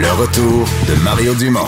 Le retour de Mario Dumont.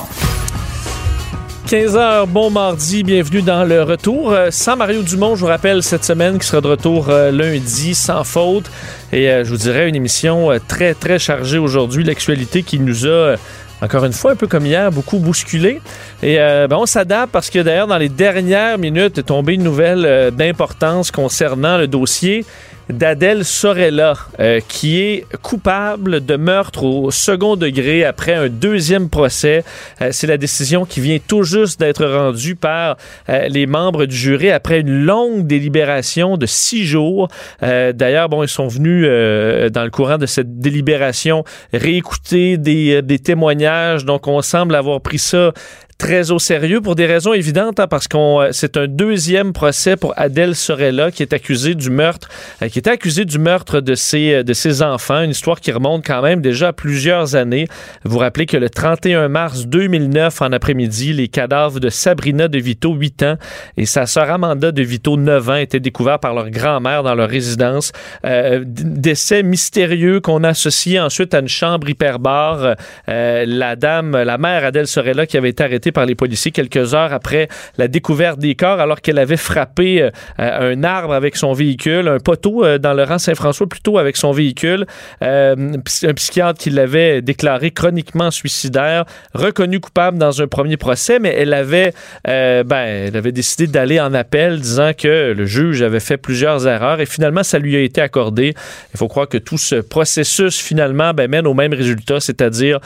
15h, bon mardi, bienvenue dans le retour. Euh, sans Mario Dumont, je vous rappelle, cette semaine qui sera de retour euh, lundi, sans faute. Et euh, je vous dirais une émission très, très chargée aujourd'hui. L'actualité qui nous a encore une fois, un peu comme hier, beaucoup bousculé. Et ben, on s'adapte parce que d'ailleurs, dans les dernières minutes, est tombée une nouvelle d'importance concernant le dossier d'Adèle Sorella, euh, qui est coupable de meurtre au second degré après un deuxième procès. Euh, c'est la décision qui vient tout juste d'être rendue par euh, les membres du jury après une longue délibération de six jours. D'ailleurs, bon, ils sont venus dans le courant de cette délibération réécouter des, des témoignages. Donc, on semble avoir pris ça très au sérieux pour des raisons évidentes, hein, parce qu'on euh, c'est un deuxième procès pour Adèle Sorella qui est accusée du meurtre, euh, qui était accusée du meurtre de ses euh, de ses enfants, une histoire qui remonte quand même déjà à plusieurs années. Vous, vous rappelez que le 31 mars 2009 en après-midi, les cadavres de Sabrina de Vito, 8 ans, et sa sœur Amanda de Vito, 9 ans, étaient découverts par leur grand-mère dans leur résidence. Décès mystérieux qu'on associé ensuite à une chambre hyperbare. La dame, la mère Adèle Sorella qui avait été arrêtée par les policiers quelques heures après la découverte des corps, alors qu'elle avait frappé euh, un arbre avec son véhicule, un poteau euh, dans le rang Saint-François plutôt avec son véhicule. Euh, un psychiatre qui l'avait déclaré chroniquement suicidaire, reconnu coupable dans un premier procès, mais elle avait, ben, elle avait décidé d'aller en appel, disant que le juge avait fait plusieurs erreurs et finalement ça lui a été accordé. Il faut croire que tout ce processus finalement ben, mène au même résultat, c'est-à-dire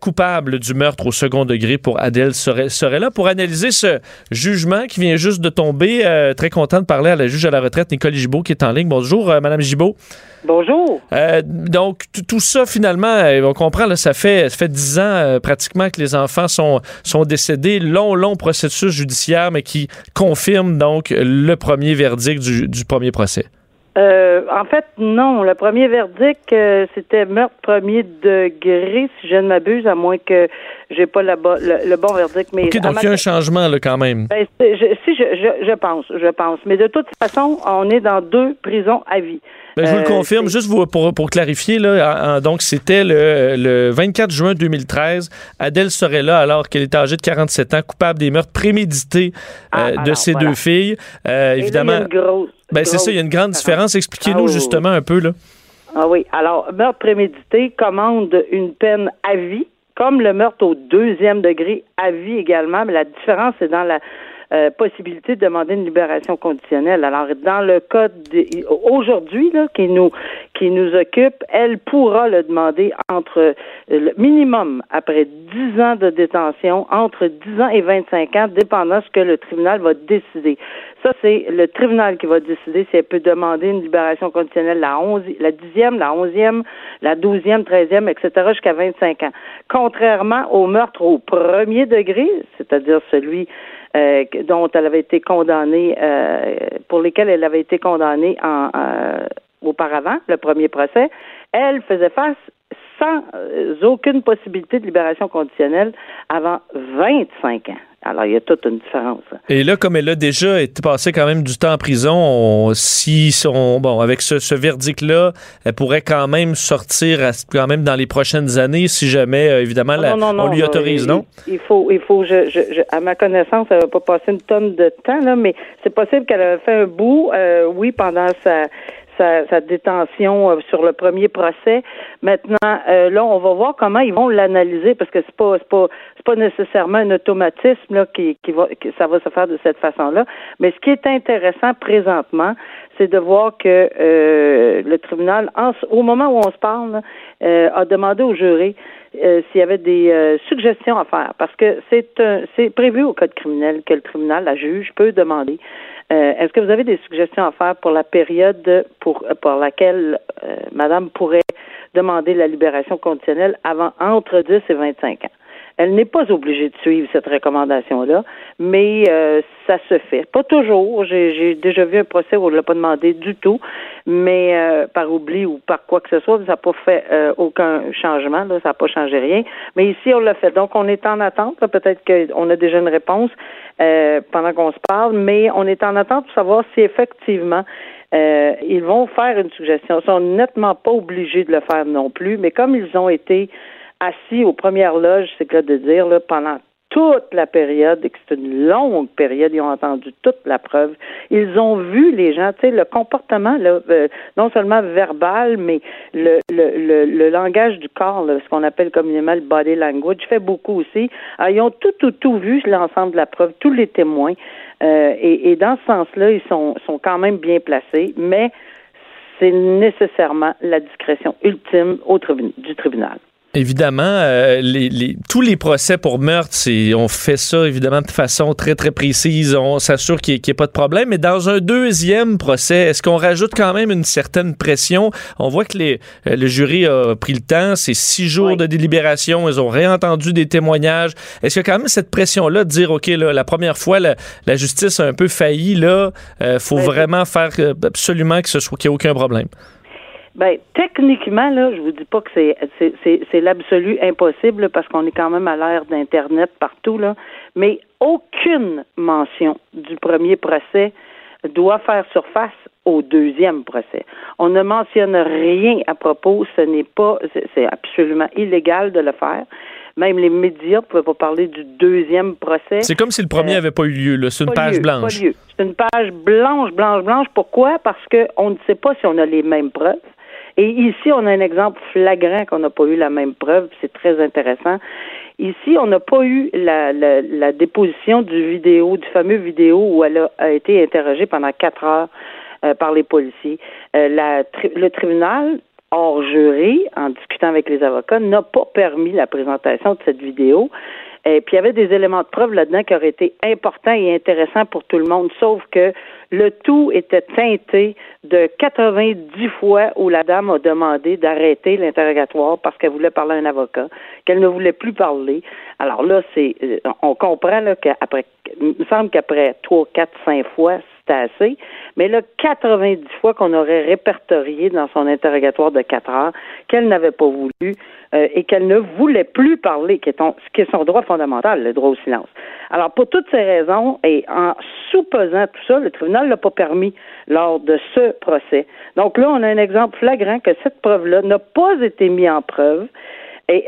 coupable du meurtre au second degré pour Adèle serait, là pour analyser ce jugement qui vient juste de tomber. Euh, très content de parler à la juge à la retraite, Nicole Gibault, qui est en ligne. Bonjour, Mme euh, Madame Gibault. Bonjour. Euh, donc, tout ça, finalement, on comprend, là, ça fait ça fait dix ans pratiquement que les enfants sont, sont décédés. Long, long processus judiciaire, mais qui confirme donc le premier verdict du, du premier procès. En fait, non. Le premier verdict, c'était meurtre premier degré, si je ne m'abuse, à moins que j'ai pas le, le, bon verdict. Mais donc il y a un changement là, quand même. Ben, si je, je, je, pense, je pense. Mais de toute façon, on est dans deux prisons à vie. Ben, je vous le euh, confirme, juste pour, pour clarifier, là, donc c'était le, le 24 juin 2013. Adèle serait là alors qu'elle était âgée de 47 ans, coupable des meurtres prémédités euh, ah, de ses deux filles. Euh, évidemment. Ben, c'est ça, il y a une grande différence. Expliquez-nous ah, justement un peu. Là. Ah oui. Alors, meurtre prémédité commande une peine à vie comme le meurtre au deuxième degré à vie également, mais la différence c'est dans la euh, possibilité de demander une libération conditionnelle. Alors, dans le cas aujourd'hui qui nous qui nous occupe, elle pourra le demander entre euh, le minimum après 10 ans de détention, entre 10 ans et 25 ans, dépendant de ce que le tribunal va décider. Ça, c'est le tribunal qui va décider si elle peut demander une libération conditionnelle la 11, la dixième, la onzième, la douzième, treizième, etc., jusqu'à 25 ans. Contrairement au meurtre au premier degré, c'est-à-dire celui euh, dont elle avait été condamnée, euh, pour lesquels elle avait été condamnée en, euh, auparavant, le premier procès, elle faisait face sans aucune possibilité de libération conditionnelle avant 25 ans. Alors, il y a toute une différence. Et là, comme elle a déjà été passée quand même du temps en prison, si son, bon, avec ce, verdict-là, elle pourrait quand même sortir quand même dans les prochaines années, si jamais, euh, évidemment, on lui autorise, non? Il, faut, il faut, je, à ma connaissance, elle va pas passer une tonne de temps, là, mais c'est possible qu'elle ait fait un bout, euh, oui, pendant sa sa, détention sur le premier procès. Maintenant, là, on va voir comment ils vont l'analyser parce que c'est pas c'est pas c'est pas nécessairement un automatisme là qui, qui va que ça va se faire de cette façon-là. Mais ce qui est intéressant présentement, c'est de voir que le tribunal, au moment où on se parle, a demandé au jury euh, s'il y avait des euh, suggestions à faire, parce que c'est c'est prévu au code criminel que le tribunal, la juge, peut demander. Euh, est-ce que vous avez des suggestions à faire pour la période pour, pour laquelle Madame pourrait demander la libération conditionnelle avant entre 10 et 25 ans? Elle n'est pas obligée de suivre cette recommandation-là, mais euh, ça se fait. Pas toujours. J'ai déjà vu un procès où on ne l'a pas demandé du tout, mais euh, par oubli ou par quoi que ce soit, ça n'a pas fait euh, aucun changement. Là, ça n'a pas changé rien. Mais ici, on l'a fait. Donc, on est en attente. Peut-être qu'on a déjà une réponse pendant qu'on se parle, mais on est en attente pour savoir si effectivement ils vont faire une suggestion. Ils sont nettement pas obligés de le faire non plus, mais comme ils ont été assis aux premières loges, c'est que de dire, là, pendant toute la période, et que c'est une longue période, ils ont entendu toute la preuve. Ils ont vu les gens, tu sais, le comportement, là, euh, non seulement verbal, mais le, le, le, langage du corps, ce qu'on appelle communément le body language, fait beaucoup aussi. Ah, ils ont tout, tout, tout vu, l'ensemble de la preuve, tous les témoins. Euh, et, et, dans ce sens-là, ils sont, sont quand même bien placés, mais c'est nécessairement la discrétion ultime au du tribunal. Évidemment, euh, les, tous les procès pour meurtre, on fait ça évidemment de façon très très précise. On s'assure qu'il n'y ait pas de problème. Mais dans un deuxième procès, est-ce qu'on rajoute quand même une certaine pression? On voit que les, euh, le jury a pris le temps. C'est six jours de délibération. Ils ont réentendu des témoignages. Est-ce qu'il y a quand même cette pression-là de dire ok, là, la première fois la, justice a un peu failli. Là, euh, faut vraiment faire absolument que ce soit qu'il n'y ait aucun problème? Ben, techniquement, là, je vous dis pas que c'est c'est, c'est l'absolu impossible parce qu'on est quand même à l'ère d'Internet partout, là. Mais aucune mention du premier procès doit faire surface au deuxième procès. On ne mentionne rien à propos, ce n'est pas, c'est absolument illégal de le faire. Même les médias ne pouvaient pas parler du deuxième procès. C'est comme si le premier n'avait euh, pas eu lieu. C'est une page blanche. C'est une page blanche, blanche, blanche. Pourquoi? Parce qu'on ne sait pas si on a les mêmes preuves. Et ici, on a un exemple flagrant qu'on n'a pas eu la même preuve, c'est très intéressant. Ici, on n'a pas eu la, la, déposition du vidéo, du fameux vidéo où elle a, été interrogée pendant quatre heures euh, par les policiers. Euh, la, le tribunal, hors jury, en discutant avec les avocats, n'a pas permis la présentation de cette vidéo. Et puis il y avait des éléments de preuve là-dedans qui auraient été importants et intéressants pour tout le monde, sauf que le tout était teinté de 90 fois où la dame a demandé d'arrêter l'interrogatoire parce qu'elle voulait parler à un avocat, qu'elle ne voulait plus parler. Alors là, c'est euh, on comprend là qu'après il me semble qu'après trois, quatre, cinq fois, assez. Mais là, 90 fois qu'on aurait répertorié dans son interrogatoire de 4 heures qu'elle n'avait pas voulu euh, et qu'elle ne voulait plus parler, ce qui est son droit fondamental, le droit au silence. Alors, pour toutes ces raisons, et en sous-pesant tout ça, le tribunal ne l'a pas permis lors de ce procès. Donc là, on a un exemple flagrant que cette preuve-là n'a pas été mise en preuve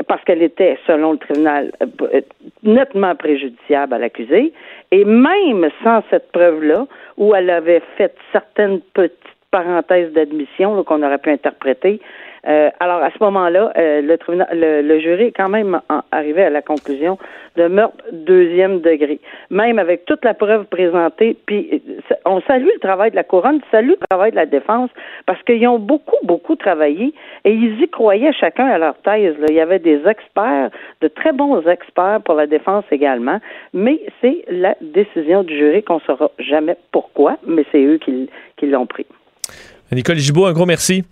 parce qu'elle était, selon le tribunal, euh, nettement préjudiciable à l'accusé. Et même sans cette preuve-là, où elle avait fait certaines petites parenthèses d'admission qu'on aurait pu interpréter, euh, alors à ce moment-là, euh, le, le, jury est quand même arrivé à la conclusion de meurtre deuxième degré, même avec toute la preuve présentée. Puis euh, on salue le travail de la couronne, salue le travail de la défense, parce qu'ils ont beaucoup beaucoup travaillé et ils y croyaient chacun à leur thèse. Il y avait des experts, de très bons experts pour la défense également, mais c'est la décision du jury qu'on saura jamais pourquoi, mais c'est eux qui, qui l'ont pris. Nicole Gibault, un gros merci.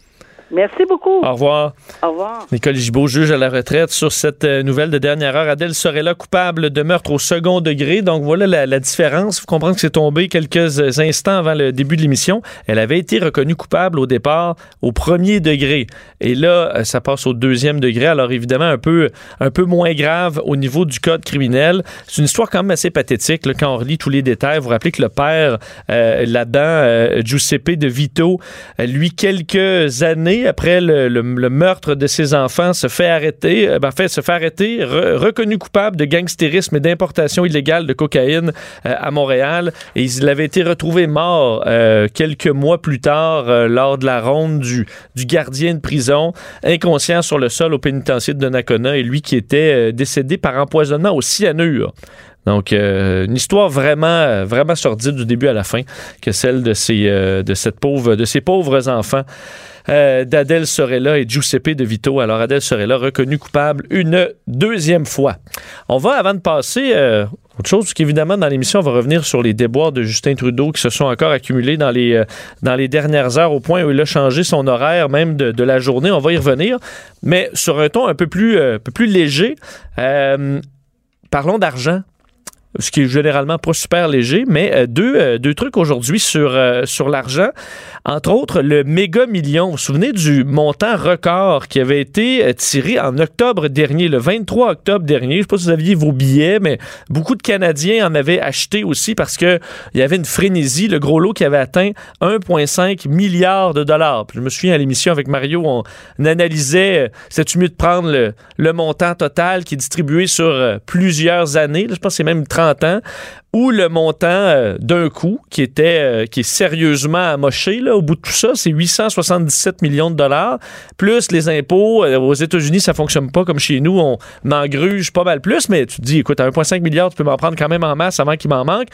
Merci beaucoup. Au revoir. Au revoir. Nicole Gibault, juge à la retraite sur cette euh, nouvelle de dernière heure. Adèle serait là coupable de meurtre au second degré. Donc voilà la, différence. Vous comprenez que c'est tombé quelques instants avant le début de l'émission. Elle avait été reconnue coupable au départ au premier degré. Et là, euh, ça passe au deuxième degré. Alors évidemment, un peu, un peu moins grave au niveau du code criminel. C'est une histoire quand même assez pathétique là, quand on relit tous les détails. Vous vous rappelez que le père euh, là-dedans, Giuseppe de Vito, lui, quelques années après le, meurtre de ses enfants, se fait arrêter, euh, ben, se fait arrêter, re- reconnu coupable de gangstérisme et d'importation illégale de cocaïne euh, à Montréal. Et il avait été retrouvé mort euh, quelques mois plus tard lors de la ronde du, gardien de prison, inconscient sur le sol au pénitencier de Donnacona, et lui qui était décédé par empoisonnement au cyanure. Donc, une histoire vraiment, vraiment sordide du début à la fin, que celle de ces, de cette pauvre, de ces pauvres enfants euh, d'Adèle Sorella et Giuseppe De Vito. Alors, Adèle Sorella reconnu coupable une deuxième fois. On va, avant de passer, euh, autre chose, parce qu'évidemment, dans l'émission, on va revenir sur les déboires de Justin Trudeau qui se sont encore accumulés dans les, euh, dernières heures, au point où il a changé son horaire même de, la journée. On va y revenir, mais sur un ton un peu plus, un peu plus léger. Parlons d'argent ce qui est généralement pas super léger, mais euh, deux, euh, deux trucs aujourd'hui sur, euh, sur l'argent. Entre autres, le méga million. Vous vous souvenez du montant record qui avait été tiré en octobre dernier, le 23 octobre dernier? Je sais pas si vous aviez vos billets, mais beaucoup de Canadiens en avaient acheté aussi parce que il y avait une frénésie. Le gros lot qui avait atteint 1,5 milliard de dollars. Je me souviens à l'émission avec Mario, on analysait, euh, c'est-tu mieux de prendre le, le montant total qui est distribué sur plusieurs années, je pense que c'est même 30 ans, ou le montant euh, d'un coup qui était euh, qui est sérieusement amoché là, au bout de tout ça, c'est 877 millions de dollars plus les impôts Euh, aux États-Unis, ça fonctionne pas comme chez nous, on engruge pas mal plus, mais tu te dis écoute, à 1.5 milliard, tu peux m'en prendre quand même en masse avant qu'il m'en manque.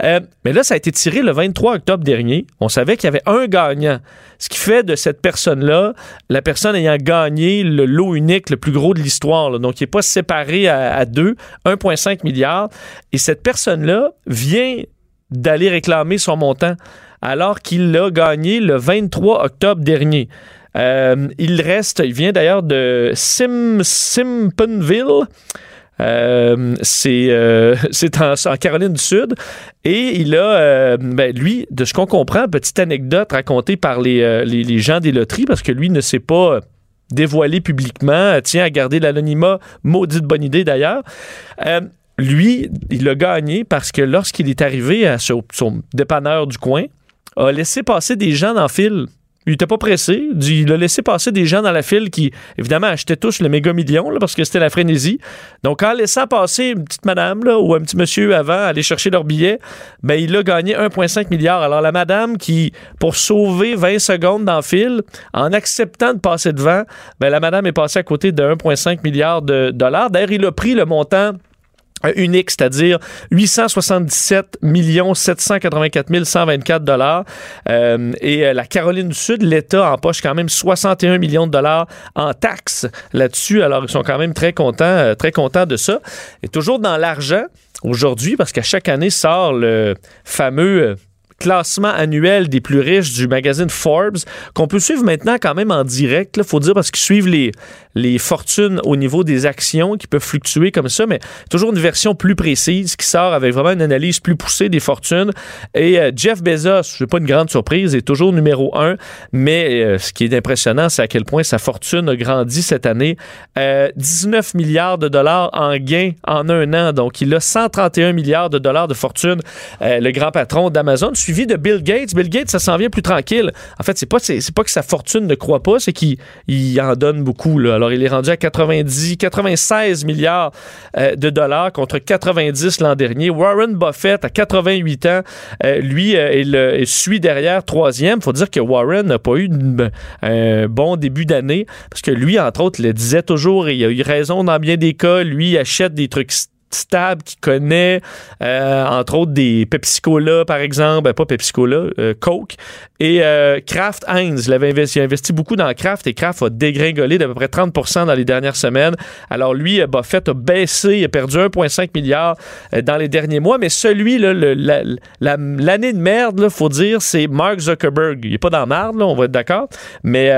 Mais là ça a été tiré le 23 octobre dernier. On savait qu'il y avait un gagnant, ce qui fait de cette personne-là la personne ayant gagné le lot unique le plus gros de l'histoire, donc il n'est pas séparé à deux, 1,5 milliard. Et cette personne-là vient d'aller réclamer son montant alors qu'il l'a gagné le 23 octobre dernier. Euh, il reste, il vient d'ailleurs de Sim, Simponville. Euh, c'est euh, en, Caroline du Sud. Et il a, ben, lui, de ce qu'on comprend, petite anecdote racontée par les, les, gens des loteries, parce que lui ne s'est pas dévoilé publiquement, tient à garder l'anonymat, maudite bonne idée d'ailleurs. Lui, il a gagné parce que lorsqu'il est arrivé à son, dépanneur du coin, a laissé passer des gens dans le. Il était pas pressé. Il a laissé passer des gens dans la file qui, évidemment, achetaient tous le méga million parce que c'était la frénésie. Donc, en laissant passer une petite madame là, ou un petit monsieur avant aller chercher leur billet, ben, il a gagné 1,5 milliard. Alors, la madame qui, pour sauver 20 secondes dans le fil, en acceptant de passer devant, ben, la madame est passée à côté de 1,5 milliard de dollars. D'ailleurs, il a pris le montant unique, c'est-à-dire 877 784 124 dollars. Euh, et euh, la Caroline du Sud, l'État empoche quand même 61 millions de dollars en taxes là-dessus. Alors, ils sont quand même très contents, euh, très contents de ça. Et toujours dans l'argent, aujourd'hui, parce qu'à chaque année sort le fameux... euh, classement annuel des plus riches du magazine Forbes, qu'on peut suivre maintenant quand même en direct, il faut dire, parce qu'ils suivent les, les fortunes au niveau des actions qui peuvent fluctuer comme ça, mais toujours une version plus précise qui sort avec vraiment une analyse plus poussée des fortunes. Et euh, Jeff Bezos, c'est pas une grande surprise, est toujours numéro un, mais euh, ce qui est impressionnant, c'est à quel point sa fortune a grandi cette année. Euh, 19 milliards de dollars en gains en un an, donc il a 131 milliards de dollars de fortune, euh, le grand patron d'Amazon, suivi de Bill Gates. Bill Gates, ça s'en vient plus tranquille. En fait, c'est pas, c'est, pas que sa fortune ne croît pas, c'est qu'il il en donne beaucoup. Là. Alors, il est rendu à 90, 96 milliards euh, de dollars contre 90 l'an dernier. Warren Buffett, à 88 ans, euh, lui, euh, il, suit derrière troisième. faut dire que Warren n'a pas eu une- un bon début d'année parce que lui, entre autres, le disait toujours et il a eu raison dans bien des cas. Lui, il achète des trucs stable qu'il connaît, euh, entre autres des Pepsi-Cola, par exemple, ben, pas Pepsi-Cola, euh, Coke, et euh, Kraft Heinz. Il avait investi, il a investi beaucoup dans Kraft et Kraft a dégringolé d'à peu près 30% dans les dernières semaines. Alors lui, Buffett a baissé, il a perdu 1,5 milliard dans les derniers mois, mais celui, là, l'année de merde, il faut dire, c'est Mark Zuckerberg. Il n'est pas dans là, on va être d'accord, mais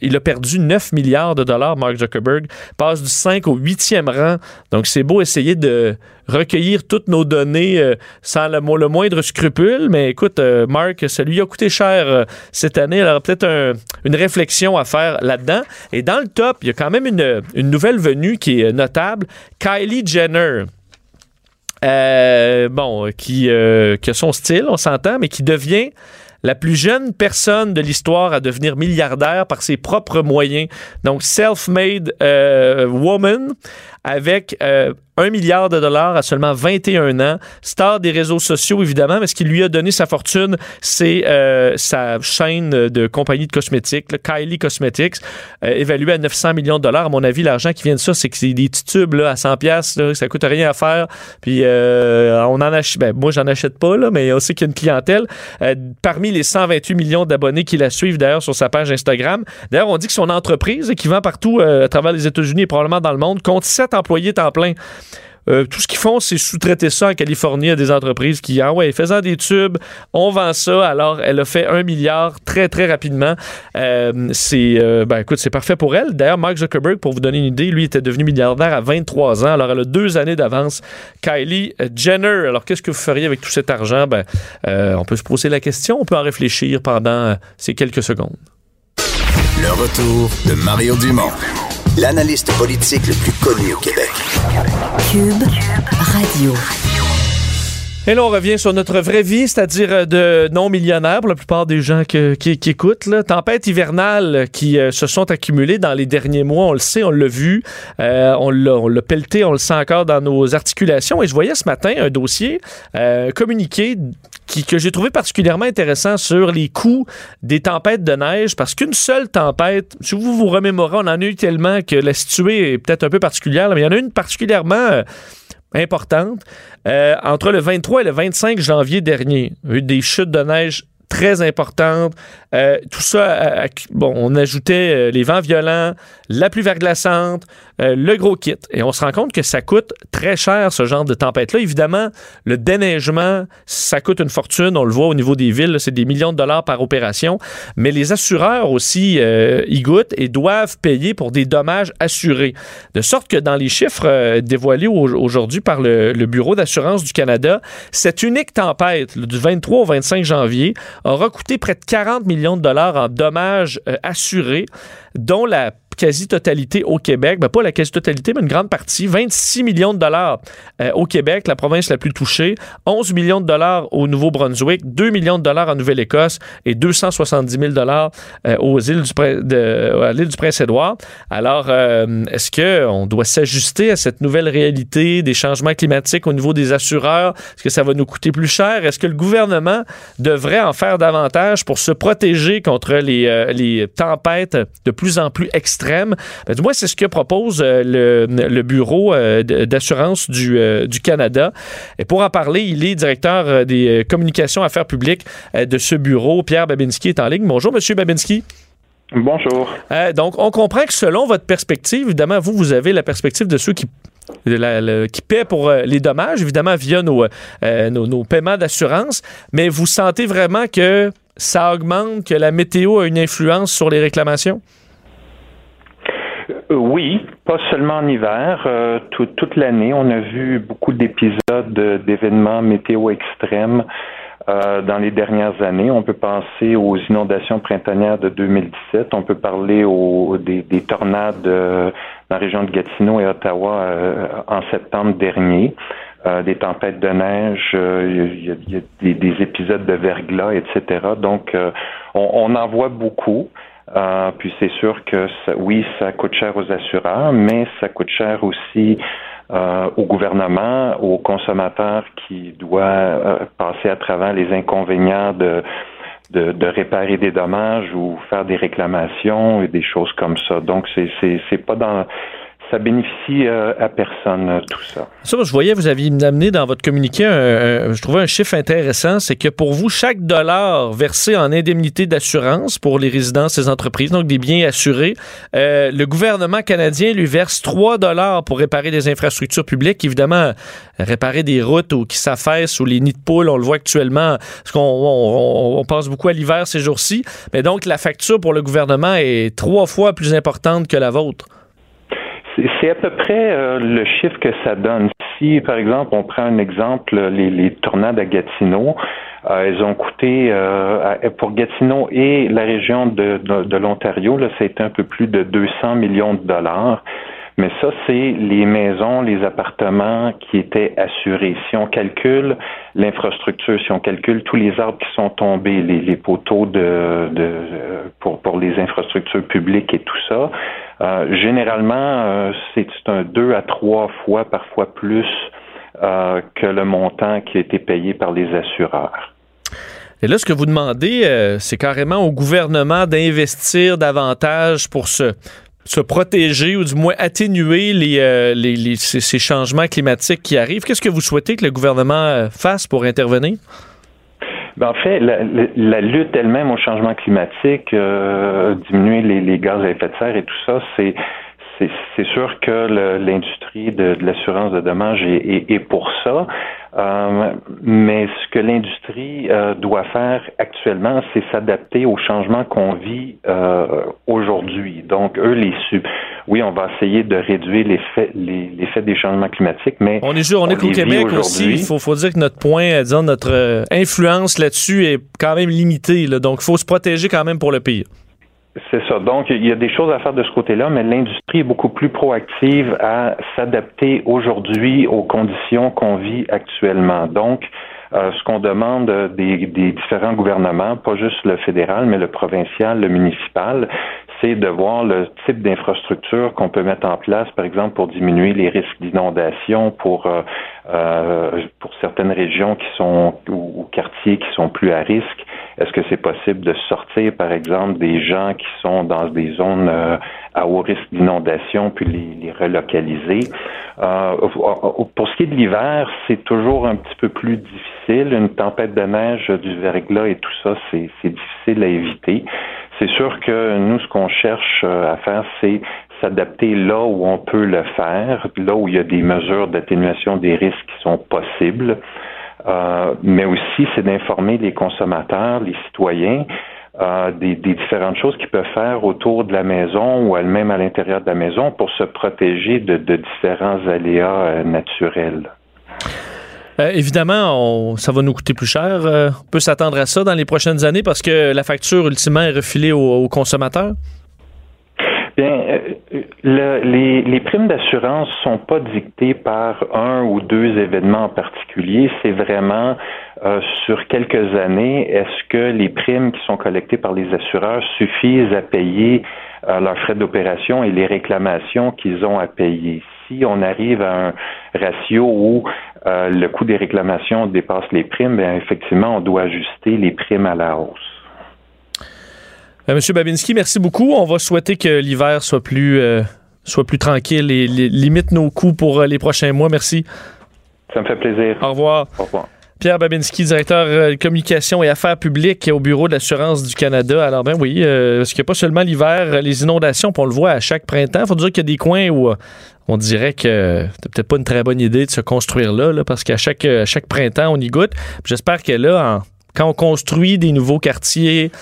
il a perdu 9 milliards de dollars, Mark Zuckerberg, passe du 5 au 8e rang. Donc c'est beau essayer de recueillir toutes nos données euh, sans le, mo- le moindre scrupule, mais écoute, euh, Mark, ça lui a coûté cher euh, cette année. Aura peut-être un- une réflexion à faire là-dedans. Et dans le top, il y a quand même une, nouvelle venue qui est notable, Kylie Jenner. Euh, bon, qui, a son style, on s'entend, mais qui devient la plus jeune personne de l'histoire à devenir milliardaire par ses propres moyens. Donc, self-made woman avec euh, un milliard de dollars à seulement 21 ans. Star des réseaux sociaux, évidemment, mais ce qui lui a donné sa fortune, c'est euh, sa chaîne de compagnie de cosmétiques, Kylie Cosmetics, euh, évaluée à 900 millions de dollars. À mon avis, l'argent qui vient de ça, c'est que c'est des petits tubes à 100 pièces, ça coûte rien à faire. Puis on en achète, ben, moi j'en achète pas mais on sait qu'il y a une clientèle. parmi les 128 millions d'abonnés qui la suivent d'ailleurs sur sa page Instagram. D'ailleurs, on dit que son entreprise, qui vend partout à travers les États-Unis et probablement dans le monde, compte 7 employés temps plein. Euh, tout ce qu'ils font, c'est sous-traiter ça en Californie à des entreprises qui, ah ouais, faisant des tubes, on vend ça. Alors, elle a fait un milliard très, très rapidement. Euh, c'est, euh, ben, écoute, c'est parfait pour elle. D'ailleurs, Mark Zuckerberg, pour vous donner une idée, lui était devenu milliardaire à 23 ans. Alors, elle a deux années d'avance. Kylie Jenner. Alors, qu'est-ce que vous feriez avec tout cet argent? Ben, on peut se poser la question. On peut en réfléchir pendant ces quelques secondes. Le retour de Mario Dumont l'analyste politique le plus connu au Québec. Cube Radio. Et là, on revient sur notre vraie vie, c'est-à-dire euh, de non-millionnaires pour la plupart des gens qui, écoutent. Là. Tempêtes hivernales qui euh, se sont accumulées dans les derniers mois, on le sait, on l'a vu, euh, on l'a pelleté, on le sent encore dans nos articulations. Et je voyais ce matin un dossier communiqué que j'ai trouvé particulièrement intéressant sur les coûts des tempêtes de neige, parce qu'une seule tempête, si vous vous remémorez, on en a eu tellement que la située est peut-être un peu particulière, mais il y en a une particulièrement importante. Euh, entre le 23 et le 25 janvier dernier, il y a eu des chutes de neige très importantes. Euh, tout ça, bon, on ajoutait euh, les vents violents, la pluie verglaçante, euh, le gros kit. Et on se rend compte que ça coûte très cher, ce genre de tempête-là. Évidemment, le déneigement, ça coûte une fortune. On le voit au niveau des villes, c'est des millions de dollars par opération. Mais les assureurs aussi y goûtent et doivent payer pour des dommages assurés. De sorte que dans les chiffres dévoilés aujourd'hui par le, le Bureau d'assurance du Canada, cette unique tempête du 23 au 25 janvier aura coûté près de 40 millions de dollars en dommages euh, assurés, dont la quasi-totalité au Québec, ben pas la quasi-totalité, mais une grande partie, 26 millions de dollars euh, au Québec, la province la plus touchée, 11 millions de dollars au Nouveau-Brunswick, 2 millions de dollars en Nouvelle-Écosse et 270 000 dollars euh, aux îles du, à l'île du Prince-Édouard. Alors, euh, est-ce qu'on doit s'ajuster à cette nouvelle réalité des changements climatiques au niveau des assureurs? Est-ce que ça va nous coûter plus cher? Est-ce que le gouvernement devrait en faire davantage pour se protéger contre les, les tempêtes de plus en plus extrêmes? Ben, du moins, c'est ce que propose euh, le, Bureau euh, d'assurance euh, du, Canada. Et pour en parler, il est directeur des communications affaires publiques de ce bureau. Pierre Babinski est en ligne. Bonjour, Monsieur Babinski. Bonjour. donc, on comprend que selon votre perspective, évidemment, vous, vous avez la perspective de ceux qui qui paient pour les dommages, évidemment, via nos, nos, nos paiements d'assurance, mais vous sentez vraiment que ça augmente, que la météo a une influence sur les réclamations? Euh, oui, pas seulement en hiver, euh, toute l'année. On a vu beaucoup d'épisodes d'événements météo extrêmes euh, dans les dernières années. On peut penser aux inondations printanières de 2017. On peut parler aux, des, tornades dans la région de Gatineau et Ottawa en septembre dernier. des tempêtes de neige, il y a, des, épisodes de verglas, etc. Donc, on, on, en voit beaucoup. Euh, puis c'est sûr que oui, ça coûte cher aux assureurs, mais ça coûte cher aussi euh, au gouvernement, aux consommateurs qui doivent euh, passer à travers les inconvénients de, de, de, réparer des dommages ou faire des réclamations et des choses comme ça. Donc c'est c'est pas dans ça bénéficie euh, à personne, euh, tout ça. Ça, je voyais, vous aviez amené dans votre communiqué, je trouvais un chiffre intéressant, c'est que pour vous, chaque dollar versé en indemnité d'assurance pour les résidences et entreprises, donc des biens assurés, euh, le gouvernement canadien lui verse 3 dollars pour réparer des infrastructures publiques. Évidemment, réparer des routes ou qui s'affaissent ou les nids de poules, on le voit actuellement, parce qu'on on, pense beaucoup à l'hiver ces jours-ci. Mais donc, la facture pour le gouvernement est trois fois plus importante que la vôtre. C'est à peu près euh, le chiffre que ça donne. Si, par exemple, on prend un exemple, les, les tornades à Gatineau, euh, elles ont coûté euh, pour Gatineau et la région de, de, l'Ontario, là, ça a été un peu plus de 200 millions de dollars. Mais ça, c'est les maisons, les appartements qui étaient assurés. Si on calcule l'infrastructure, si on calcule tous les arbres qui sont tombés, les, poteaux de, de pour, pour les infrastructures publiques et tout ça, euh, généralement, euh, c'est un deux à trois fois, parfois plus, euh, que le montant qui a été payé par les assureurs. Et là, ce que vous demandez, c'est carrément au gouvernement d'investir davantage pour se, protéger ou du moins atténuer les, les, ces, changements climatiques qui arrivent. Qu'est-ce que vous souhaitez que le gouvernement fasse pour intervenir? Ben, en fait, la, lutte elle-même au changement climatique, euh, diminuer les, gaz à effet de serre et tout ça, c'est c'est sûr que l'industrie de, l'assurance de dommages est, pour ça. Euh, mais ce que l'industrie euh, doit faire actuellement, c'est s'adapter aux changements qu'on vit euh, aujourd'hui. Donc, eux, les oui, on va essayer de réduire l'effet les, des changements climatiques, mais on est on, est qu'au Québec aussi. Il faut, faut, dire que notre point, disons, notre influence là-dessus est quand même limitée. donc, il faut se protéger quand même pour le pays. C'est ça. Donc, il y a des choses à faire de ce côté-là, mais l'industrie est beaucoup plus proactive à s'adapter aujourd'hui aux conditions qu'on vit actuellement. Donc, euh, ce qu'on demande des, des, différents gouvernements, pas juste le fédéral, mais le provincial, le municipal, de voir le type d'infrastructure qu'on peut mettre en place, par exemple, pour diminuer les risques d'inondation, pour euh, euh, pour certaines régions qui sont ou, quartiers qui sont plus à risque. Est-ce que c'est possible de sortir, par exemple, des gens qui sont dans des zones euh, à haut risque d'inondation, puis les, les relocaliser? pour ce qui est de l'hiver, c'est toujours un petit peu plus difficile. Une tempête de neige, du verglas et tout ça, c'est difficile à éviter. C'est sûr que nous, ce qu'on cherche euh, à faire, c'est s'adapter là où on peut le faire, là où il y a des mesures d'atténuation des risques qui sont possibles. Euh, mais aussi, c'est d'informer les consommateurs, les citoyens euh, des, différentes choses qu'ils peuvent faire autour de la maison ou même à l'intérieur de la maison pour se protéger de différents aléas naturels. Euh, évidemment, ça va nous coûter plus cher. Euh, on peut s'attendre à ça dans les prochaines années parce que la facture, ultimement, est refilée aux, consommateurs? Bien, euh, les, primes d'assurance sont pas dictées par un ou deux événements en particulier. C'est vraiment sur quelques années. Est-ce que les primes qui sont collectées par les assureurs suffisent à payer leurs frais d'opération et les réclamations qu'ils ont à payer? Si on arrive à un ratio où euh, le coût des réclamations dépasse les primes, bien, effectivement, on doit ajuster les primes à la hausse. Euh, Monsieur Babinski, merci beaucoup. On va souhaiter que l'hiver soit plus, euh, soit plus tranquille et limite nos coûts pour les prochains mois. Merci. Ça me fait plaisir. Au revoir. Au revoir. Pierre Babinski, directeur de communication et affaires publiques au Bureau de l'assurance du Canada. Alors, ben oui, parce qu'il n'y a pas seulement l'hiver, les inondations, on le voit à chaque printemps. Il faut dire qu'il y a des coins où on dirait que c'est peut-être pas une très bonne idée de se construire là, parce qu'à chaque, chaque printemps, on y goûte. J'espère que là, quand on construit des nouveaux quartiers,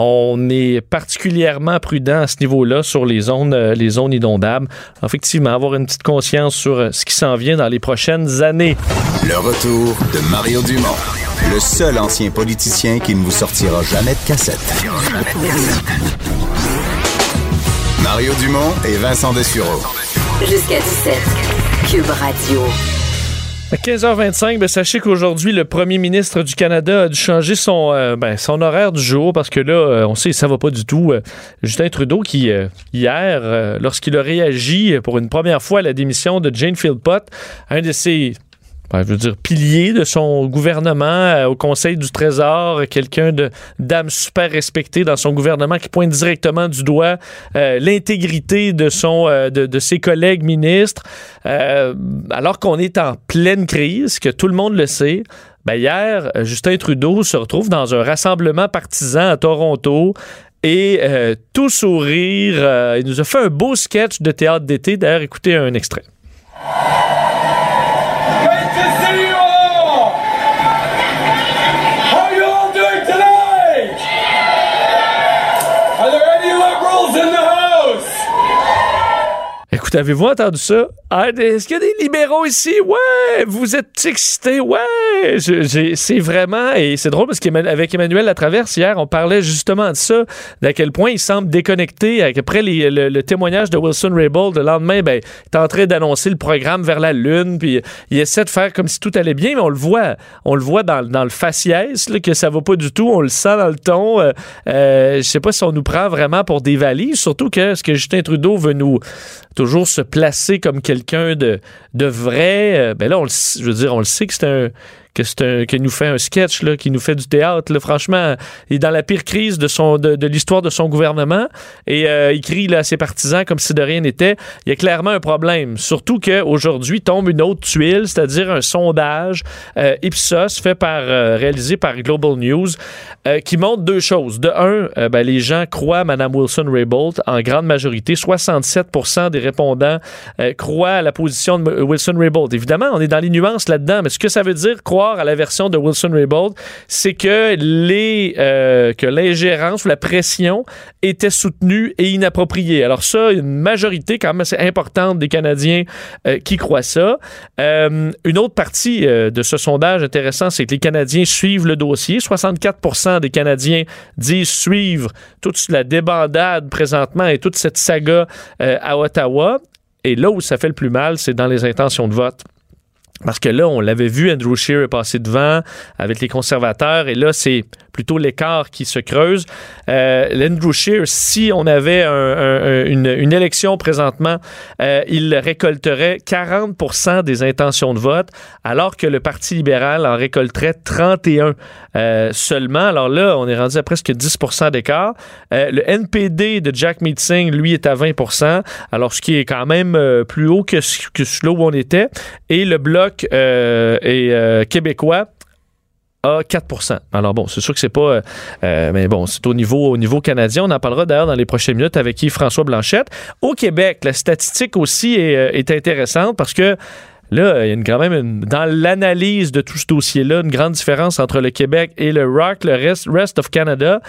on est particulièrement prudent à ce niveau-là sur les zones, euh, les zones inondables. Effectivement, avoir une petite conscience sur euh, ce qui s'en vient dans les prochaines années. Le retour de Mario Dumont, le seul ancien politicien qui ne vous sortira jamais de cassette. Mario Dumont et Vincent Dessureau. Jusqu'à 17. Cube Radio. À 15h25, ben, sachez qu'aujourd'hui, le premier ministre du Canada a dû changer son, euh, ben, son horaire du jour parce que là, euh, on sait, ça va pas du tout. Euh, Justin Trudeau, qui, hier, lorsqu'il a réagi pour une première fois à la démission de Jane Philpott, un de ses je veux dire, pilier de son gouvernement euh, au Conseil du Trésor, quelqu'un de d'âme super respectée dans son gouvernement qui pointe directement du doigt euh, l'intégrité de son euh, de, de, ses collègues ministres, alors qu'on est en pleine crise, que tout le monde le sait. Ben hier, Justin Trudeau se retrouve dans un rassemblement partisan à Toronto et tout sourire. il nous a fait un beau sketch de théâtre d'été. D'ailleurs, écoutez un extrait. Écoute, avez-vous entendu ça? Ah, est-ce qu'il y a des libéraux ici? Ouais! Vous êtes excités? Ouais! C'est vraiment... Et c'est drôle parce qu'avec Emmanuel Latraverse, hier, on parlait justement de ça, d'à quel point il semble déconnecté. Après le, témoignage de Wilson Raybould, le lendemain, ben, il est en train d'annoncer le programme vers la Lune, puis il essaie de faire comme si tout allait bien, mais on le voit, on le voit dans, le faciès, là, que ça va pas du tout. On le sent dans le ton. Euh, euh, je sais pas si on nous prend vraiment pour des valises, surtout que ce que Justin Trudeau veut nous toujours se placer comme quelqu'un de, de vrai. Euh, ben là, on je veux dire, on le sait que c'est un que nous fait un sketch, là, qui nous fait du théâtre. Là. Franchement, il est dans la pire crise de, son, de, l'histoire de son gouvernement et euh, il crie là, à ses partisans comme si de rien n'était. Il y a clairement un problème. Surtout qu'aujourd'hui tombe une autre tuile, c'est-à-dire un sondage euh, Ipsos fait par, euh, réalisé par Global News qui montre deux choses. De un, ben, les gens croient Mme Wilson-Raybould en grande majorité. 67% des répondants croient à la position de Wilson-Raybould. Évidemment, on est dans les nuances là-dedans, mais ce que ça veut dire croire à la version de Wilson Raybould, c'est que les euh, que l'ingérence ou la pression était soutenue et inappropriée. Alors ça, une majorité quand même assez importante des Canadiens euh, qui croient ça. Euh, une autre partie de ce sondage intéressant, c'est que les Canadiens suivent le dossier. 64% des Canadiens disent suivre toute la débandade présentement et toute cette saga à Ottawa. Et là où ça fait le plus mal, c'est dans les intentions de vote. Parce que là, on l'avait vu, Andrew Scheer est passé devant avec les conservateurs, et là, c'est plutôt l'écart qui se creuse. Euh, Andrew Scheer, si on avait une, élection présentement, euh, il récolterait 40% des intentions de vote, alors que le Parti libéral en récolterait 31 euh, seulement. Alors là, on est rendu à presque 10% d'écart. Le NPD de Jack Meeting, lui, est à 20% alors ce qui est quand même plus haut que, que là où on était. Et le Bloc est québécois à 4 Alors bon, c'est sûr que c'est pas, euh, euh, mais bon, c'est au niveau, au niveau canadien. On en parlera d'ailleurs dans les prochaines minutes avec Yves-François Blanchette. Au Québec, la statistique aussi est, euh, intéressante parce que Là, il y a quand même dans l'analyse de tout ce dossier-là une grande différence entre le Québec et le ROC, le rest, rest of Canada.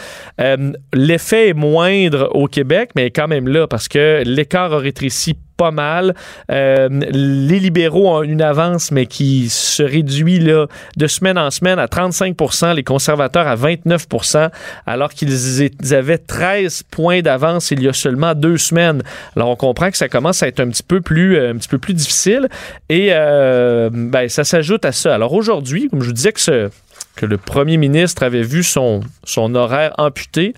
L'effet est moindre au Québec, mais quand même là parce que l'écart a rétréci pas mal. Euh, les libéraux ont une avance, mais qui se réduit de semaine en semaine à 35% les conservateurs à 29% alors qu'ils avaient 13 points d'avance il y a seulement deux semaines. Alors, on comprend que ça commence à être un petit peu plus, euh, difficile et euh, ben, ça s'ajoute à ça. Alors, aujourd'hui, comme je vous disais que, ce, que le premier ministre avait vu son, son horaire amputé,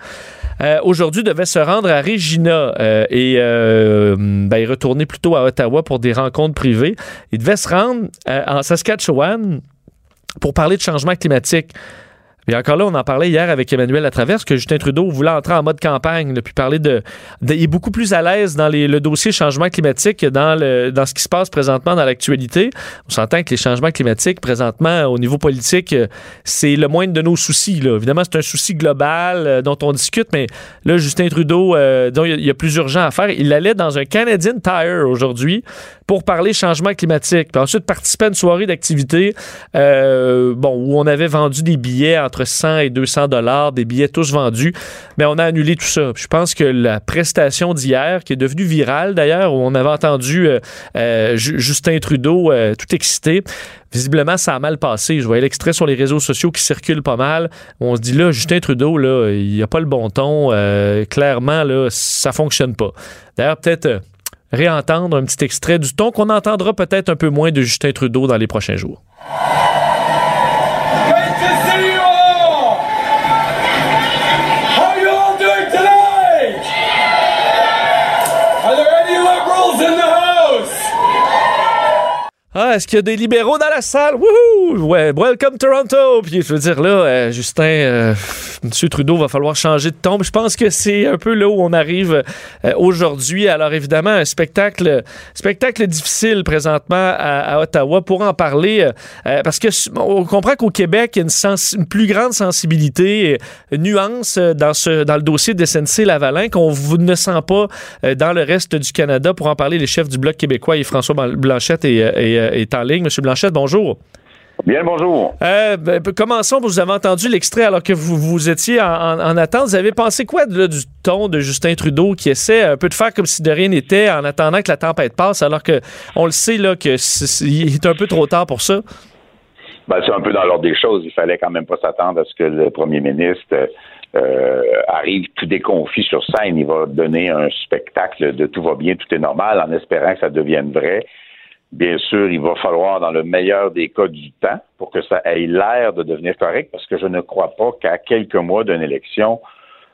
euh, aujourd'hui devait se rendre à Regina euh, et euh, ben, retourner plutôt à Ottawa pour des rencontres privées. Il devait se rendre en Saskatchewan pour parler de changement climatique. Et encore là, on en parlait hier avec Emmanuel Latraverse que Justin Trudeau voulait entrer en mode campagne, puis parler de, Il est beaucoup plus à l'aise dans le dossier changement climatique que dans, ce qui se passe présentement dans l'actualité. On s'entend que les changements climatiques, présentement, au niveau politique, c'est le moindre de nos soucis. Là. Évidemment, c'est un souci global euh, dont on discute, mais là, Justin Trudeau, euh, dont il y, a plus urgent à faire, il allait dans un Canadian Tire aujourd'hui pour parler changement climatique. Puis ensuite, participer à une soirée d'activité euh, bon, où on avait vendu des billets entre 100 et 200 dollars, des billets tous vendus, mais on a annulé tout ça. Je pense que la prestation d'hier, qui est devenue virale d'ailleurs, où on avait entendu euh, euh, Justin Trudeau tout excité, visiblement, ça a mal passé. Je voyais l'extrait sur les réseaux sociaux qui circule pas mal. On se dit là, Justin Trudeau, là, il a pas le bon ton. clairement, là, ça fonctionne pas. D'ailleurs, peut-être réentendre un petit extrait du ton qu'on entendra peut-être un peu moins de Justin Trudeau dans les prochains jours. Ah, est-ce qu'il y a des libéraux dans la salle? Wouhou! Ouais, welcome Toronto! Puis je veux dire, là, euh, Justin, euh, M. Trudeau va falloir changer de tombe. Je pense que c'est un peu là où on arrive euh, aujourd'hui. Alors évidemment, un spectacle, spectacle difficile présentement à, Ottawa pour en parler, parce que on comprend qu'au Québec, il y a une, plus grande sensibilité, nuance dans, ce, dans le dossier de SNC Lavalin qu'on ne sent pas dans le reste du Canada. Pour en parler, les chefs du Bloc québécois et François Blanchette et, et est en ligne. Monsieur Blanchette, bonjour. Bien, bonjour. Euh, ben, commençons, vous avez entendu l'extrait alors que vous, vous étiez en, attente. Vous avez pensé quoi du ton de Justin Trudeau qui essaie un peu de faire comme si de rien n'était en attendant que la tempête passe, alors que on le sait là que est, un peu trop tard pour ça? Ben, c'est un peu dans l'ordre des choses. Il fallait quand même pas s'attendre à ce que le premier ministre euh, arrive tout déconfit sur scène. Il va donner un spectacle de tout va bien, tout est normal, en espérant que ça devienne vrai. Bien sûr, il va falloir, dans le meilleur des cas du temps, pour que ça ait l'air de devenir correct, parce que je ne crois pas qu'à quelques mois d'une élection,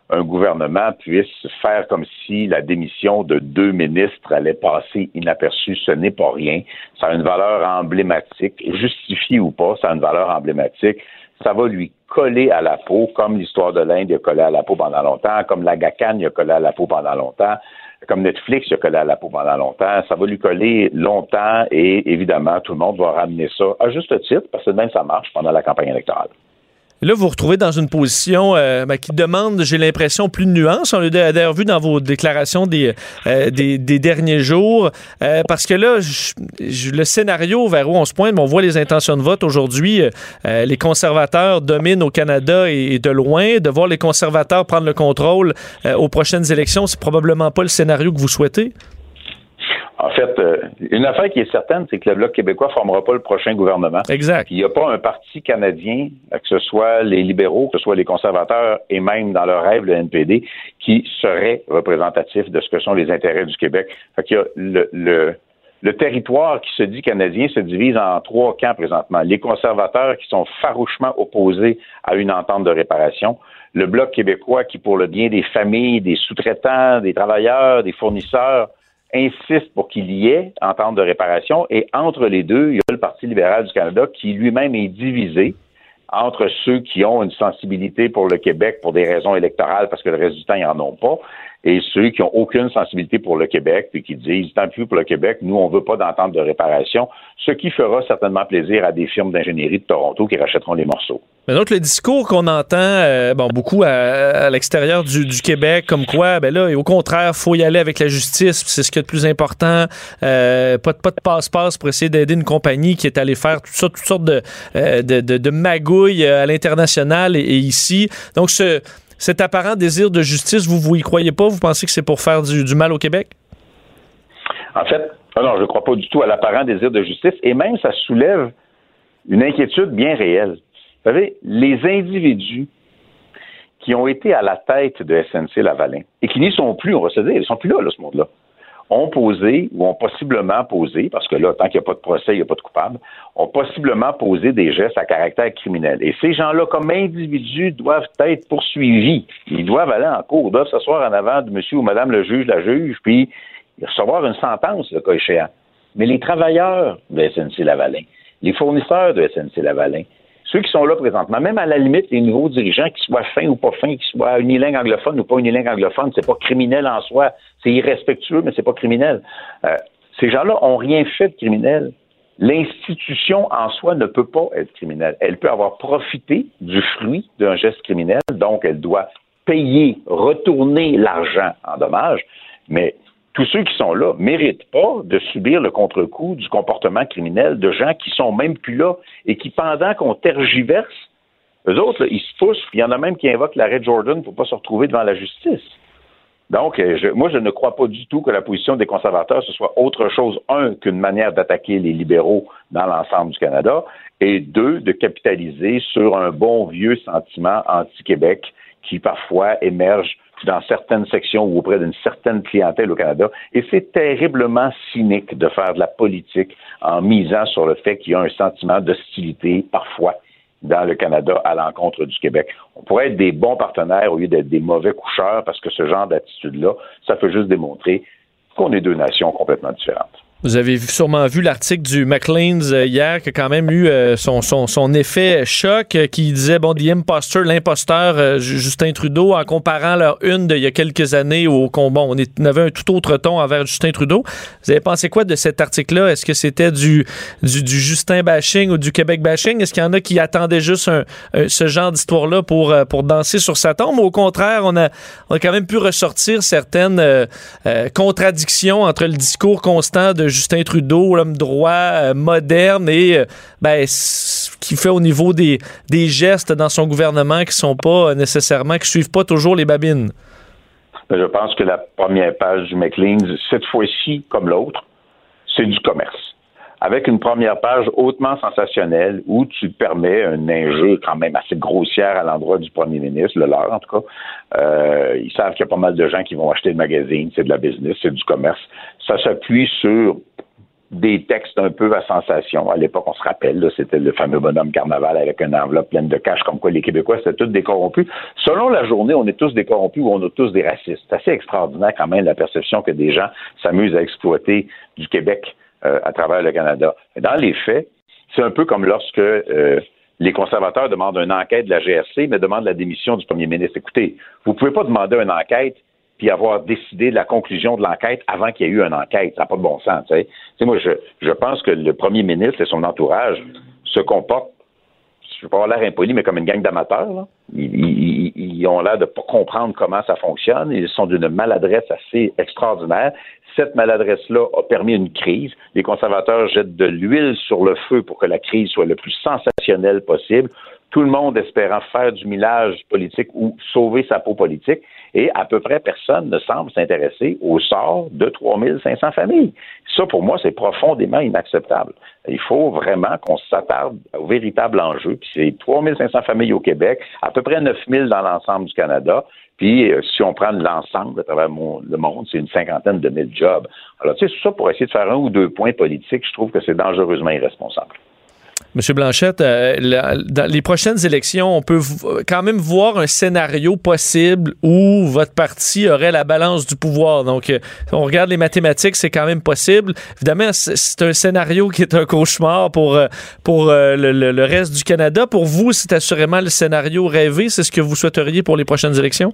un gouvernement puisse faire comme si la démission de deux ministres allait passer inaperçue. Ce n'est pas rien. Ça a une valeur emblématique, justifiée ou pas, ça a une valeur emblématique. Ça va lui coller à la peau, comme l'histoire de l'Inde a collé à la peau pendant longtemps, comme la GACAN a collé à la peau pendant longtemps comme Netflix, il a collé à la peau pendant longtemps. Ça va lui coller longtemps et évidemment, tout le monde va ramener ça à juste titre parce que même ça marche pendant la campagne électorale. Là, vous vous retrouvez dans une position euh, ben, qui demande, j'ai l'impression, plus de nuances. On l'a d'ailleurs vu dans vos déclarations des, euh, derniers jours. Euh, parce que là, le scénario vers où on se pointe, on voit les intentions de vote aujourd'hui. les conservateurs dominent au Canada et, de loin. De voir les conservateurs prendre le contrôle aux prochaines élections, c'est probablement pas le scénario que vous souhaitez. En fait, euh, une affaire qui est certaine, c'est que le Bloc québécois ne formera pas le prochain gouvernement. Exact. Il n'y a pas un parti canadien, que ce soit les libéraux, que ce soit les conservateurs et même dans leur rêve, le NPD, qui serait représentatif de ce que sont les intérêts du Québec. Fait qu'il y a le, le, le territoire qui se dit canadien se divise en trois camps présentement. Les conservateurs qui sont farouchement opposés à une entente de réparation. Le Bloc québécois qui, pour le bien des familles, des sous-traitants, des travailleurs, des fournisseurs, insiste pour qu'il y ait entente de réparation et entre les deux, il y a le Parti libéral du Canada qui lui-même est divisé entre ceux qui ont une sensibilité pour le Québec pour des raisons électorales parce que le reste du temps, ils n'en ont pas, et ceux qui n'ont aucune sensibilité pour le Québec, puis qui disent tant pis pour le Québec, nous, on ne veut pas d'entente de réparation, ce qui fera certainement plaisir à des firmes d'ingénierie de Toronto qui rachèteront les morceaux. Mais donc, le discours qu'on entend euh, bon, beaucoup à, l'extérieur du, Québec, comme quoi, ben là, au contraire, faut y aller avec la justice, c'est ce qui est le plus important. Euh, pas, de, pas de passe-passe pour essayer d'aider une compagnie qui est allée faire tout ça, toutes sortes de, euh, de, de, magouilles à l'international et, ici. Donc, ce, cet apparent désir de justice, vous, vous y croyez pas? Vous pensez que c'est pour faire du, mal au Québec? En fait, non, je ne crois pas du tout à l'apparent désir de justice. Et même, ça soulève une inquiétude bien réelle. Vous savez, les individus qui ont été à la tête de SNC Lavalin et qui n'y sont plus, on va se dire, ils sont plus là, là ce monde-là ont posé ou ont possiblement posé, parce que là, tant qu'il n'y a pas de procès, il n'y a pas de coupable, ont possiblement posé des gestes à caractère criminel. Et ces gens-là, comme individus, doivent être poursuivis. Ils doivent aller en cours, doivent s'asseoir en avant de monsieur ou madame le juge, la juge, puis recevoir une sentence, le cas échéant. Mais les travailleurs de SNC Lavalin, les fournisseurs de SNC Lavalin, ceux qui sont là présentement, même à la limite, les nouveaux dirigeants, qu'ils soient fins ou pas fins, qu'ils soient unilingues anglophone ou pas unilingues anglophone, c'est pas criminel en soi. C'est irrespectueux, mais c'est pas criminel. Euh, ces gens-là ont rien fait de criminel. L'institution en soi ne peut pas être criminelle. Elle peut avoir profité du fruit d'un geste criminel, donc elle doit payer, retourner l'argent en dommages, mais tous ceux qui sont là méritent pas de subir le contre-coup du comportement criminel de gens qui sont même plus là et qui, pendant qu'on tergiverse, eux autres, ils se poussent. Il y en a même qui invoquent l'arrêt Jordan pour pas se retrouver devant la justice. Donc, euh, moi, je ne crois pas du tout que la position des conservateurs, ce soit autre chose, un, qu'une manière d'attaquer les libéraux dans l'ensemble du Canada, et deux, de capitaliser sur un bon vieux sentiment anti-Québec qui parfois émerge dans certaines sections ou auprès d'une certaine clientèle au Canada. Et c'est terriblement cynique de faire de la politique en misant sur le fait qu'il y a un sentiment d'hostilité parfois dans le Canada à l'encontre du Québec. On pourrait être des bons partenaires au lieu d'être des mauvais coucheurs parce que ce genre d'attitude-là, ça peut juste démontrer qu'on est deux nations complètement différentes. Vous avez sûrement vu l'article du Maclean's euh, hier qui a quand même eu euh, son, son, son, effet choc euh, qui disait bon the imposter l'imposteur Justin Trudeau en comparant leur une d'il y a quelques années au combat on, on, avait un tout autre ton envers Justin Trudeau. Vous avez pensé quoi de cet article là Est-ce que c'était du, du, du Justin bashing ou du Québec bashing? Est-ce qu'il y en a qui attendaient juste un, ce genre d'histoire là pour pour danser sur sa tombe? Au contraire on a on a quand même pu ressortir certaines contradictions entre le discours constant de Justin Trudeau, l'homme droit, euh, moderne et euh, ben, qu'il fait au niveau des, gestes dans son gouvernement qui sont pas nécessairement, qui suivent pas toujours les babines? Je pense que la première page du McLean, cette fois-ci, comme l'autre, c'est du commerce. Avec une première page hautement sensationnelle où tu permets un injeu quand même assez grossière à l'endroit du premier ministre, le leur en tout cas. Euh, ils savent qu'il y a pas mal de gens qui vont acheter le magazine, c'est de la business, c'est du commerce. Ça s'appuie sur des textes un peu à sensation. À l'époque, on se rappelle, c'était le fameux bonhomme carnaval avec une enveloppe pleine de cash, comme quoi les Québécois, c'était tous des corrompus. Selon la journée, on est tous des corrompus ou on est tous des racistes. C'est assez extraordinaire quand même la perception que des gens s'amusent à exploiter du Québec euh, à travers le Canada. Dans les faits, c'est un peu comme lorsque euh, les conservateurs demandent une enquête de la GRC, mais demandent la démission du premier ministre. Écoutez, vous ne pouvez pas demander une enquête puis avoir décidé de la conclusion de l'enquête avant qu'il y ait eu une enquête. Ça n'a pas de bon sens. Moi, je, pense que le premier ministre et son entourage se comportent, je ne vais pas avoir l'air impoli, mais comme une gang d'amateurs. Ils, ils, ont l'air de pas comprendre comment ça fonctionne. Ils sont d'une maladresse assez extraordinaire. Cette maladresse-là a permis une crise. Les conservateurs jettent de l'huile sur le feu pour que la crise soit le plus sensationnelle possible tout le monde espérant faire du millage politique ou sauver sa peau politique, et à peu près personne ne semble s'intéresser au sort de 3500 familles. Ça, pour moi, c'est profondément inacceptable. Il faut vraiment qu'on s'attarde au véritable enjeu, puis c'est 3500 familles au Québec, à peu près 9000 dans l'ensemble du Canada, puis euh, si on prend l'ensemble à travers le monde, c'est une cinquantaine de mille jobs. Alors, tu sais, ça, pour essayer de faire un ou deux points politiques, je trouve que c'est dangereusement irresponsable. Monsieur Blanchette, euh, dans les prochaines élections, on peut quand même voir un scénario possible où votre parti aurait la balance du pouvoir. Donc, euh, on regarde les mathématiques, c'est quand même possible. Évidemment, c'est un scénario qui est un cauchemar pour, euh, le, reste du Canada. Pour vous, c'est assurément le scénario rêvé. C'est ce que vous souhaiteriez pour les prochaines élections?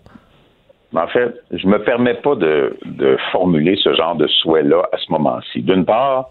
En fait, je me permets pas de, de formuler ce genre de souhait-là à ce moment-ci. D'une part,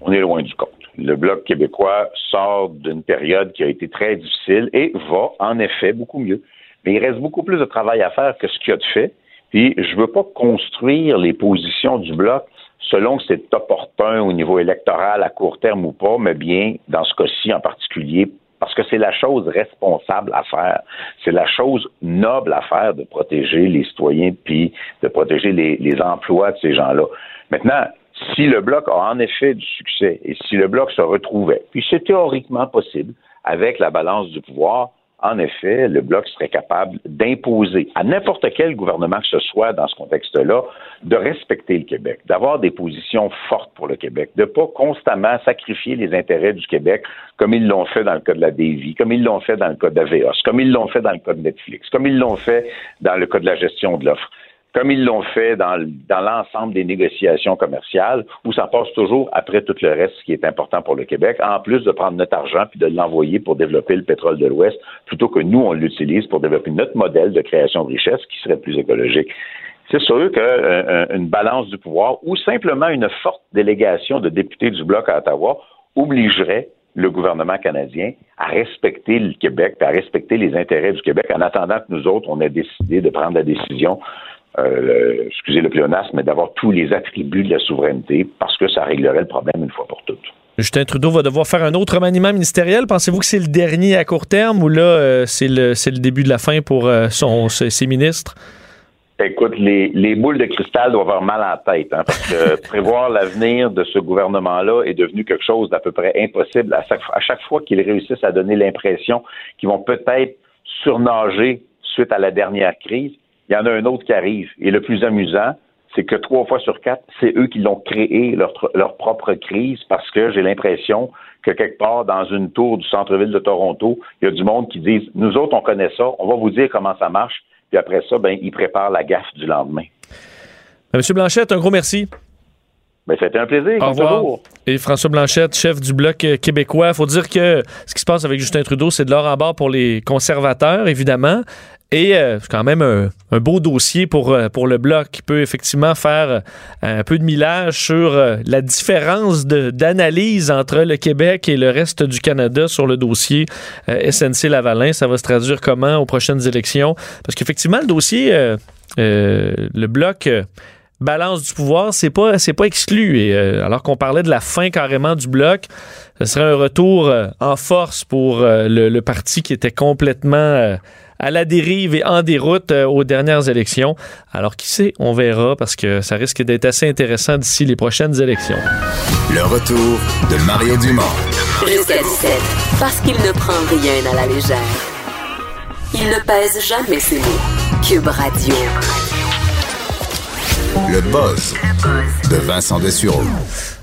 on est loin du compte le Bloc québécois sort d'une période qui a été très difficile et va, en effet, beaucoup mieux. Mais il reste beaucoup plus de travail à faire que ce qu'il a de fait. Puis, je ne veux pas construire les positions du Bloc selon que c'est opportun au niveau électoral à court terme ou pas, mais bien, dans ce cas-ci en particulier, parce que c'est la chose responsable à faire. C'est la chose noble à faire de protéger les citoyens puis de protéger les emplois de ces gens-là. Maintenant, si le bloc a en effet du succès et si le bloc se retrouvait, puis c'est théoriquement possible avec la balance du pouvoir, en effet, le Bloc serait capable d'imposer à n'importe quel gouvernement que ce soit dans ce contexte-là de respecter le Québec, d'avoir des positions fortes pour le Québec, de pas constamment sacrifier les intérêts du Québec comme ils l'ont fait dans le cas de la Davy, comme ils l'ont fait dans le cas d'Aveos, comme ils l'ont fait dans le cas de Netflix, comme ils l'ont fait dans le cas de la gestion de l'offre comme ils l'ont fait dans, dans l'ensemble des négociations commerciales, où ça passe toujours après tout le reste, ce qui est important pour le Québec, en plus de prendre notre argent puis de l'envoyer pour développer le pétrole de l'Ouest, plutôt que nous, on l'utilise pour développer notre modèle de création de richesse qui serait plus écologique. C'est sûr qu'une euh, euh, balance du pouvoir ou simplement une forte délégation de députés du Bloc à Ottawa obligerait le gouvernement canadien à respecter le Québec, à respecter les intérêts du Québec, en attendant que nous autres, on ait décidé de prendre la décision euh, excusez le pléonasme, mais d'avoir tous les attributs de la souveraineté parce que ça réglerait le problème une fois pour toutes. Justin Trudeau va devoir faire un autre remaniement ministériel. Pensez-vous que c'est le dernier à court terme ou là, euh, c'est le, le, début de la fin pour euh, son, ses ministres? Écoute, les, les, boules de cristal doivent avoir mal à la tête, hein, parce que prévoir l'avenir de ce gouvernement-là est devenu quelque chose d'à peu près impossible à chaque, à chaque fois qu'ils réussissent à donner l'impression qu'ils vont peut-être surnager suite à la dernière crise il y en a un autre qui arrive. Et le plus amusant, c'est que trois fois sur quatre, c'est eux qui l'ont créé, leur, leur propre crise, parce que j'ai l'impression que quelque part dans une tour du centre-ville de Toronto, il y a du monde qui disent Nous autres, on connaît ça, on va vous dire comment ça marche, puis après ça, ben, ils préparent la gaffe du lendemain. Ben, Monsieur Blanchette, un gros merci. Ben, c'était un plaisir. Au revoir. Et François Blanchette, chef du Bloc québécois. Il faut dire que ce qui se passe avec Justin Trudeau, c'est de l'or en bord pour les conservateurs, évidemment. Et euh, c'est quand même un, beau dossier pour, euh, pour le Bloc qui peut effectivement faire euh, un peu de millage sur la différence d'analyse entre le Québec et le reste du Canada sur le dossier SNC-Lavalin. Ça va se traduire comment aux prochaines élections? Parce qu'effectivement, le dossier, le Bloc balance du pouvoir, c'est pas c'est pas exclu. Et euh, alors qu'on parlait de la fin carrément du bloc, ce serait un retour euh, en force pour euh, le, le parti qui était complètement euh, à la dérive et en déroute euh, aux dernières élections. Alors qui sait, on verra parce que ça risque d'être assez intéressant d'ici les prochaines élections. Le retour de Mario Dumont. Jusqu'à 17, parce qu'il ne prend rien à la légère. Il ne pèse jamais ses mots. Cube Radio. Le buzz de Vincent Dessureau.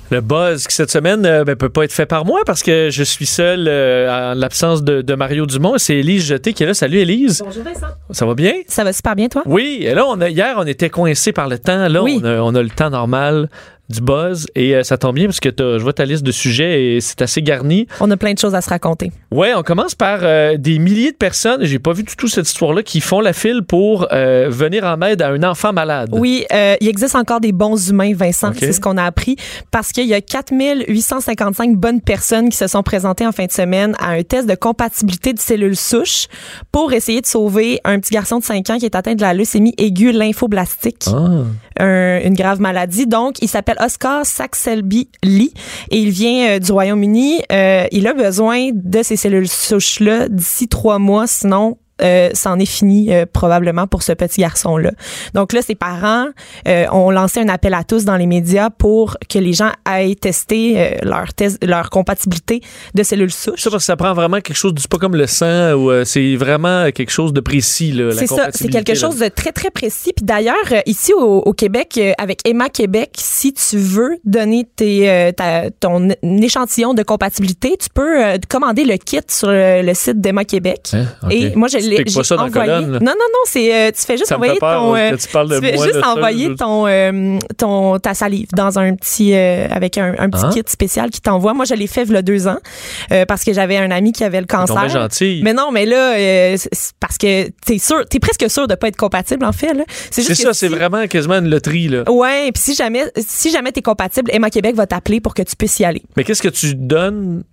Le buzz qui cette semaine euh, ben, peut pas être fait par moi parce que je suis seul euh, en l'absence de, de Mario Dumont. C'est Élise Jeté qui est là. Salut Élise. Bonjour Vincent. Ça va bien? Ça va super bien, toi? Oui, et là, on a, hier, on était coincé par le temps. Là, Oui. on, a, on a le temps normal du buzz. Et euh, ça tombe bien parce que je vois ta liste de sujets et c'est assez garni. On a plein de choses à se raconter. Ouais, on commence par euh, des milliers de personnes, j'ai pas vu du tout cette histoire-là, qui font la file pour euh, venir en aide à un enfant malade. Oui, il existe encore des bons humains, Vincent. C'est ce qu'on a appris. Parce qu'il y a 4855 bonnes personnes qui se sont présentées en fin de semaine à un test de compatibilité de cellules souches pour essayer de sauver un petit garçon de 5 ans qui est atteint de la leucémie aiguë lymphoblastique. Ah. un- une grave maladie. Donc, il s'appelle Oscar Saxelby Lee et il vient euh, du Royaume-Uni. Euh, il a besoin de ces cellules souches-là d'ici trois mois, sinon euh, c'en est fini euh, probablement pour ce petit garçon-là. Donc là, ses parents euh, ont lancé un appel à tous dans les médias pour que les gens aillent tester euh, leur, test, leur compatibilité de cellules souches. Ça, parce que ça prend vraiment quelque chose, c'est pas comme le sang, ou euh, c'est vraiment quelque chose de précis, là, la C'est ça, c'est quelque là. chose de très, très précis. Puis d'ailleurs, euh, ici au, au Québec, avec Emma Québec, si tu veux donner tes, euh, ta- ton échantillon de compatibilité, tu peux euh, commander le kit sur le, le site d'Emma Québec. Hein? Et moi, je Pas ça dans envoyé. colonne. Non, non, non, c'est euh, tu fais juste Ça envoyer peur, ton. euh, tu parles de tu fais moi, juste ça, envoyer ton, euh, ton ta salive dans un petit euh, avec un, un petit Ah. kit spécial qui t'envoie. Moi, je l'ai fait il y a deux ans euh, parce que j'avais un ami qui avait le cancer. gentils. Mais non, mais là, euh, c'est- c'est parce que t'es sûr, t'es presque sûr de pas être compatible en fait. C'est C'est juste ça, que c'est vraiment quasiment une loterie, là. Ouais, puis si jamais, si jamais t'es compatible, Emma Québec va t'appeler pour que tu puisses y aller. Mais qu'est-ce que tu donnes?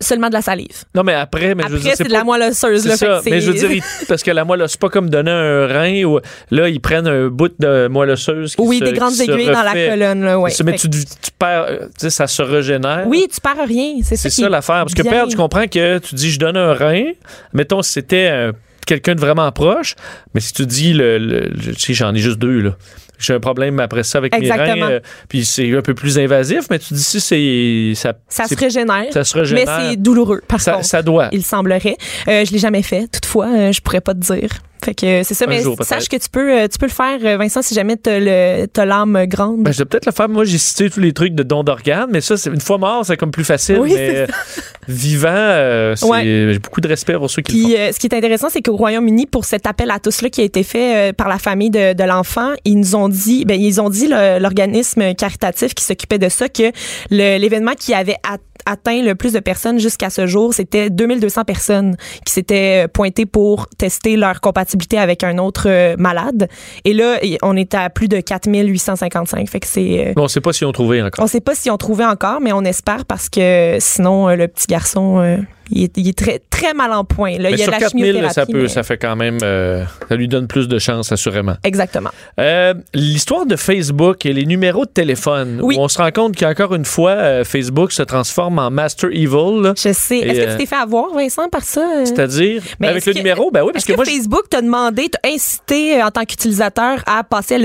Seulement de la salive. Non, mais après, mais je veux dire, Après, c'est de pas- la moelle osseuse. Là, ça, mais je veux dire, ils- parce que la moelle, c'est pas comme donner un rein ou là, ils prennent un bout de moelle osseuse. Qui Oui, se- des grandes aiguilles dans la colonne. Là, ouais. Mais Fait tu, tu perds, euh, tu sais, ça se régénère. Oui, tu perds rien. C'est ça, ça l'affaire. Parce que perdre, je comprends que tu dis je donne un rein. Mettons c'était euh, quelqu'un de vraiment proche, mais si tu dis le, le- le- tu sais, j'en ai juste deux là. J'ai un problème après ça avec Exactement. mes reins, euh, puis c'est un peu plus invasif, mais tu dis si c'est ça, Ça c'est- se régénère. ça se Mais régénère. c'est douloureux, par ça, contre. ça doit. Il semblerait. Euh, je l'ai jamais fait. Toutefois, euh, je pourrais pas te dire. Fait que c'est ça. Un mais jour, sache que tu peux, euh, tu peux le faire, euh, Vincent, si jamais t'as l'âme grande. Ben, je vais peut-être le faire. Moi, j'ai cité tous les trucs de don d'organes, mais ça, c'est une fois mort, c'est comme plus facile. Oui, mais vivant, euh, Ouais. j'ai beaucoup de respect pour ceux qui le font. Puis, euh, ce qui est intéressant, c'est qu'au Royaume-Uni, pour cet appel à tous là qui a été fait euh, par la famille de, de l'enfant, ils nous ont dit, ben ils ont dit l'organisme caritatif qui s'occupait de ça que l'événement qui avait at- atteint le plus de personnes jusqu'à ce jour, c'était 2200 personnes qui s'étaient pointées pour tester leur compatibilité avec un autre euh, malade. Et là, on est à plus de 4855. Fait que c'est euh, Bon, on sait pas si on trouvé encore. on sait pas si on trouvé encore, mais on espère parce que sinon, euh, le petit garçon, euh, il, est, il est très, très mal en point. Là. Mais il y a sur la 4000, ça, peut, mais- ça fait quand même. euh, ça lui donne plus de chance, assurément. Exactement. Euh, L'histoire de Facebook et les numéros de téléphone, Oui. où on se rend compte qu'encore une fois, euh, Facebook se transforme en Master Evil. là. Je sais. Est-ce que tu t'es fait avoir, Vincent, par ça? C'est-à-dire, Mais avec le que- numéro, ben oui, parce que que, moi, Facebook t'a demandé, t'a incité en tant qu'utilisateur à passer à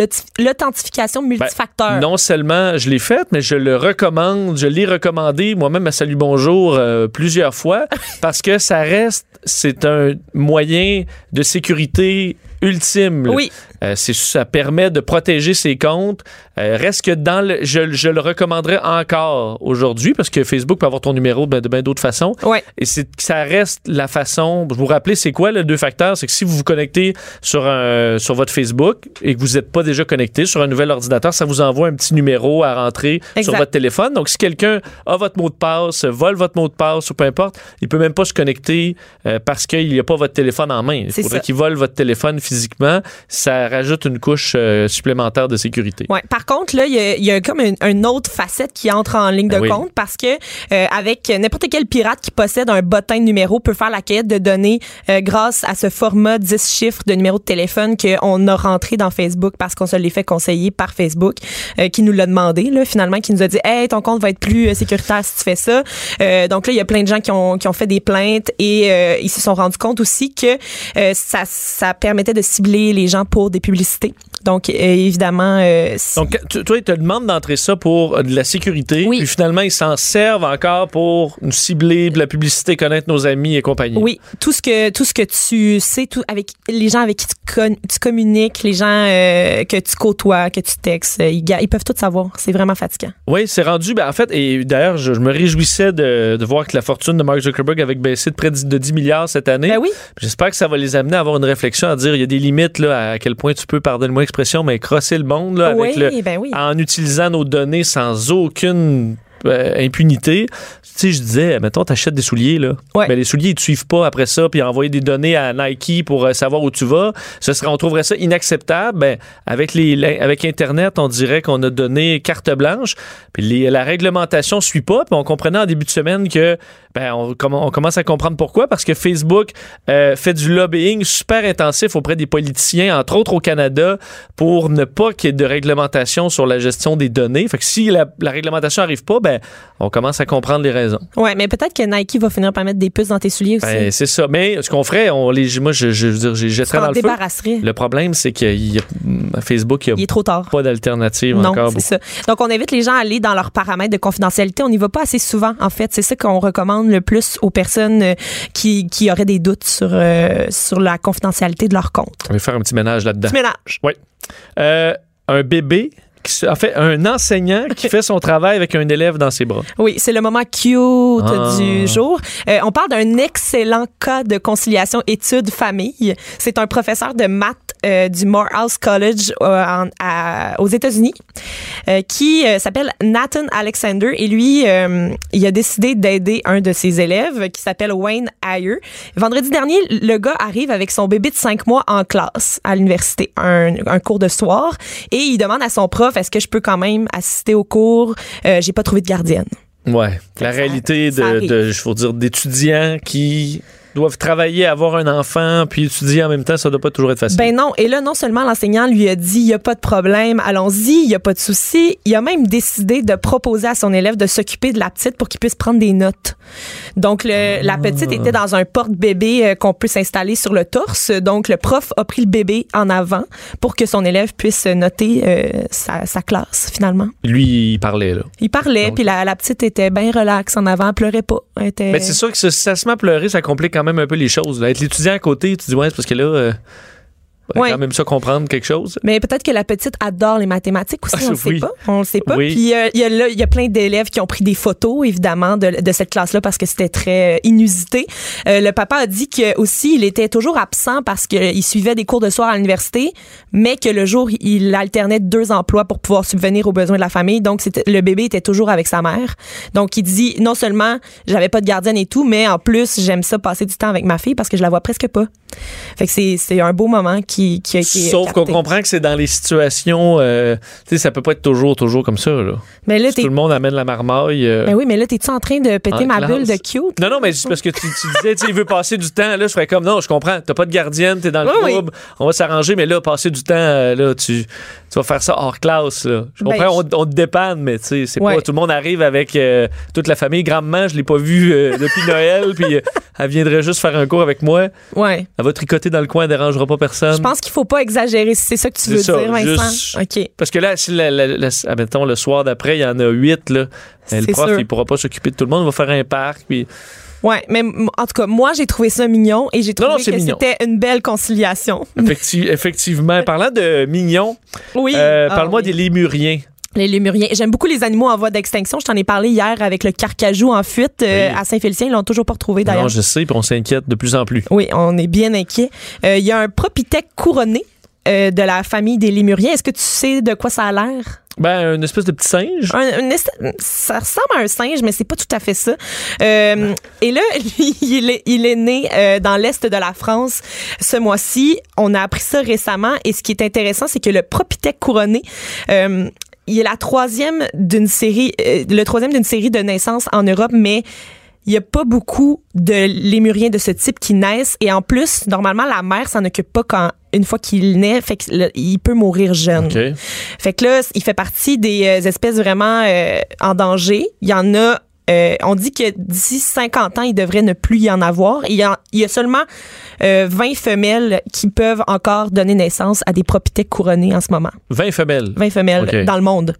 l'authentification Ben, multifacteur? Non seulement je l'ai faite, mais je le recommande, je l'ai recommandé moi-même à Salut Bonjour plusieurs fois parce que ça reste, c'est un moyen de sécurité ultime. là. Oui. Euh, ça permet de protéger ses comptes. Euh, reste que dans le, je, je le recommanderais encore aujourd'hui parce que Facebook peut avoir ton numéro de, de bien d'autres façons. Ouais. Et c'est, ça reste la façon. Vous vous rappelez, c'est quoi le deux facteurs? C'est que si vous vous connectez sur, un, sur votre Facebook et que vous n'êtes pas déjà connecté sur un nouvel ordinateur, ça vous envoie un petit numéro à rentrer sur votre téléphone. Donc, si quelqu'un a votre mot de passe, vole votre mot de passe ou peu importe, il peut même pas se connecter euh, parce qu'il n'y a pas votre téléphone en main. Il faudrait qu'il vole votre téléphone physiquement, ça rajoute une couche euh, supplémentaire de sécurité. Ouais. Par contre, là, il y y a comme une, une autre facette qui entre en ligne de Ben oui. compte parce que euh, avec n'importe quel pirate qui possède un bottin de numéro peut faire la quête de données euh, grâce à ce format 10 chiffres de numéro de téléphone qu'on a rentré dans Facebook parce qu'on se l'est fait conseiller par Facebook, euh, qui nous l'a demandé, là, finalement, qui nous a dit Hey, ton compte va être plus euh, sécuritaire si tu fais ça. Euh, donc là, il y a plein de gens qui ont, qui ont fait des plaintes et euh, ils se sont rendus compte aussi que euh, ça, ça permettait de cibler les gens pour des publicités. Donc, euh, évidemment, euh, si- Donc, tu- toi, ils te demandent d'entrer ça pour euh, de la sécurité, Oui. puis finalement, ils s'en servent encore pour nous cibler, de la publicité, connaître nos amis et compagnie. Oui, tout ce que tout ce que tu sais, tout avec les gens avec qui tu, con- tu communiques, les gens euh, que tu côtoies, que tu textes, ils, ils peuvent tout savoir. C'est vraiment fatigant. Oui, c'est rendu. Ben, en fait, et d'ailleurs, je, je me réjouissais de, de voir que la fortune de Mark Zuckerberg avait baissé de près de 10 milliards cette année. Ben oui. J'espère que ça va les amener à avoir une réflexion, à dire il y a des limites là, à quel point tu peux, pardonne-moi l'expression, mais crosser le monde là, avec oui, le, ben oui. en utilisant nos données sans aucune euh, impunité. Tu sais, je disais, mettons, t'achètes des souliers, là. Ouais. Mais les souliers, ils te suivent pas après ça, puis envoyer des données à Nike pour euh, savoir où tu vas. Ce serait, on trouverait ça inacceptable. Ben, avec, les, avec Internet, on dirait qu'on a donné carte blanche, puis la réglementation suit pas, puis on comprenait en début de semaine que, ben, on, comm- on commence à comprendre pourquoi, parce que Facebook euh, fait du lobbying super intensif auprès des politiciens, entre autres au Canada, pour ne pas qu'il y ait de réglementation sur la gestion des données. Fait que si la, la réglementation arrive pas, ben, on commence à comprendre les raisons. Ouais, mais peut-être que Nike va finir par mettre des puces dans tes souliers aussi. Ben, c'est ça. Mais ce qu'on ferait, on les, moi, je, je, veux dire, j'ai tu jetterais dans le feu. Le problème, c'est que Facebook, il Il n'y est a trop tard. pas d'alternative encore. c'est ça. Donc, on invite les gens à aller dans leurs paramètres de confidentialité. On n'y va pas assez souvent, en fait. C'est ça qu'on recommande le plus aux personnes euh, qui, qui auraient des doutes sur, euh, sur la confidentialité de leur compte. On va faire un petit ménage là-dedans. Petit ménage. Oui. Euh, un bébé, en fait, un enseignant qui fait son travail avec un élève dans ses bras. Oui, c'est le moment cute Ah. du jour. Euh, on parle d'un excellent cas de conciliation études-famille. C'est un professeur de maths euh, du Morehouse College euh, en- à- aux États-Unis qui s'appelle Nathan Alexander et lui, il a décidé d'aider un de ses élèves qui s'appelle Wayne Ayer. Vendredi dernier, le gars arrive avec son bébé de 5 mois en classe à l'université, un, un cours de soir, et il demande à son prof est-ce que je peux quand même assister au cours? Euh, J'ai pas trouvé de gardienne. Ouais. La Ça- réalité ça de, de, je veux dire, d'étudiants qui doivent travailler, avoir un enfant, puis étudier en même temps, ça doit pas toujours être facile. Ben non. Et là, non seulement l'enseignant lui a dit, il n'y a pas de problème, allons-y, il n'y a pas de souci. Il a même décidé de proposer à son élève de s'occuper de la petite pour qu'il puisse prendre des notes. Donc, le- la petite était dans un porte-bébé euh, qu'on peut s'installer sur le torse. Donc, le prof a pris le bébé en avant pour que son élève puisse noter euh, sa, sa classe, finalement. Lui, il parlait, là. Il parlait, Donc- puis la, la petite était bien relaxe en avant, elle pleurait pas. Elle était... Mais c'est sûr que si ça se met à pleurer, ça complique quand même un peu les choses. là. Être l'étudiant à côté, tu dis, ouais, c'est parce que là, euh, faudrait Ouais. quand même ça comprendre quelque chose. Mais peut-être que la petite adore les mathématiques aussi, Ah, on le sait oui. pas. On le sait pas. Oui. Puis euh, il y, a là- y a plein d'élèves qui ont pris des photos, évidemment, de, de cette classe-là parce que c'était très euh, inusité. Euh, le papa a dit que aussi il était toujours absent parce qu'il suivait des cours de soir à l'université, mais que le jour il alternait deux emplois pour pouvoir subvenir aux besoins de la famille. Donc le bébé était toujours avec sa mère. Donc il dit non seulement j'avais pas de gardienne et tout, mais en plus j'aime ça passer du temps avec ma fille parce que je la vois presque pas. Fait que c'est c'est un beau moment qui, qui a été Sauf qu'on comprend que c'est dans les situations, euh, tu sais, ça peut pas être toujours, toujours comme ça, là. Mais là Si tout le monde amène la marmaille. euh, Ben oui, mais là, t'es-tu en train de péter ma classe. bulle de cute? Non, non, mais c'est parce que tu, tu disais, tu il veut passer du temps. Là, je ferais comme, non, je comprends. T'as pas de gardienne, t'es dans le Oui, oui. trouble. On va s'arranger, mais là, passer du temps, euh, là, tu, tu vas faire ça hors classe, là. Je Ben, comprends, on, on te dépanne, mais tu sais, c'est Ouais. pas, tout le monde arrive avec euh, toute la famille. Grand-maman, je l'ai pas vue depuis Noël, puis elle viendrait juste faire un cours avec moi. Ouais. Elle va tricoter dans le coin, elle dérangera pas personne. Je pense qu'il faut pas exagérer si c'est ça que tu veux ça, dire, Vincent. juste- OK. Parce que là, si la, la- la- admettons, le soir d'après, il y en a huit, là. Le prof, sûr. il pourra pas s'occuper de tout le monde, il va faire un parc, puis Ouais, mais en tout cas, moi, j'ai trouvé ça mignon et j'ai trouvé non, que mignon. c'était une belle conciliation. effecti- effectivement. Parlant de mignons, Oui. euh, Ah, parle-moi oui. des lémuriens. Les lémuriens. J'aime beaucoup les animaux en voie d'extinction. Je t'en ai parlé hier avec le carcajou en fuite euh, Oui. à Saint-Félicien. Ils l'ont toujours pas retrouvé d'ailleurs. Non, je sais, puis on s'inquiète de plus en plus. Oui, on est bien inquiet. Euh, Il y a un propithèque couronné euh, de la famille des lémuriens. Est-ce que tu sais de quoi ça a l'air? Ben, une espèce de petit singe. Un- une est- ça ressemble à un singe, mais c'est pas tout à fait ça. Euh, et là, il est, il est né euh, dans l'est de la France ce mois-ci. On a appris ça récemment. Et ce qui est intéressant, c'est que le propithèque couronné. euh, il est la troisième d'une série, euh, le troisième d'une série de naissances en Europe, mais il y a pas beaucoup de lémuriens de ce type qui naissent. Et en plus, normalement, la mère s'en occupe pas quand une fois qu'il naît, fait qu'il peut mourir jeune. OK. Fait que là, il fait partie des euh, espèces vraiment euh, en danger. Il y en a. euh, on dit que d'ici 50 ans, il devrait ne plus y en avoir. Il y a, il y a seulement euh, 20 femelles qui peuvent encore donner naissance à des propithèques couronnés en ce moment. 20 femelles. 20 femelles OK. dans le monde.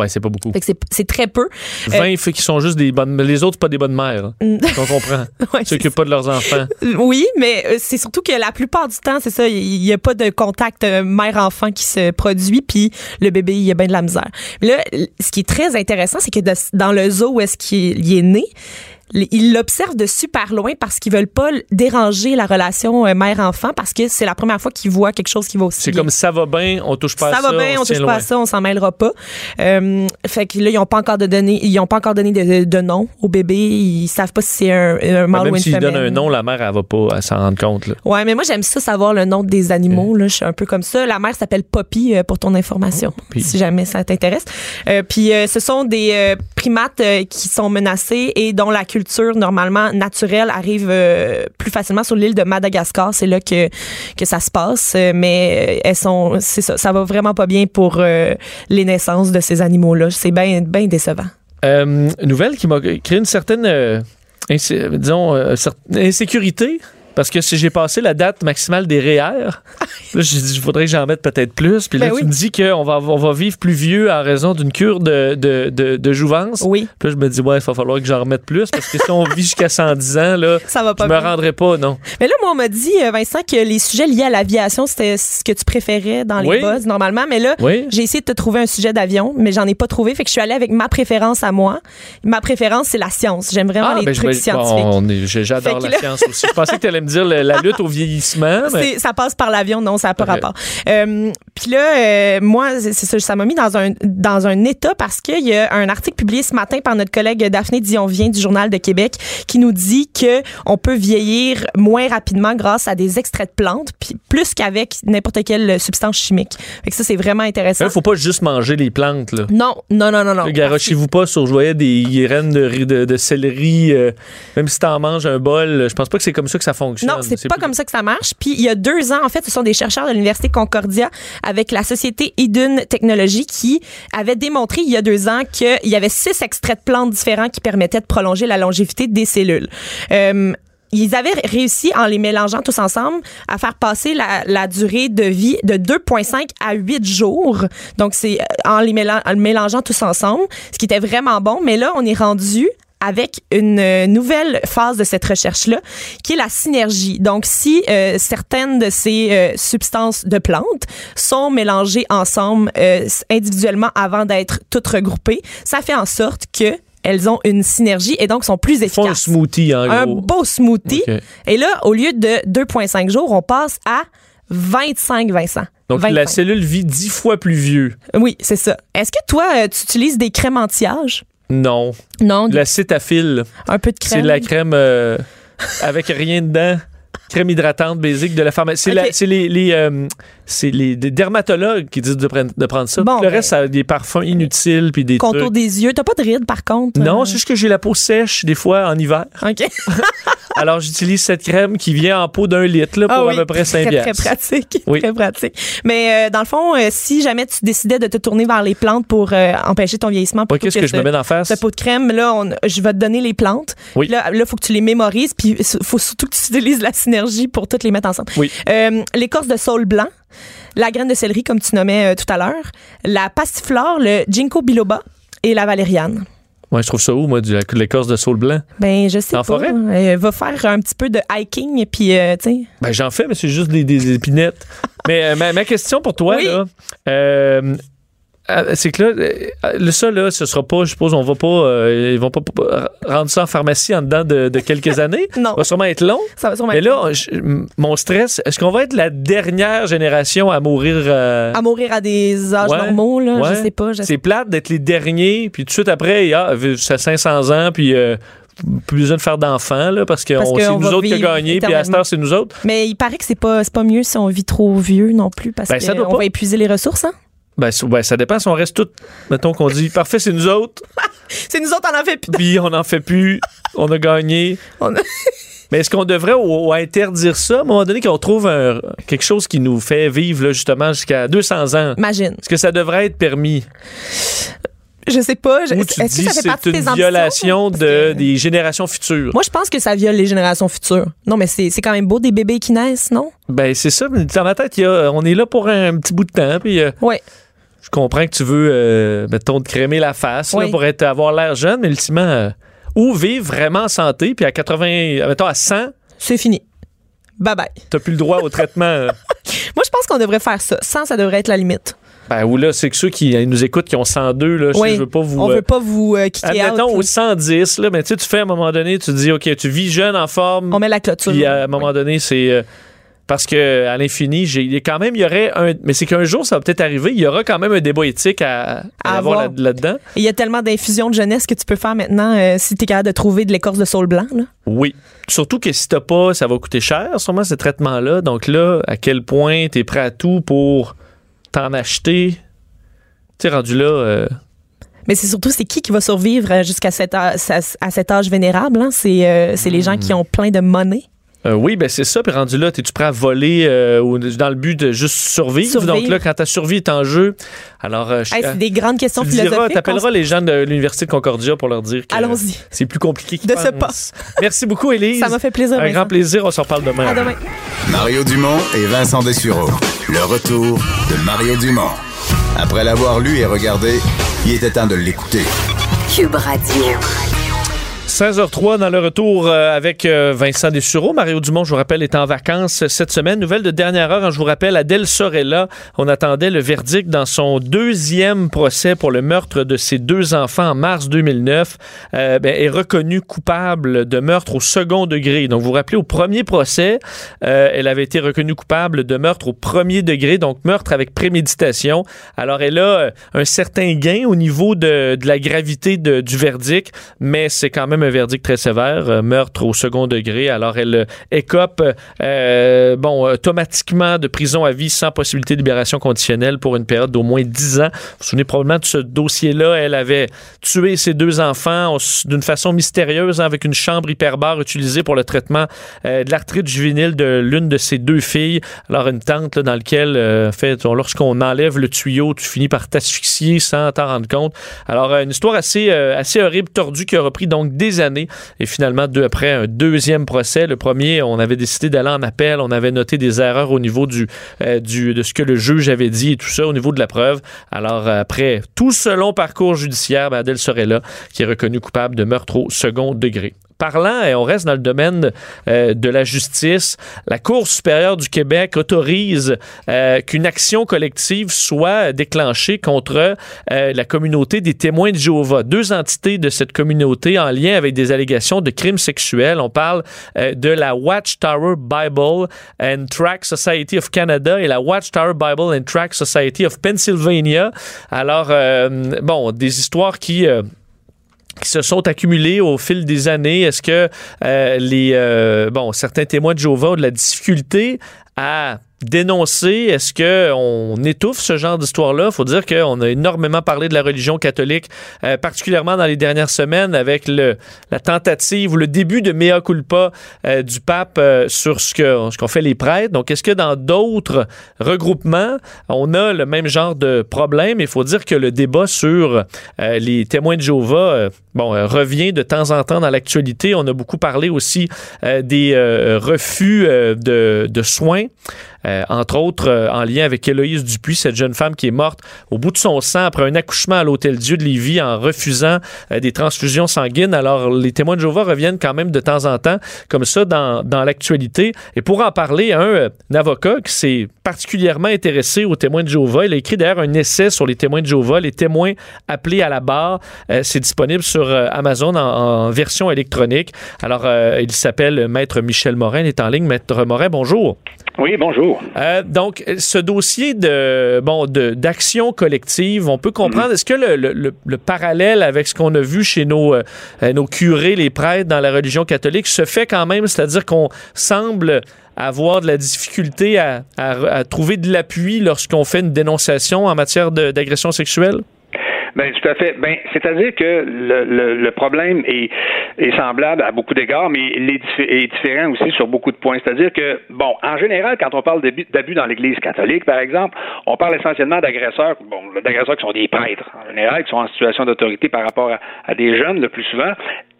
Ouais, c'est pas beaucoup. Fait que c'est- très peu. 20 fait qui sont juste des bonnes. Les autres, pas des bonnes mères. hein. Mm. On comprend. Ouais, s'occupent pas de leurs enfants. Oui, mais euh, c'est surtout que la plupart du temps, c'est ça, il n'y a pas de contact euh, mère-enfant qui se produit, puis le bébé, il y a bien de la misère. Là, ce qui est très intéressant, c'est que de- dans le zoo où est-ce qu'il il est né, ils l'observent de super loin parce qu'ils veulent pas déranger la relation euh, mère-enfant parce que c'est la première fois qu'ils voient quelque chose qui va aussi C'est comme ça va bien, on touche pas ça à ça. va bien, on, se touche pas à ça, on s'en mêlera pas. Euh, fait que là, ils ont pas encore de données, ils ont pas encore donné de, de nom au bébé. Ils savent pas si c'est un, un mâle ou Même une femelle. donnent un nom, la mère, elle va pas s'en rendre compte. Là. Ouais, mais moi j'aime ça savoir le nom des animaux. Là, je suis un peu comme ça. La mère s'appelle Poppy euh, pour ton information, Poppy. si jamais ça t'intéresse. Euh, puis euh, ce sont des primates qui sont menacés et dont la culture normalement naturelle arrive euh, plus facilement sur l'île de Madagascar. C'est là que que ça se passe. Euh, mais euh, elles sont, ça, ça va vraiment pas bien pour les naissances de ces animaux-là. C'est bien décevant. Nouvelle qui m'a créé une certaine, disons, insécurité. Parce que si j'ai passé la date maximale des REER, là, j'ai dit, il faudrait que j'en mette peut-être plus. Puis là, Ben tu oui. me dis qu'on va, on va vivre plus vieux en raison d'une cure de, de, de, de jouvence. Oui, Puis là, je me dis, ouais, il va falloir que j'en remette plus. Parce que si on vit jusqu'à 110 ans, là, ça va je pas me bien. rendrai pas, non. Mais là, moi, on m'a dit, euh, Vincent, que les sujets liés à l'aviation, c'était ce que tu préférais dans les Oui. buzz, normalement. Mais là, Oui. j'ai essayé de te trouver un sujet d'avion, mais j'en ai pas trouvé. Fait que je suis allée avec ma préférence à moi. Ma préférence, c'est la science. J'aime vraiment les ben, je trucs scientifiques. bon, J'adore la là- science aussi. Je pensais que tu allais me dire la, la lutte au vieillissement. mais- ça passe par l'avion, non, ça n'a pas rapport. Euh, Puis là, euh, moi, ça, m'a mis dans un, dans un état parce qu'il y a un article publié ce matin par notre collègue Daphné Dionvien du Journal de Québec qui nous dit que on peut vieillir moins rapidement grâce à des extraits de plantes, puis plus qu'avec n'importe quelle substance chimique. Fait que ça, c'est vraiment intéressant. Il faut pas juste manger les plantes. Là. Non, non, non, non, non. Garochez-vous pas sur, je voyais des graines de, riz- de, de céleri, euh, même si t'en manges un bol, je pense pas que c'est comme ça que ça fonctionne. Non, c'est pas comme ça que ça marche. Puis il y a deux ans, en fait, ce sont des chercheurs de l'Université Concordia avec la société Idun Technologies qui avaient démontré il y a deux ans qu'il y avait six extraits de plantes différents qui permettaient de prolonger la longévité des cellules. Euh, ils avaient réussi, en les mélangeant tous ensemble, à faire passer la, la durée de vie de 2,5 à 8 jours. Donc, c'est euh, en les en mélangeant tous ensemble, ce qui était vraiment bon. Mais là, on est rendu avec une euh, nouvelle phase de cette recherche-là, qui est la synergie. Donc, si euh, certaines de ces euh, substances de plantes sont mélangées ensemble euh, individuellement avant d'être toutes regroupées, ça fait en sorte que elles ont une synergie et donc sont plus Ils font un efficaces. smoothie, en Un gros. beau smoothie. Et là, au lieu de 2,5 jours, on passe à 25, Vincent. Donc, 25. la cellule vit dix fois plus vieux. Oui, c'est ça. Est-ce que toi, tu utilises des crèmes anti-âge? Non. Non, La cétafile, un peu de c'est crème. la crème euh, avec rien dedans. Crème hydratante basique de la pharmacie. C'est c'est les, euh, c'est les, des dermatologues qui disent de, prendre- de prendre ça. Bon, le ben- reste, ça a des parfums inutiles puis des Contour trucs. des yeux. T'as pas de rides, par contre? Non, Euh, c'est juste que j'ai la peau sèche des fois en hiver. OK. Alors, j'utilise cette crème qui vient en pot d'un litre là, pour Ah à oui, peu près 5 très, très pratique. Oui. Très pratique. Mais euh, dans le fond, euh, si jamais tu décidais de te tourner vers les plantes pour empêcher ton vieillissement, Ouais, Qu'est-ce que, je ce- me mets d'en face? ce pot de crème, là, on- je vais te donner les plantes. Oui. Puis Là, il faut que tu les mémorises, puis il faut surtout que tu utilises la synergie pour toutes les mettre ensemble. Oui. L'écorce de saule blanc, la graine de céleri, comme tu nommais euh, tout à l'heure, la passiflore, le ginkgo biloba et la valériane. Ouais, je trouve ça où, moi, du- de l'écorce de saule blanc? Ben, je sais En pas. forêt? Euh, va faire un petit peu de hiking, puis, euh, tu sais, Ben, j'en fais, mais c'est juste des, des épinettes. mais euh, ma, ma question pour toi, Oui. là, c'est que là, euh, le ça, là, ce sera pas, je suppose, on va pas, euh, ils vont pas euh, rendre ça en pharmacie en dedans de, de quelques années. Non. Ça va sûrement être long. Ça va sûrement Mais là, je- mon stress, est-ce qu'on va être la dernière génération à mourir? euh, à mourir à des âges Ouais, normaux, là, ouais. je sais pas. je C'est plate d'être les derniers, puis tout de suite après, ah, ça 500 ans, puis euh, plus besoin de faire d'enfants, là, parce que c'est nous autres qui a gagné, puis à cette heure, c'est nous autres. Mais il paraît que c'est pas, pas mieux si on vit trop vieux non plus, parce Ben, qu'on va épuiser les ressources. Hein? Ben, ça- ça dépend si on reste tous, mettons qu'on dit, parfait, c'est nous autres, C'est nous autres, on en fait plus. puis on n'en fait plus, on a gagné. On a- Mais est-ce qu'on devrait interdire ça à un moment donné qu'on trouve un- quelque chose qui nous fait vivre là, justement jusqu'à 200 ans? Imagine. Est-ce que ça devrait être permis? Je sais pas. je- Est-ce tu que dis ça fait c'est une violation de, que- des générations futures? Moi, je pense que ça viole les générations futures. Non, mais c'est quand même beau des bébés qui naissent, non? Ben, c'est ça. mais Dans ma tête, y a- on est là pour un, petit bout de temps. Puis, euh, Ouais. Je comprends que tu veux, euh, mettons, te crémer la face là, pour être, avoir l'air jeune, mais ultimement, euh, ou vivre vraiment en santé, puis à 80, mettons, à 100, C'est fini. Bye bye. t'as plus le droit au traitement. euh. Moi, je pense qu'on devrait faire ça. 100, ça devrait être la limite. ben, ou là, c'est que ceux qui euh, nous écoutent, qui ont 102, là, je, Oui. je veux pas vous. On euh, veut pas vous euh, kicker. Admettons au 110, là, mais tu sais, tu fais à un moment donné, tu dis, OK, tu vis jeune, en forme, On met la clôture. puis à un moment donné, c'est. Parce que à l'infini, j'ai quand même, il y aurait un. Mais c'est qu'un jour, ça va peut-être arriver, il y aura quand même un débat éthique à, à À avoir là- là-dedans. Il y a tellement d'infusions de jeunesse que tu peux faire maintenant euh, si tu es capable de trouver de l'écorce de saule blanc. Là. Oui. Surtout que si t'as pas, ça va coûter cher, sûrement, ce traitement-là. Donc là, à quel point t'es prêt à tout pour t'en acheter? Tu sais, rendu là, euh, Mais c'est surtout, c'est qui qui va survivre euh, jusqu'à cet, âge- à cet âge vénérable? hein? C'est euh, c'est les gens qui ont plein de monnaie. Euh, oui, ben c'est ça. Puis rendu là, t'es-tu prêt à voler euh, ou dans le but de juste survivre? Survivre. Donc là, quand ta survie est en jeu, alors euh, je- Hey, c'est des grandes questions tu philosophiques. t'appelleras les gens de l'Université de Concordia pour leur dire que Allons-y. c'est plus compliqué qu'ils De ce pensent. Merci beaucoup, Élise. Ça m'a fait plaisir. Un Vincent. grand plaisir. On s'en reparle demain. À demain. Mario Dumont et Vincent Dessureau. Le retour de Mario Dumont. Après l'avoir lu et regardé, il était temps de l'écouter. Cube Radio. 16h03 dans le retour euh, avec euh, Vincent Dessureau. Mario Dumont, je vous rappelle, est en vacances cette semaine. Nouvelle de dernière heure, hein, je vous rappelle, Adèle Sorella, on attendait le verdict dans son deuxième procès pour le meurtre de ses deux enfants en mars 2009. Euh, ben, est reconnue coupable de meurtre au second degré. Donc, vous vous rappelez, au premier procès, euh, elle avait été reconnue coupable de meurtre au premier degré, donc meurtre avec préméditation. Alors, elle a un certain gain au niveau de, de la gravité du verdict, mais c'est quand même un verdict très sévère, euh, meurtre au second degré. Alors, elle euh, écope, euh, bon, automatiquement de prison à vie sans possibilité de libération conditionnelle pour une période d'au moins 10 ans. Vous vous souvenez probablement de ce dossier-là. Elle avait tué ses deux enfants d'une façon mystérieuse hein, avec une chambre hyperbare utilisée pour le traitement de l'arthrite juvénile de l'une de ses deux filles. Alors, une tente dans laquelle, en fait, on- lorsqu'on enlève le tuyau, tu finis par t'asphyxier sans t'en rendre compte. Alors, une histoire assez, assez horrible, tordue, qui a repris donc des Et finalement, deux, après un deuxième procès, le premier, on avait décidé d'aller en appel. On avait noté des erreurs au niveau du, euh, du, de ce que le juge avait dit et tout ça, au niveau de la preuve. Alors, après tout ce long parcours judiciaire, ben, Adèle Sorella, qui est reconnue coupable de meurtre au second degré parlant, et on reste dans le domaine euh, de la justice, la Cour supérieure du Québec autorise euh, qu'une action collective soit déclenchée contre euh, la communauté des témoins de Jéhovah. Deux entités de cette communauté en lien avec des allégations de crimes sexuels. On parle euh, de la Watchtower Bible and Tract Society of Canada et la Watchtower Bible and Tract Society of Pennsylvania. Alors, euh, bon, des histoires qui... qui se sont accumulés au fil des années? Est-ce que euh, les euh, bon certains témoins de Jéhovah ont de la difficulté à dénoncer? Est-ce qu'on étouffe ce genre d'histoire-là? Il faut dire qu'on a énormément parlé de la religion catholique, euh, particulièrement dans les dernières semaines avec la tentative ou le début de mea culpa euh, du pape euh, sur ce qu'ont fait les prêtres. Donc, est-ce que dans d'autres regroupements, on a le même genre de problème? Il faut dire que le débat sur les témoins de Jéhovah revient de temps en temps dans l'actualité. On a beaucoup parlé aussi des refus de soins entre autres en lien avec Héloïse Dupuis, cette jeune femme qui est morte au bout de son sang après un accouchement à l'Hôtel Dieu de Lévis en refusant des transfusions sanguines. Alors, les témoins de Jéhovah reviennent quand même de temps en temps comme ça dans, dans l'actualité. Et pour en parler, un avocat qui s'est particulièrement intéressé aux témoins de Jéhovah, il a écrit d'ailleurs un essai sur les témoins de Jéhovah, les témoins appelés à la barre. C'est disponible sur Amazon en, version électronique. Alors, il s'appelle Maître Michel Morin, il est en ligne. Maître Morin, bonjour. Oui, bonjour. Euh, donc, ce dossier de bon d'action collective, on peut comprendre. Mhm. Est-ce que le, le, parallèle avec ce qu'on a vu chez nos euh, nos curés, les prêtres dans la religion catholique, se fait quand même, c'est-à-dire qu'on semble avoir de la difficulté à, à trouver de l'appui lorsqu'on fait une dénonciation en matière d'agression sexuelle? Ben, tout à fait. Ben, c'est-à-dire que le, le, le problème est, est, semblable à beaucoup d'égards, mais il est, différent aussi sur beaucoup de points. C'est-à-dire que, bon, en général, quand on parle d'abus dans l'Église catholique, par exemple, on parle essentiellement d'agresseurs, bon, d'agresseurs qui sont des prêtres, en général, qui sont en situation d'autorité par rapport à, à, des jeunes, le plus souvent.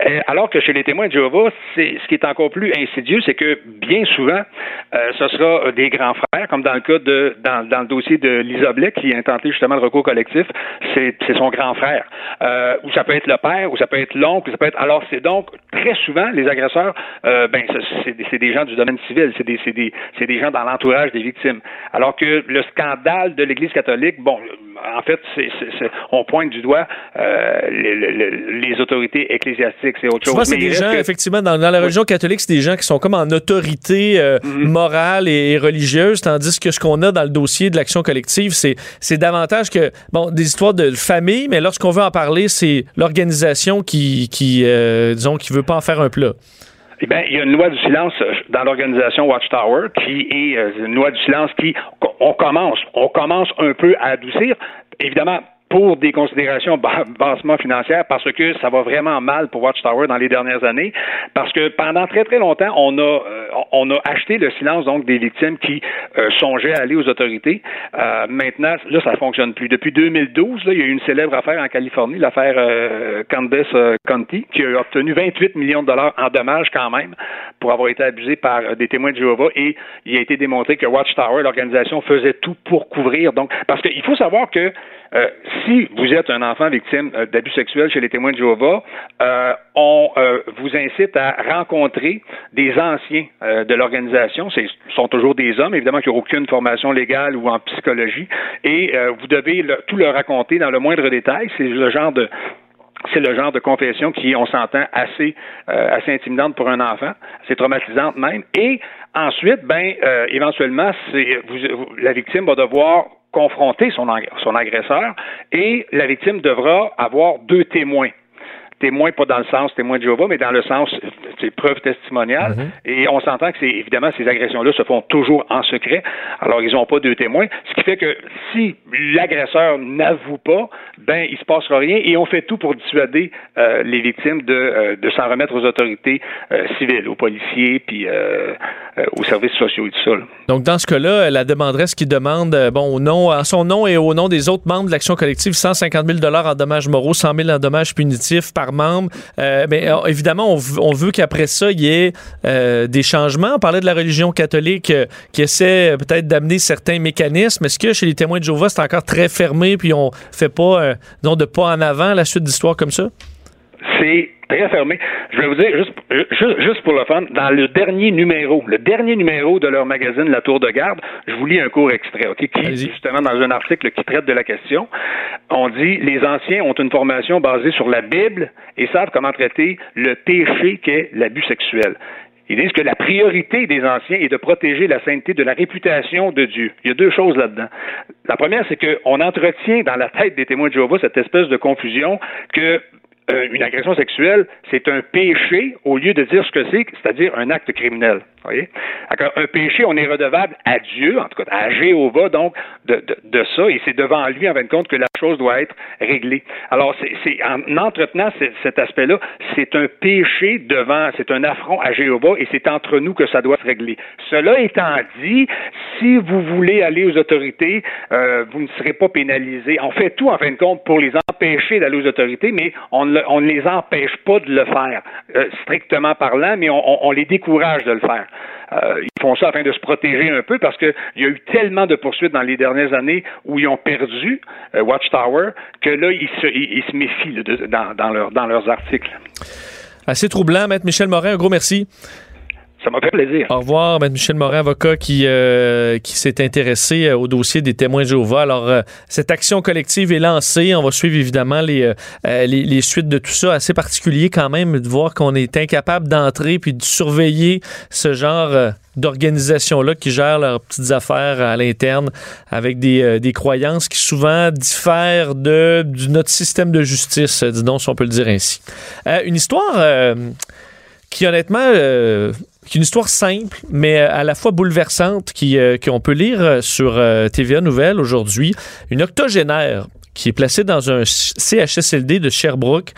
Euh, alors que chez les témoins de Jéhovah, c'est, ce qui est encore plus insidieux, c'est que bien souvent, euh, ce sera des grands frères, comme dans le cas de, dans, dans le dossier de Lisa Blais, qui a intenté justement le recours collectif, c'est, c'est son grand frère. Euh, ou ça peut être le père, ou ça peut être l'oncle, ça peut être. Alors, c'est donc très souvent les agresseurs, euh, ben, c'est, c'est des gens du domaine civil, c'est des, c'est des, c'est des gens dans l'entourage des victimes. Alors que le scandale de l'Église catholique, bon, en fait, c'est, c'est, on pointe du doigt euh, les, les, les, autorités ecclésiastiques, c'est autre chose. c'est des gens, effectivement, dans, dans la religion catholique, c'est des gens qui sont comme en autorité euh, mm-hmm. morale et, et, religieuse, tandis que ce qu'on a dans le dossier de l'action collective, c'est, c'est davantage que, bon, des histoires de famille, mais lorsqu'on veut en parler, c'est l'organisation qui, qui euh, disons, qui veut pas en faire un plat. Eh bien, il y a une loi du silence euh, dans l'organisation Watchtower qui est euh, une loi du silence qui, on commence, on commence un peu à adoucir. Évidemment, pour des considérations bassement financières parce que ça va vraiment mal pour Watchtower dans les dernières années. Parce que pendant très très longtemps on a euh, on a acheté le silence donc des victimes qui euh, songeaient à aller aux autorités. Euh, maintenant là ça fonctionne plus. Depuis 2012 là, il y a eu une célèbre affaire en Californie l'affaire Candace Conti qui a obtenu 28 millions de dollars en dommages quand même pour avoir été abusé par des témoins de Jéhovah. Et il a été démontré que Watchtower l'organisation faisait tout pour couvrir. Donc parce qu'il faut savoir que euh, si vous êtes un enfant victime euh, d'abus sexuels chez les témoins de Jéhovah, euh, on vous incite à rencontrer des anciens de l'organisation. Ce sont toujours des hommes, évidemment, qui n'ont aucune formation légale ou en psychologie, et vous devez tout leur raconter dans le moindre détail. C'est le genre de c'est le genre de confession qui, on s'entend, assez, assez intimidante pour un enfant, assez traumatisante même. Et ensuite, ben, éventuellement, c'est, la victime va devoir confronter son, son agresseur et la victime devra avoir deux témoins. Témoins, pas dans le sens témoin de Jéhovah, mais dans le sens c'est preuve testimoniale. Mhm. Et on s'entend que c'est évidemment ces agressions-là se font toujours en secret. Alors ils n'ont pas deux témoins, ce qui fait que si l'agresseur n'avoue pas, ben il se passera rien et on fait tout pour dissuader euh, les victimes de, euh, de s'en remettre aux autorités euh, civiles, aux policiers, puis aux services sociaux et tout ça. Donc dans ce cas-là, la demanderesse qui demande, bon, au nom, en son nom et au nom des autres membres de l'action collective, 150 000 dollars en dommages moraux, 100 000 en dommages punitifs par membre. Mais évidemment, on, veut qu'après ça, il y ait euh, des changements. On parlait de la religion catholique qui essaie peut-être d'amener certains mécanismes. Est-ce que chez les témoins de Jéhovah, c'est encore très fermé, puis on fait pas, disons, de pas en avant la suite d'histoire comme ça? C'est très fermé. Je vais vous dire, juste, juste, pour le fun, dans le dernier numéro, le dernier numéro de leur magazine La Tour de Garde, je vous lis un court extrait, OK, qui, justement, dans un article qui traite de la question, on dit Les anciens ont une formation basée sur la Bible et savent comment traiter le péché qu'est l'abus sexuel. Ils disent que la priorité des anciens est de protéger la sainteté de la réputation de Dieu. Il y a deux choses là-dedans. La première, c'est qu'on entretient dans la tête des témoins de Jéhovah cette espèce de confusion que euh, une agression sexuelle, c'est un péché au lieu de dire ce que c'est, c'est-à-dire un acte criminel. Voyez? Un péché, on est redevable à Dieu, en tout cas à Jéhovah, donc, de, de, ça, et c'est devant lui, en fin de compte, que la chose doit être réglée. Alors, c'est en entretenant cet aspect-là, c'est un péché devant, c'est un affront à Jéhovah, et c'est entre nous que ça doit se régler. Cela étant dit, si vous voulez aller aux autorités, euh, vous ne serez pas pénalisé. On fait tout, en fin de compte, pour les empêcher d'aller aux autorités, mais on ne, on ne les empêche pas de le faire, euh, strictement parlant, mais on, les décourage de le faire. ils font ça afin de se protéger un peu parce qu'il y a eu tellement de poursuites dans les dernières années où ils ont perdu Watchtower que là, ils se, ils, se méfient dans, dans, dans leurs articles. Assez troublant, Maître Michel Morin, un gros merci. Ça m'a fait plaisir. Au revoir, M. Michel Morin, avocat qui, euh, qui s'est intéressé euh, au dossier des témoins de Jéhovah. Alors, euh, cette action collective est lancée. On va suivre évidemment les, les, suites de tout ça. Assez particulier quand même de voir qu'on est incapable d'entrer puis de surveiller ce genre d'organisations-là qui gèrent leurs petites affaires à l'interne avec des, des, croyances qui souvent diffèrent de, de, notre système de justice, disons, si on peut le dire ainsi. une histoire qui honnêtement c'est une histoire simple, mais euh, à la fois bouleversante, qui, euh, qu'on peut lire euh, sur TVA Nouvelle aujourd'hui. Une octogénaire qui est placée dans un CHSLD de Sherbrooke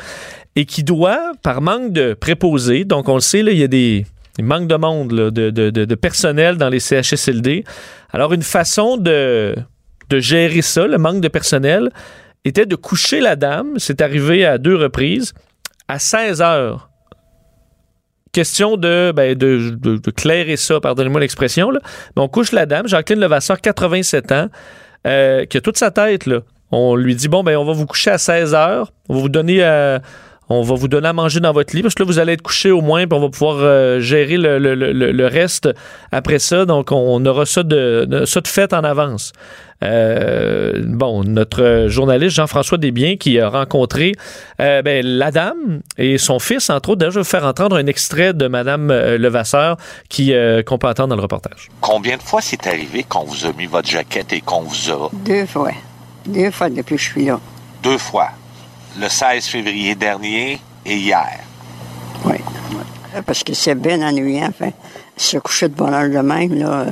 et qui doit, par manque de préposés, donc on le sait, là, il y a des il manque de monde, de, de, de, personnel dans les CHSLD. Alors, une façon de, de gérer ça, le manque de personnel, était de coucher la dame. C'est arrivé à deux reprises, à 16 heures question de, ben, de, de, clairer ça, pardonnez-moi l'expression. Là. on couche la dame, Jacqueline Levasseur, 87 ans, euh, qui a toute sa tête. Là. On lui dit, bon, ben, on va vous coucher à 16 heures, on va vous donner... Euh, on va vous donner à manger dans votre lit parce que là, vous allez être couché au moins, puis on va pouvoir euh, gérer le, le, le, reste après ça. Donc, on aura ça de, ça de fait en avance. Euh, bon, notre journaliste Jean-François Desbiens qui a rencontré euh, ben, la dame et son fils, entre autres. D'ailleurs, je vais faire entendre un extrait de Madame Levasseur qui qu'on peut entendre dans le reportage. Combien de fois c'est arrivé qu'on vous a mis votre jaquette et qu'on vous a... Deux fois. Deux fois depuis que je suis là. Deux fois. Le 16 février dernier et hier. Oui. Parce que c'est bien ennuyant. Enfin, se coucher de bonheur de même, là...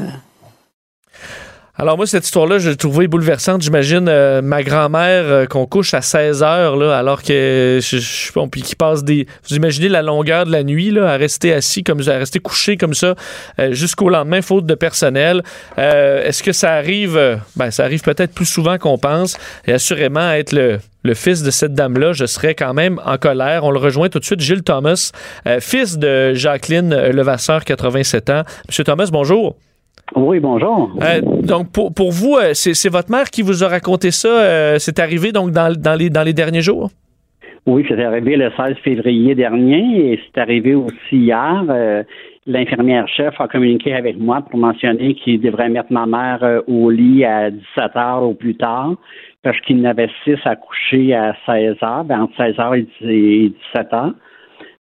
Alors moi, cette histoire-là, je l'ai trouvée bouleversante. J'imagine euh, ma grand-mère euh, qu'on couche à 16 heures, là, alors que je, je, bon, puis qui passe des... Vous imaginez la longueur de la nuit, là, à rester assis comme à rester couché comme ça euh, jusqu'au lendemain, faute de personnel. Est-ce que ça arrive? ben, ça arrive peut-être plus souvent qu'on pense. Et assurément, être le, le fils de cette dame-là, je serais quand même en colère. On le rejoint tout de suite, Gilles Thomas, fils de Jacqueline Levasseur, 87 ans. Monsieur Thomas, bonjour. Oui, bonjour. Euh, donc, pour, pour vous, euh, c'est votre mère qui vous a raconté ça. Euh, c'est arrivé donc dans, dans, les, dans les derniers jours? Oui, c'est arrivé le 16 février dernier et c'est arrivé aussi hier. L'infirmière chef a communiqué avec moi pour mentionner qu'il devrait mettre ma mère au lit à 17 heures au plus tard parce qu'il n'avait six à coucher à 16 heures, ben, entre 16 heures et 17 heures.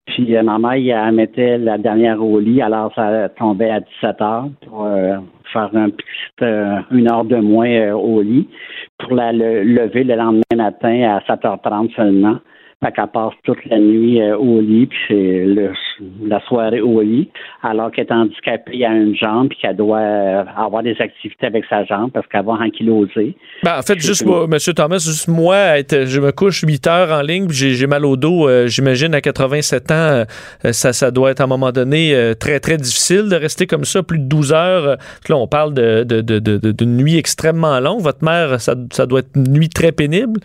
Puis euh, ma mère, elle mettait la dernière au lit, alors ça tombait à 17 heures pour euh, faire un petit, euh, une heure de moins au lit, pour la lever le lendemain matin à 7h30 seulement. Fait qu'elle passe toute la nuit euh, au lit, puis c'est la soirée au lit, alors qu'elle est handicapée à une jambe, puis qu'elle doit euh, avoir des activités avec sa jambe parce qu'elle va ankyloser. Ben, en fait, juste moi, M. Thomas, juste moi, je me couche 8 heures en ligne, puis j'ai mal au dos. Euh, j'imagine à 87 ans, ça, ça doit être à un moment donné très, très difficile de rester comme ça plus de 12 heures. Là, on parle d'une de, de, nuit extrêmement longue. Votre mère, ça, ça doit être une nuit très pénible.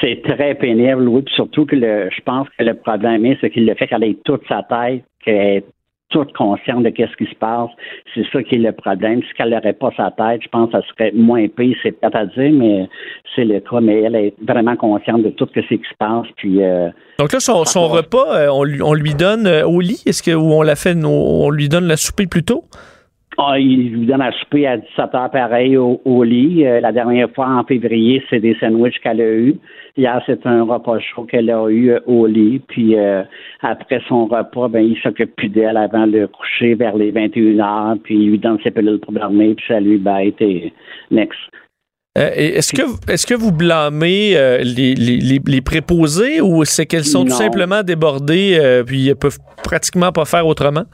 C'est très pénible, oui. Puis surtout que le, je pense que le problème est, c'est qu'il le fait qu'elle ait toute sa tête, qu'elle est toute consciente de qu'est-ce qui se passe. C'est ça qui est le problème. Si qu'elle n'aurait pas sa tête, je pense que ça serait moins pire. C'est peut-être à dire, mais c'est le cas. Mais elle est vraiment consciente de tout ce qui se passe. Puis, euh, Donc là, son, son repas, euh, on, lui, on lui donne euh, au lit? Est-ce que ou on l'a fait, on lui donne la souper plus tôt? Ah, il lui donne à souper à 17 heures pareil au, lit. Euh, la dernière fois, en février, c'est des sandwichs qu'elle a eu. Hier, c'est un repas chaud qu'elle a eu euh, au lit. Puis euh, après son repas, ben il s'occupe plus d'elle avant de coucher vers les 21 heures. Puis il lui donne ses pilules pour dormir. Puis ça lui bête et next. est-ce que est-ce que vous blâmez les, les, les, préposés ou c'est qu'elles sont tout simplement débordées puis elles peuvent pratiquement pas faire autrement?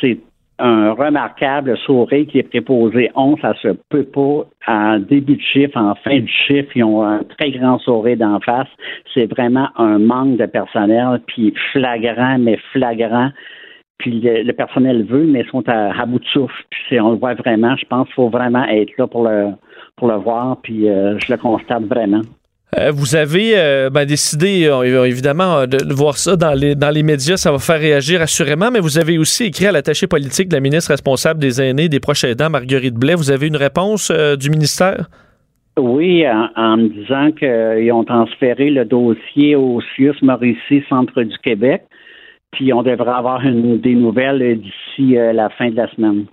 C'est un remarquable sourire qui est préposé 11, ça se peut pas. En début de chiffre, en fin de chiffre, ils ont un très grand sourire d'en face. C'est vraiment un manque de personnel, puis flagrant, mais flagrant. Puis le, personnel veut, mais ils sont à, bout de souffle. Puis on le voit vraiment. Je pense qu'il faut vraiment être là pour le pour le voir. Puis euh, je le constate vraiment. Euh, vous avez euh, ben, décidé, euh, évidemment, de, voir ça dans les, dans les médias, ça va faire réagir assurément, mais vous avez aussi écrit à l'attaché politique de la ministre responsable des aînés, des proches aidants, Marguerite Blais. Vous avez une réponse du ministère? Oui, en, me disant qu'ils ont transféré le dossier au CIUS Mauricie, Centre du Québec, puis on devrait avoir une, des nouvelles d'ici la fin de la semaine.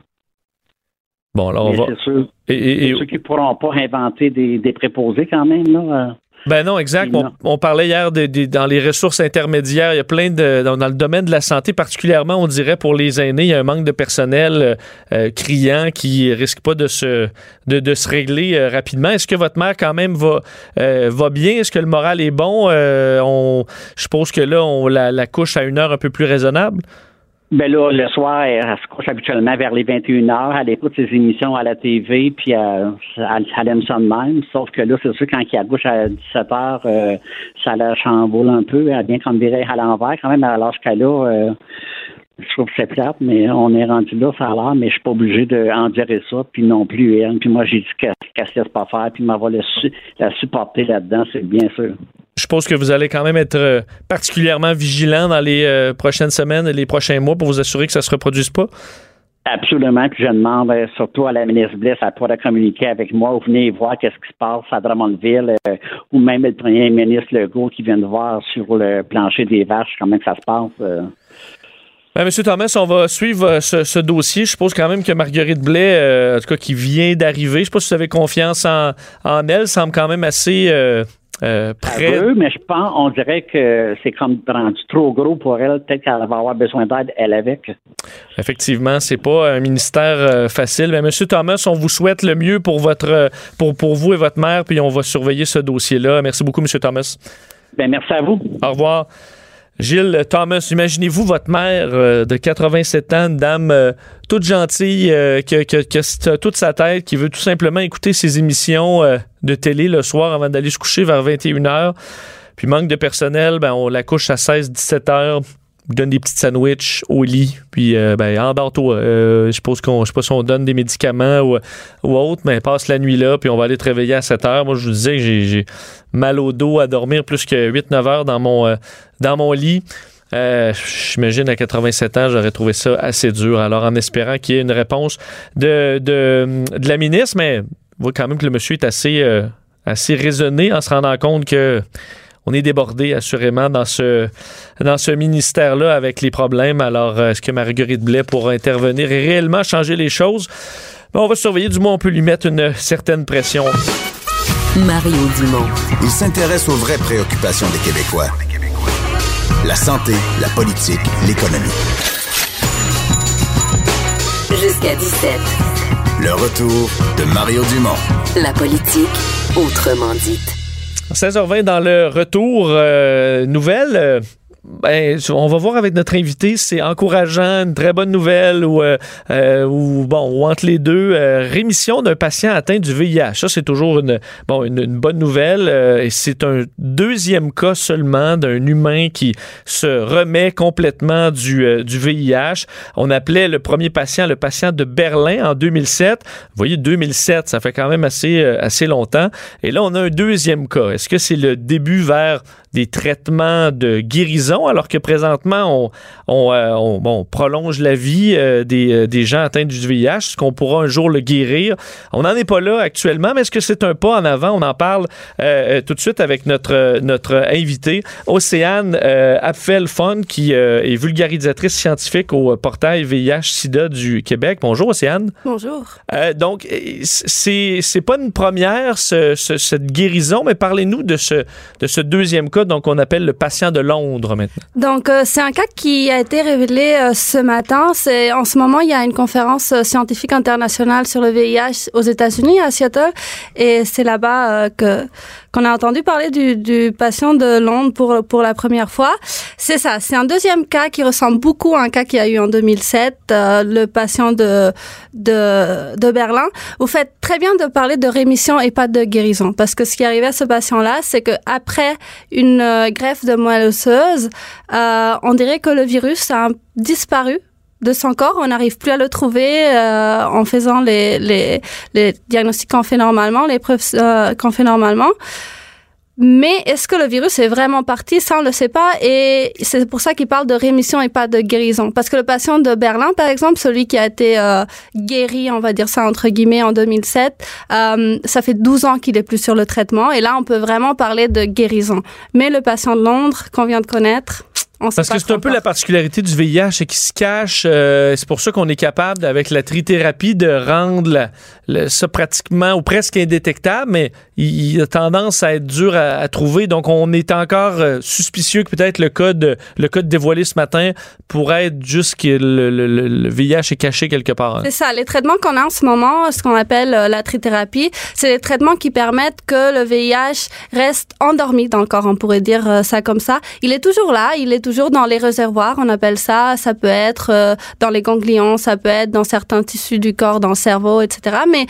Bon, alors on va. C'est sûr, et, ceux qui ne pourront pas inventer des, des préposés quand même, là. Ben non, exact. On, parlait hier de, dans les ressources intermédiaires. Il y a plein de. Dans, le domaine de la santé, particulièrement, on dirait pour les aînés, il y a un manque de personnel euh, euh, criant qui risque pas de se, de, de se régler euh, rapidement. Est-ce que votre mère, quand même, va, va bien? Est-ce que le moral est bon? on, je suppose que là, on la, la couche à une heure un peu plus raisonnable. Ben là, le soir, elle, se couche habituellement vers les 21 heures. Elle écoute ses émissions à la TV, puis elle, elle, aime ça de même. Sauf que là, c'est sûr, quand elle couche à 17 heures, euh, ça la chamboule un peu. Elle vient comme virer à l'envers quand même l'âge qu'elle a. Euh, je trouve que c'est plate, mais on est rendu là, ça a l'air, mais je suis pas obligé d'en dire ça, puis non plus elle. Puis moi, j'ai dit qu'elle ne laisse pas faire, puis m'avoir la supporter là-dedans, c'est bien sûr. Je suppose que vous allez quand même être euh, particulièrement vigilant dans les euh, prochaines semaines et les prochains mois pour vous assurer que ça ne se reproduise pas? Absolument. Puis je demande euh, surtout à la ministre Bliss à pouvoir communiquer avec moi ou venir voir qu'est-ce qui se passe à Drummondville ou même le premier ministre Legault qui vient de voir sur le plancher des vaches comment ça se passe. Ben, Monsieur Thomas, on va suivre ce, dossier. Je suppose quand même que Marguerite Blais, en tout cas, qui vient d'arriver, je ne sais pas si vous avez confiance en, en elle, semble quand même assez euh, mais je pense, on dirait que c'est comme rendu trop gros pour elle. Peut-être qu'elle va avoir besoin d'aide, elle, avec. Effectivement, c'est pas un ministère euh, facile. Mais Monsieur Thomas, on vous souhaite le mieux pour votre, pour, pour vous et votre mère, puis on va surveiller ce dossier-là. Merci beaucoup, Monsieur Thomas. Ben, merci à vous. Au revoir. Gilles Thomas, imaginez-vous votre mère euh, de 87 ans, une dame euh, toute gentille, euh, qui, a toute sa tête, qui veut tout simplement écouter ses émissions de télé le soir avant d'aller se coucher vers 21h. Puis manque de personnel, ben, on la couche à 16-17 heures donne des petits sandwichs au lit, puis euh, ben, endors-toi. Euh, je suppose qu'on, je sais pas si on donne des médicaments ou, autre, mais passe la nuit là, puis on va aller te réveiller à 7 heures. Moi, je vous disais que j'ai, mal au dos à dormir plus que 8-9 heures dans mon, euh, dans mon lit. J'imagine à 87 ans, j'aurais trouvé ça assez dur. Alors, en espérant qu'il y ait une réponse de, de, de la ministre, mais on voit quand même que le monsieur est assez, assez raisonné en se rendant compte que on est débordé assurément dans ce, dans ce ministère-là avec les problèmes. Alors, euh, est-ce que Marguerite Blais pourra intervenir et réellement changer les choses? Ben, on va surveiller, du moins on peut lui mettre une certaine pression. Mario Dumont. Il s'intéresse aux vraies préoccupations des Québécois. La santé, la politique, l'économie. Jusqu'à 17. Le retour de Mario Dumont. La politique, autrement dite. 16h20 dans le retour. Euh, nouvelle. Euh, ben, on va voir avec notre invité, c'est encourageant, une très bonne nouvelle ou, euh, euh ou bon, ou entre les deux, euh, rémission d'un patient atteint du VIH. Ça, c'est toujours une, bon, une, bonne nouvelle. Euh, c'est un deuxième cas seulement d'un humain qui se remet complètement du, du VIH. On appelait le premier patient le patient de Berlin en 2007. Vous voyez, 2007, ça fait quand même assez, assez longtemps. Et là, on a un deuxième cas. Est-ce que c'est le début vers des traitements de guérison, alors que présentement, on, on, euh, prolonge la vie euh, des, euh, des, gens atteints du VIH. Est-ce qu'on pourra un jour le guérir? On n'en est pas là actuellement, mais est-ce que c'est un pas en avant? On en parle tout de suite avec notre, notre invité, Océane Apfel-Fon, qui est vulgarisatrice scientifique au portail VIH-Sida du Québec. Bonjour, Océane. Bonjour. donc, c'est, c'est pas une première, ce, cette guérison, mais parlez-nous de ce, de ce deuxième cas donc on appelle le patient de Londres maintenant. Donc euh, c'est un cas qui a été révélé euh, ce matin. C'est en ce moment il y a une conférence euh, scientifique internationale sur le VIH aux États-Unis à Seattle et c'est là-bas que qu'on a entendu parler du, du, patient de Londres pour pour la première fois. C'est ça, c'est un deuxième cas qui ressemble beaucoup à un cas qu'il y a eu en 2007, le patient de, de de Berlin. Vous faites très bien de parler de rémission et pas de guérison parce que ce qui arrivait à ce patient-là, c'est que après une euh, greffe de moelle osseuse, euh, on dirait que le virus a disparu de son corps. On n'arrive plus à le trouver euh, en faisant les, les, les diagnostics qu'on fait normalement, les preuves qu'on fait normalement. Mais est-ce que le virus est vraiment parti? Ça, on ne le sait pas. Et c'est pour ça qu'il parle de rémission et pas de guérison. Parce que le patient de Berlin, par exemple, celui qui a été euh, guéri, on va dire ça entre guillemets, en 2007, euh, ça fait 12 ans qu'il est plus sur le traitement. Et là, on peut vraiment parler de guérison. Mais le patient de Londres qu'on vient de connaître, parce que c'est un peu la particularité du VIH, c'est qu'il se cache. Euh, c'est pour ça qu'on est capable, avec la trithérapie, de rendre ça pratiquement ou presque indétectable, mais il, a tendance à être dur à, trouver. Donc, on est encore euh, suspicieux que peut-être le code, le code dévoilé ce matin pourrait être juste que le, VIH est caché quelque part. Hein. C'est ça. Les traitements qu'on a en ce moment, ce qu'on appelle euh, la trithérapie, c'est des traitements qui permettent que le VIH reste endormi dans le corps. On pourrait dire ça comme ça. Il est toujours là. Il est toujours toujours dans les réservoirs, on appelle ça. Ça peut être euh, dans les ganglions, ça peut être dans certains tissus du corps, dans le cerveau, etc. Mais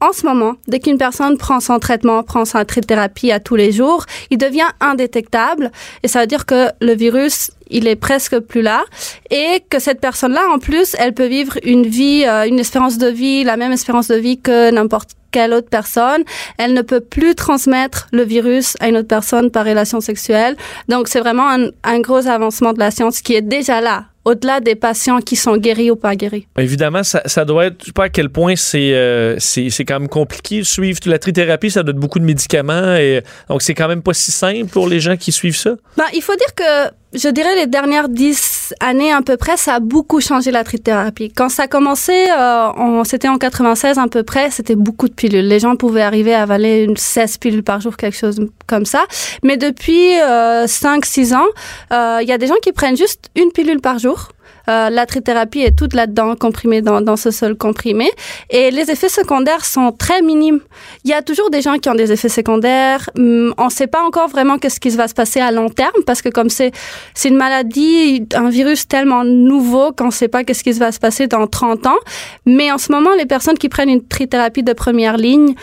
en ce moment, dès qu'une personne prend son traitement, prend sa thérapie à tous les jours, il devient indétectable et ça veut dire que le virus, il est presque plus là et que cette personne-là, en plus, elle peut vivre une vie, euh, une espérance de vie, la même espérance de vie que n'importe quelle autre personne. Elle ne peut plus transmettre le virus à une autre personne par relation sexuelle. Donc, c'est vraiment un, un gros avancement de la science qui est déjà là au-delà des patients qui sont guéris ou pas guéris. Évidemment, ça, ça doit être, je sais pas à quel point c'est euh, c'est quand même compliqué. Suivre la trithérapie, ça donne beaucoup de médicaments et donc c'est quand même pas si simple pour les gens qui suivent ça? Ben, il faut dire que je dirais les dernières dix années à peu près, ça a beaucoup changé la trithérapie. Quand ça a commencé, euh, c'était en 96 à peu près, c'était beaucoup de pilules. Les gens pouvaient arriver à avaler une 16 pilules par jour, quelque chose comme ça. Mais depuis euh, 5-6 ans, euh, il y a des gens qui prennent juste une pilule par jour. Euh, la trithérapie est toute là-dedans, comprimée dans, dans, ce seul comprimé. Et les effets secondaires sont très minimes. Il y a toujours des gens qui ont des effets secondaires. Hum, on ne sait pas encore vraiment qu'est-ce qui va se passer à long terme parce que comme c'est c'est une maladie, un virus tellement nouveau qu'on ne sait pas qu'est-ce qui va se passer dans 30 ans. Mais en ce moment, les personnes qui prennent une trithérapie de première ligne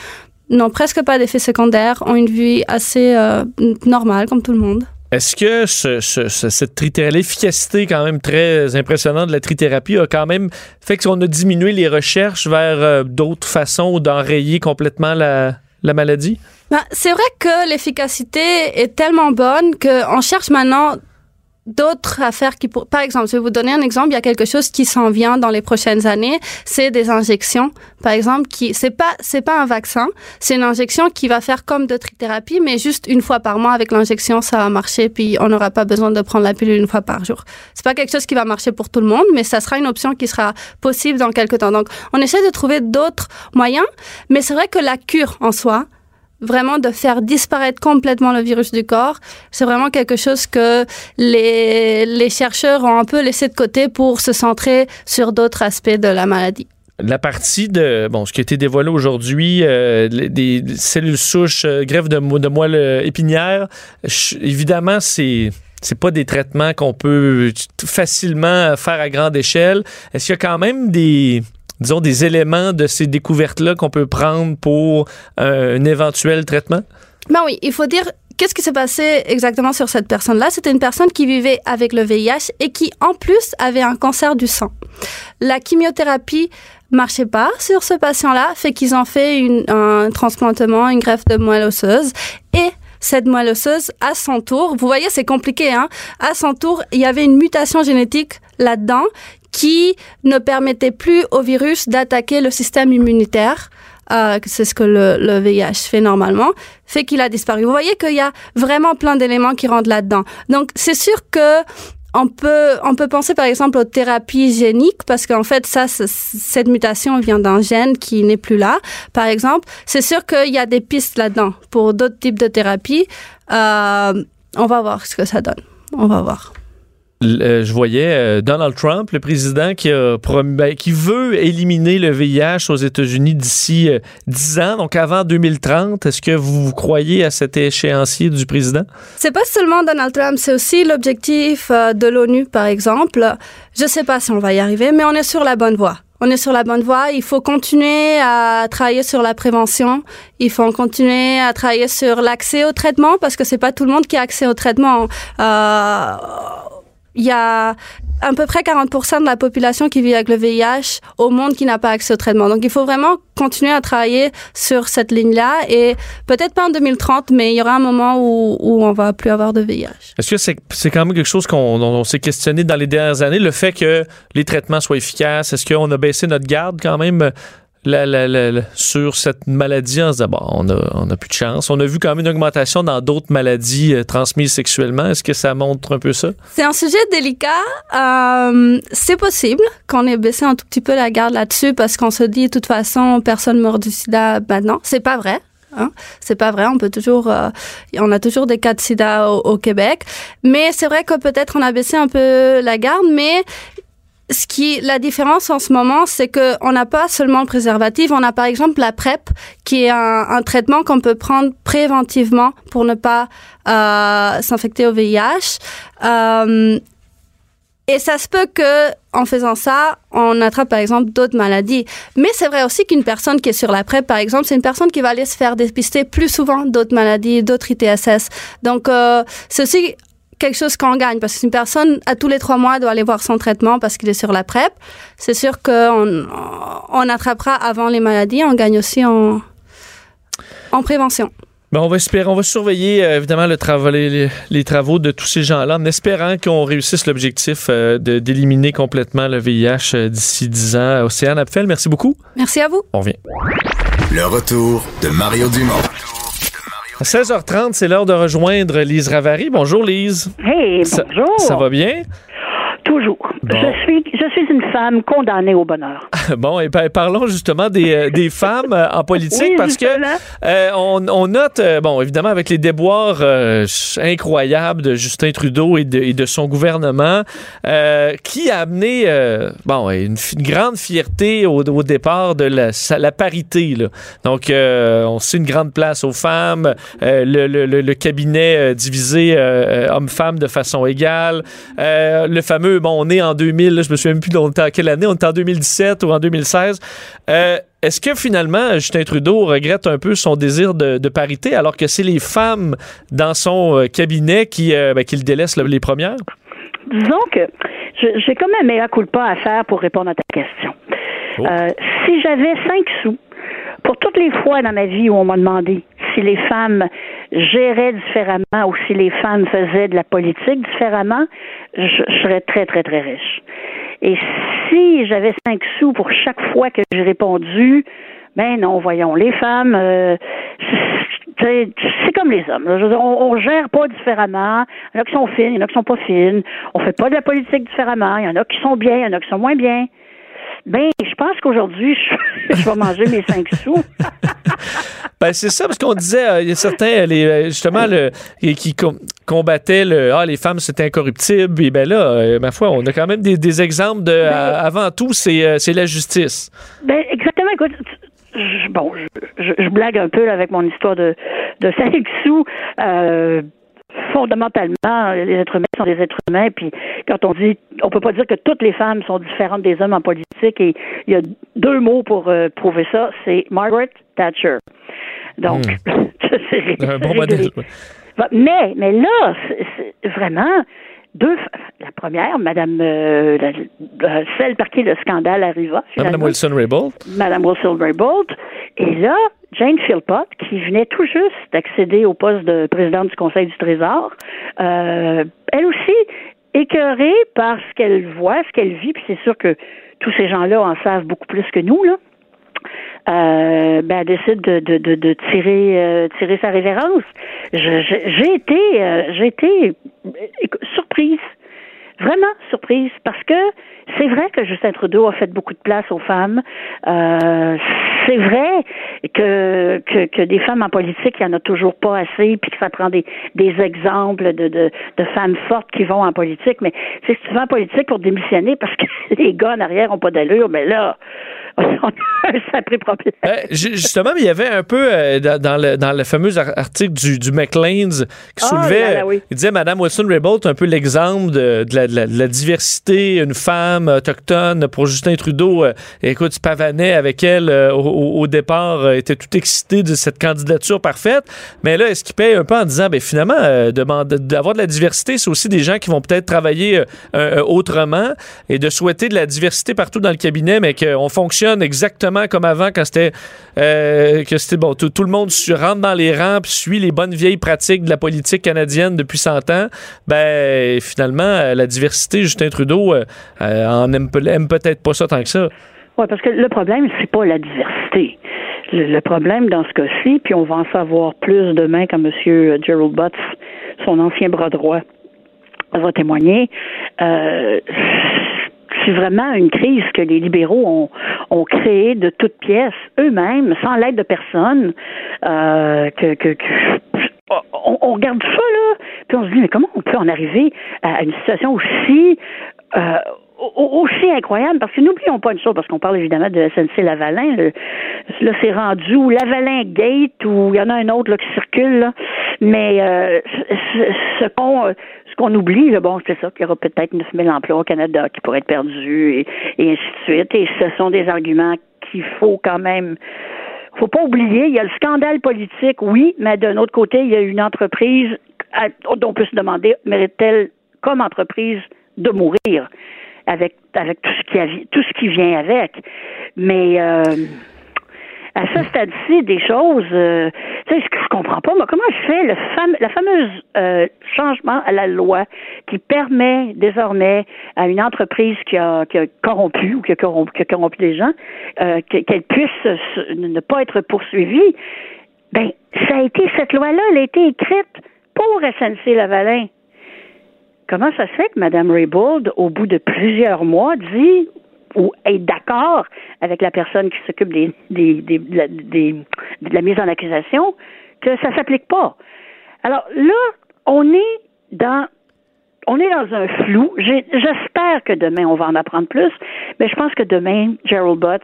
n'ont presque pas d'effets secondaires, ont une vie assez euh, normale comme tout le monde. Est-ce que cette l'efficacité quand même très impressionnante de la trithérapie a quand même fait qu'on a diminué les recherches vers euh, d'autres façons d'enrayer complètement la, maladie? Ben, c'est vrai que l'efficacité est tellement bonne qu'on cherche maintenant d'autres affaires qui pour... par exemple je vais vous donner un exemple. Il y a quelque chose qui s'en vient dans les prochaines années c'est des injections. Par exemple qui c'est pas c'est pas un vaccin. C'est une injection qui va faire comme de trithérapie mais juste une fois par mois avec l'injection ça va marcher puis on n'aura pas besoin de prendre la pilule une fois par jour. C'est pas quelque chose qui va marcher pour tout le monde mais ça sera une option qui sera possible dans quelques temps. Donc on essaie de trouver d'autres moyens mais c'est vrai que la cure en soi vraiment de faire disparaître complètement le virus du corps. C'est vraiment quelque chose que les, chercheurs ont un peu laissé de côté pour se centrer sur d'autres aspects de la maladie la partie de bon ce qui a été dévoilé aujourd'hui euh, des cellules souches euh, greffe de, moelle épinière évidemment c'est c'est pas des traitements qu'on peut facilement faire à grande échelle est-ce qu'il y a quand même des disons, des éléments de ces découvertes-là qu'on peut prendre pour euh, un éventuel traitement? Ben oui, il faut dire qu'est-ce qui s'est passé exactement sur cette personne-là? C'était une personne qui vivait avec le VIH et qui, en plus, avait un cancer du sang. La chimiothérapie marchait pas sur ce patient-là, fait qu'ils ont fait un transplantement, une greffe de moelle osseuse et cette moelle osseuse, à son tour, vous voyez, c'est compliqué, hein? À son tour, il y avait une mutation génétique là-dedans qui ne permettait plus au virus d'attaquer le système immunitaire. Euh, c'est ce que le, le, VIH fait normalement, fait qu'il a disparu. Vous voyez qu'il y a vraiment plein d'éléments qui rentrent là-dedans. Donc, c'est sûr que on peut, on peut penser par exemple aux thérapies géniques parce qu'en fait, ça, cette mutation vient d'un gène qui n'est plus là. Par exemple, c'est sûr qu'il y a des pistes là-dedans pour d'autres types de thérapies. Euh, on va voir ce que ça donne. On va voir. Euh, je voyais euh, Donald Trump, le président qui ben, veut éliminer le VIH aux États-Unis d'ici 10 euh, ans, donc avant 2030. Est-ce que vous croyez à cet échéancier du président? C'est pas seulement Donald Trump, c'est aussi l'objectif de l'ONU, par exemple. Je sais pas si on va y arriver, mais on est sur la bonne voie on est sur la bonne voie. Il faut continuer à travailler sur la prévention. Il faut continuer à travailler sur l'accès au traitement parce que c'est pas tout le monde qui a accès au traitement. Euh, il y a à peu près 40 de la population qui vit avec le VIH au monde qui n'a pas accès au traitement. Donc, il faut vraiment continuer à travailler sur cette ligne-là et peut-être pas en 2030, mais il y aura un moment où, où on va plus avoir de VIH. Est-ce que c'est c'est quand même quelque chose qu'on s'est questionné dans les dernières années, le fait que les traitements soient efficaces? Est-ce qu'on a baissé notre garde quand même? Sur cette maladie en se disant, bon, on a, on a plus de chance. On a vu quand même une augmentation dans d'autres maladies euh, transmises sexuellement. Est-ce que ça montre un peu ça? C'est un sujet délicat. Euh, c'est possible qu'on ait baissé un tout petit peu la garde là-dessus parce qu'on se dit, de toute façon, personne meurt du sida maintenant. C'est pas vrai. Hein? C'est pas vrai. On peut toujours, euh, on a toujours des cas de sida au, au Québec. Mais c'est vrai que peut-être on a baissé un peu la garde, mais ce qui, la différence en ce moment, c'est que on n'a pas seulement le préservatif, on a par exemple la PrEP, qui est un, traitement qu'on peut prendre préventivement pour ne pas euh, s'infecter au VIH. Euh, et ça se peut que, en faisant ça, on attrape par exemple d'autres maladies. Mais c'est vrai aussi qu'une personne qui est sur la PrEP, par exemple, c'est une personne qui va aller se faire dépister plus souvent d'autres maladies, d'autres ITSS. Donc, euh, c'est quelque chose qu'on gagne parce qu'une personne à tous les trois mois doit aller voir son traitement parce qu'il est sur la PrEP. C'est sûr qu'on on attrapera avant les maladies, on gagne aussi en, en prévention. Ben, on va espérer, on va surveiller euh, évidemment le travail, les, travaux de tous ces gens-là en espérant qu'on réussisse l'objectif euh, de- d'éliminer complètement le VIH euh, d'ici 10 ans. Océane Apfel, merci beaucoup. Merci à vous. On revient. Le retour de Mario Dumont. À 16h30, c'est l'heure de rejoindre Lise Ravary. Bonjour Lise. Hey, Ça- bonjour. Ça va bien? Toujours. Bon. Je suis, je suis une femme condamnée au bonheur. Bon, et par- parlons justement des, euh, des femmes euh, en politique Oui, parce que euh, on, on note, bon, évidemment, avec les déboires euh, incroyables de Justin Trudeau et de, et de son gouvernement, euh, qui a amené, bon, une, grande fierté au, au départ de la, la parité. Là. Donc, on sait une grande place aux femmes, le, le- cabinet divisé hommes-femmes de façon égale, le fameux, bon, on est en 2000, là, je me souviens plus on était en quelle année, on était en 2017 ou en 2016. Euh, Est-ce que finalement, Justin Trudeau regrette un peu son désir de, de parité alors que c'est les femmes dans son euh, cabinet qui, euh, ben, qui le délaissent le- les premières? Disons que j'ai comme un meilleur culpa à faire pour répondre à ta question. Oh. Euh, si j'avais cinq sous pour toutes les fois dans ma vie où on m'a demandé si les femmes géraient différemment ou si les femmes faisaient de la politique différemment, je, je serais très, très, très riche. Et si j'avais cinq sous pour chaque fois que j'ai répondu, ben non, voyons, les femmes, euh, c'est comme les hommes. on, on gère pas différemment. Il y en a qui sont fines, il y en a qui sont pas fines. On fait pas de la politique différemment. Il y en a qui sont bien, il y en a qui sont moins bien. Ben, je pense qu'aujourd'hui, je, je vais manger mes cinq sous. Ben, c'est ça, parce qu'on disait, euh, il y a certains, euh, les, euh, justement, le, qui qui com- combattaient le Ah, les femmes, c'est incorruptible. Et ben là, euh, ma foi, on a quand même des, des exemples de. euh, avant tout, c'est euh, c'est la justice. Ben, exactement. Écoute, je- bon, je, je- je blague un peu là, avec mon histoire de, de 5 sous. Fondamentalement, les êtres humains sont des êtres humains. Puis quand on dit, on peut pas dire que toutes les femmes sont différentes des hommes en politique. Et il y a deux mots pour euh, prouver ça. C'est Margaret Thatcher. Donc, c'est. Un bon c'est. Bon, Mais, mais là, vraiment deux. La première, Madame, euh, la- celle par qui le scandale arriva. Madame. Wilson-Raybould. Madame Wilson-Raybould. Et là, Jane Philpott, qui venait tout juste d'accéder au poste de présidente du Conseil du Trésor, euh, elle aussi écœurée par ce qu'elle voit, ce qu'elle vit, puis c'est sûr que tous ces gens-là en savent beaucoup plus que nous, là. Euh, ben, décide de, de, de, de tirer, euh, tirer sa révérence. J'ai été, euh, j'ai été euh, surprise vraiment surprise parce que c'est vrai que Justin Trudeau a fait beaucoup de place aux femmes. C'est vrai que, que, que des femmes en politique, il n'y en a toujours pas assez, puis que ça prend des, des exemples de, de, de femmes fortes qui vont en politique. Mais tu vas en politique pour démissionner parce que les gars en arrière ont pas d'allure, mais là, on a un sacré problème. Euh, ju- justement, mais il y avait un peu euh, dans, le, dans le fameux ar- article du, du Maclean's qui Ah, soulevait, là, là, oui. il disait Madame Wilson-Raybould un peu l'exemple de, de la, de la- de la diversité, une femme autochtone pour Justin Trudeau. euh, écoute, tu pavanais avec elle euh, au, au, départ euh, était tout excité de cette candidature parfaite. Mais là, est-ce qu'il paye un peu en disant, ben finalement, euh, d'avoir de la diversité, c'est aussi des gens qui vont peut-être travailler euh, autrement et de souhaiter de la diversité partout dans le cabinet, mais qu'on fonctionne exactement comme avant quand c'était que c'était bon, tout, le monde rentre dans les rangs puis suit les bonnes vieilles pratiques de la politique canadienne depuis 100 ans. Ben finalement, la diversité, Justin Trudeau en aime peut-être pas ça tant que ça. Oui, parce que le problème, c'est pas la diversité. Le, problème dans ce cas-ci, puis on va en savoir plus demain quand M. Gerald Butts, son ancien bras droit, va témoigner. Euh, c'est vraiment une crise que les libéraux ont, ont créée de toutes pièces, eux-mêmes, sans l'aide de personne. Euh, que, que, que- on, on regarde ça, là, puis on se dit, mais comment on peut en arriver à une situation aussi euh, aussi incroyable, parce que n'oublions pas une chose, parce qu'on parle évidemment de SNC Lavalin, là c'est rendu ou Lavalin Gate, ou il y en a un autre là, qui circule, là. mais euh, ce, qu'on euh, ce qu'on oublie, bon, c'est ça, qu'il y aura peut-être 9000 emplois au Canada qui pourraient être perdus, et, ainsi de suite, et ce sont des arguments qu'il faut quand même faut pas oublier, il y a le scandale politique, oui, mais d'un autre côté, il y a une entreprise dont on peut se demander, mérite-t-elle, comme entreprise, de mourir? Avec, avec tout, ce qui a- tout ce qui vient avec. Mais euh, à ce stade-ci des choses, euh, tu sais, ce que je comprends pas, moi, comment se fait le fam- la fameuse euh, changement à la loi qui permet désormais à une entreprise qui a, qui a corrompu ou qui a corrompu, qui a corrompu des gens, euh, que- qu'elle puisse se- ne pas être poursuivie? Ben, ça a été cette loi-là, elle a été écrite pour SNC Lavalin. Comment ça se fait que Mme Raybould, au bout de plusieurs mois, dit ou est d'accord avec la personne qui s'occupe des, des, des- des- de la mise en accusation que ça s'applique pas? Alors là, on est dans on est dans un flou. J'espère que demain, on va en apprendre plus, mais je pense que demain, Gerald Butts,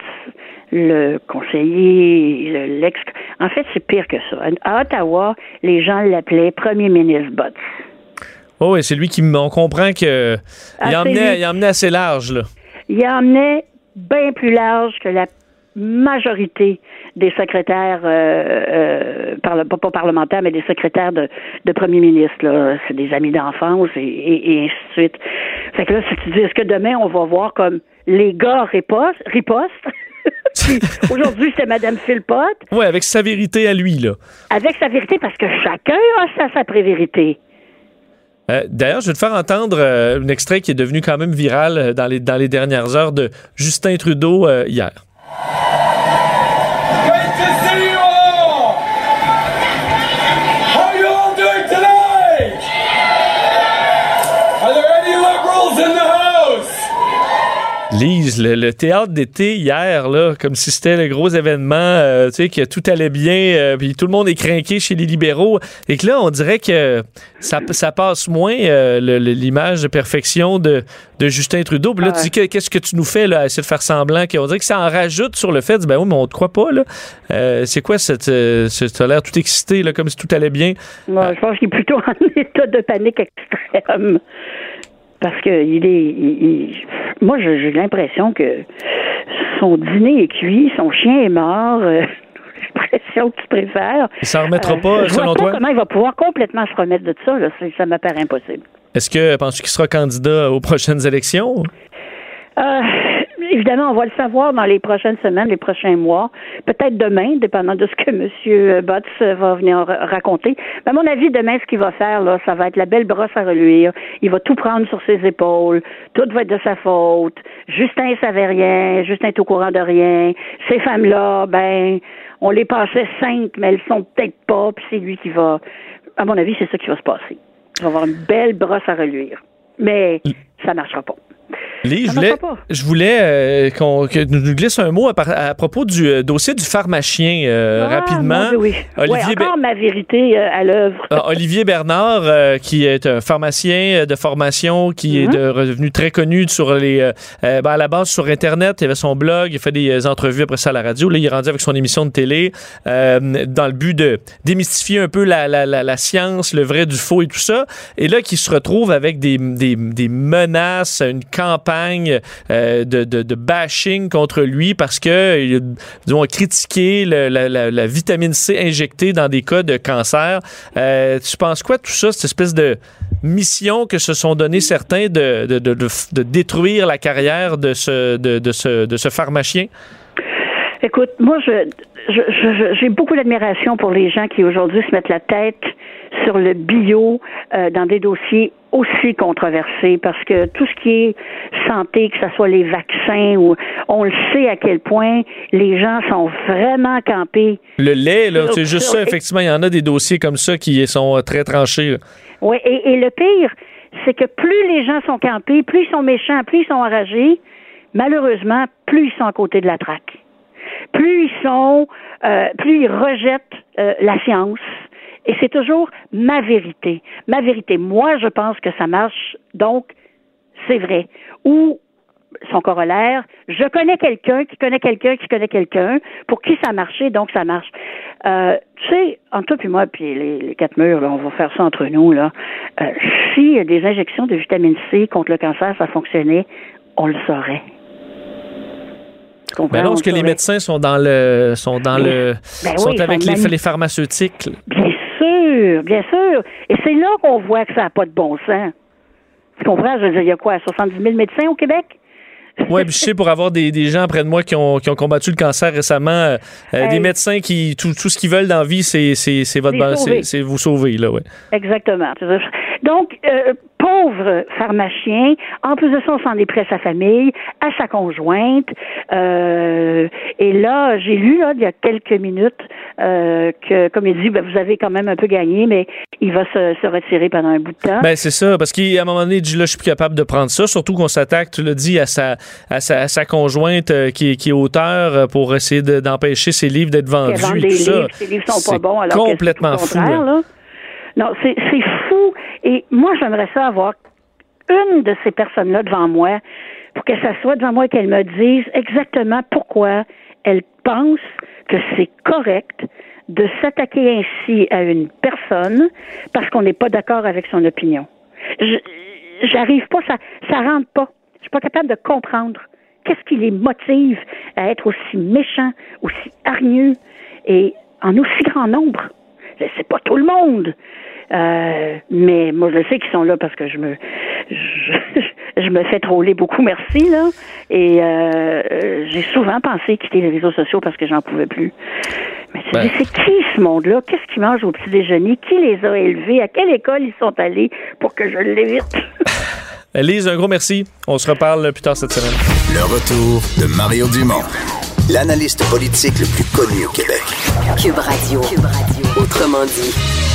le conseiller, le- l'ex... En fait, c'est pire que ça. À Ottawa, les gens l'appelaient Premier ministre Butts. Oh, oui, c'est lui qui, on comprend que Ah, il emmenait, lui. il emmenait assez large, là. Il emmenait bien plus large que la majorité des secrétaires, euh, euh, parle- pas, parlementaires, mais des secrétaires de, de premier ministre. là. C'est des amis d'enfance et, et, et ainsi de suite. Fait que là, si tu dis, est-ce que demain, on va voir comme les gars ripostent, aujourd'hui, c'était Mme Philpott, Ouais, avec sa vérité à lui, là. avec sa vérité, parce que chacun a sa, sa pré-vérité. Euh, D'ailleurs, je vais te faire entendre euh, un extrait qui est devenu quand même viral euh, dans les, dans les dernières heures de Justin Trudeau hier. Lise, le, le théâtre d'été hier, là, comme si c'était le gros événement, euh, tu sais, que tout allait bien, euh, puis tout le monde est craqué chez les libéraux, et que là, on dirait que ça, ça passe moins euh, l'image de perfection de, de Justin Trudeau. Puis là, tu dis, que- qu'est-ce que tu nous fais, là, à essayer de faire semblant? qu'on dirait que ça en rajoute sur le fait, de, ben oui, mais on te croit pas, là. Euh, c'est quoi cette... Euh, ce- tu as l'air tout excité, là, comme si tout allait bien? Moi, je pense qu'il est plutôt en état de panique extrême. Parce que il est. il- il- moi, j'ai l'impression que son dîner est cuit, son chien est mort. euh, j'ai l'impression que tu préfères. Il s'en remettra pas, je vois selon pas toi? comment il va pouvoir complètement se remettre de ça. Là. Ça m'apparaît impossible. Est-ce que, penses-tu qu'il sera candidat aux prochaines élections? Euh, évidemment, on va le savoir dans les prochaines semaines, les prochains mois, peut-être demain, dépendant de ce que M. Butts va venir ra- raconter. Mais à mon avis, demain, ce qu'il va faire, là, ça va être la belle brosse à reluire. Il va tout prendre sur ses épaules. Tout va être de sa faute. Justin savait rien. Justin est au courant de rien. Ces femmes-là, ben, on les passait cinq, mais elles sont peut-être pas. Puis c'est lui qui va. À mon avis, c'est ça qui va se passer. Il va avoir une belle brosse à reluire. Mais ça marchera pas. Lise, je Ça voulais, je voulais euh, qu'on que nous glisse un mot à, par- à propos du euh, dossier du pharmacien euh, Ah, rapidement. Dieu, oui. Olivier, Ouais, encore ma vérité euh, à l'œuvre. Ah, Olivier Bernard, euh, qui est un pharmacien de formation, qui est Mhm. de, revenu très connu sur les, ben, à la base sur Internet. Il avait son blog, il fait des entrevues après ça à la radio. Là, il est rendu avec son émission de télé euh, dans le but de démystifier un peu la, la, la, la science, le vrai du faux et tout ça. Et là, qui se retrouve avec des, des, des menaces, une campagne euh, de, bashing contre lui parce que il a, disons, a critiqué la, vitamine C injectée dans des cas de cancer. Euh, tu penses quoi de tout ça, cette espèce de mission que se sont donné certains de, détruire la carrière de ce, pharmacien? Écoute, moi, je- j'ai beaucoup d'admiration pour les gens qui aujourd'hui se mettent la tête sur le bio euh, dans des dossiers aussi controversés parce que tout ce qui est santé, que ce soit les vaccins ou on le sait à quel point les gens sont vraiment campés. Le lait, là, c'est juste ça, effectivement, il y en a des dossiers comme ça qui sont euh, très tranchés. Oui, et, et le pire, c'est que plus les gens sont campés, plus ils sont méchants, plus ils sont enragés, malheureusement, plus ils sont à côté de la traque. Plus ils sont, euh, plus ils rejettent euh, la science. Et c'est toujours ma vérité. Ma vérité. Moi, je pense que ça marche, donc c'est vrai. Ou son corollaire, je connais quelqu'un qui connaît quelqu'un qui connaît quelqu'un pour qui ça a marché, donc ça marche. Euh, tu sais, entre toi puis moi, puis les, quatre murs, on va faire ça entre nous, là. Euh, si des injections de vitamine C contre le cancer, ça fonctionnait, on le saurait. Tu comprends? Ben les médecins sont dans le sont dans le Ben sont oui, avec sont les, les pharmaceutiques. Bien sûr, bien sûr. Et c'est là qu'on voit que ça n'a pas de bon sens. Tu comprends? Je veux dire, il y a quoi, 70 000 médecins au Québec? Puis je sais pour avoir des, des gens près de moi qui ont, qui ont combattu le cancer récemment, euh, euh, des médecins qui tout, tout ce qu'ils veulent dans la vie, c'est c'est c'est votre c'est vous sauver là, ouais. Exactement. Donc, euh, pauvre pharmacien, en plus de ça, on s'en est pris à sa famille, à sa conjointe. Euh, et là, j'ai lu là, il y a quelques minutes euh, que, comme il dit, ben, vous avez quand même un peu gagné, mais il va se, se retirer pendant un bout de temps. Ben c'est ça, parce qu'à un moment donné, il dit là, je suis plus capable de prendre ça, surtout qu'on s'attaque, tu l'as dit, à sa à sa, à sa conjointe euh, qui, est- qui est auteur euh, pour essayer de- d'empêcher ses livres d'être vendus des ça. livres, ces livres sont pas C'est bons, alors que complètement fou. là. Non, c'est c'est fou. Et moi, j'aimerais ça avoir une de ces personnes-là devant moi pour qu'elle s'assoie devant moi et qu'elle me dise exactement pourquoi elle pense que c'est correct de s'attaquer ainsi à une personne parce qu'on n'est pas d'accord avec son opinion. Je- J'arrive pas, ça, ça rentre pas. Je suis pas capable de comprendre qu'est-ce qui les motive à être aussi méchants, aussi hargneux et en aussi grand nombre. C'est pas tout le monde. Euh, mais moi, je sais qu'ils sont là parce que je me, je, je me fais troller beaucoup, merci, là. Et euh, j'ai souvent pensé quitter les réseaux sociaux parce que j'en pouvais plus. Mais Ben. c'est qui ce monde-là? Qu'est-ce qu'ils mangent au petit déjeuner? Qui les a élevés? À quelle école ils sont allés pour que je l'évite? Lise, un gros merci. On se reparle plus tard cette semaine. Le retour de Mario Dumont, l'analyste politique le plus connu au Québec. Cube Radio. Cube Radio. Autrement dit.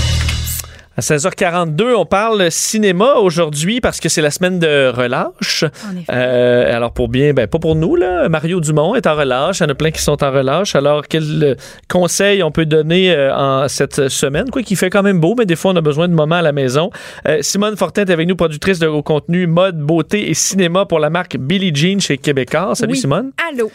À 16h42, on parle cinéma aujourd'hui parce que c'est la semaine de relâche. Euh, alors pour bien, ben pas pour nous là, Mario Dumont est en relâche, il y en a plein qui sont en relâche. Alors quel euh, conseil on peut donner euh, en cette semaine, quoi qu'il fait quand même beau, mais des fois on a besoin de moments à la maison. Euh, Simone Fortin est avec nous, productrice de contenu mode, beauté et cinéma pour la marque Billie Jean chez Québécois. Salut Oui. Simone. Allô.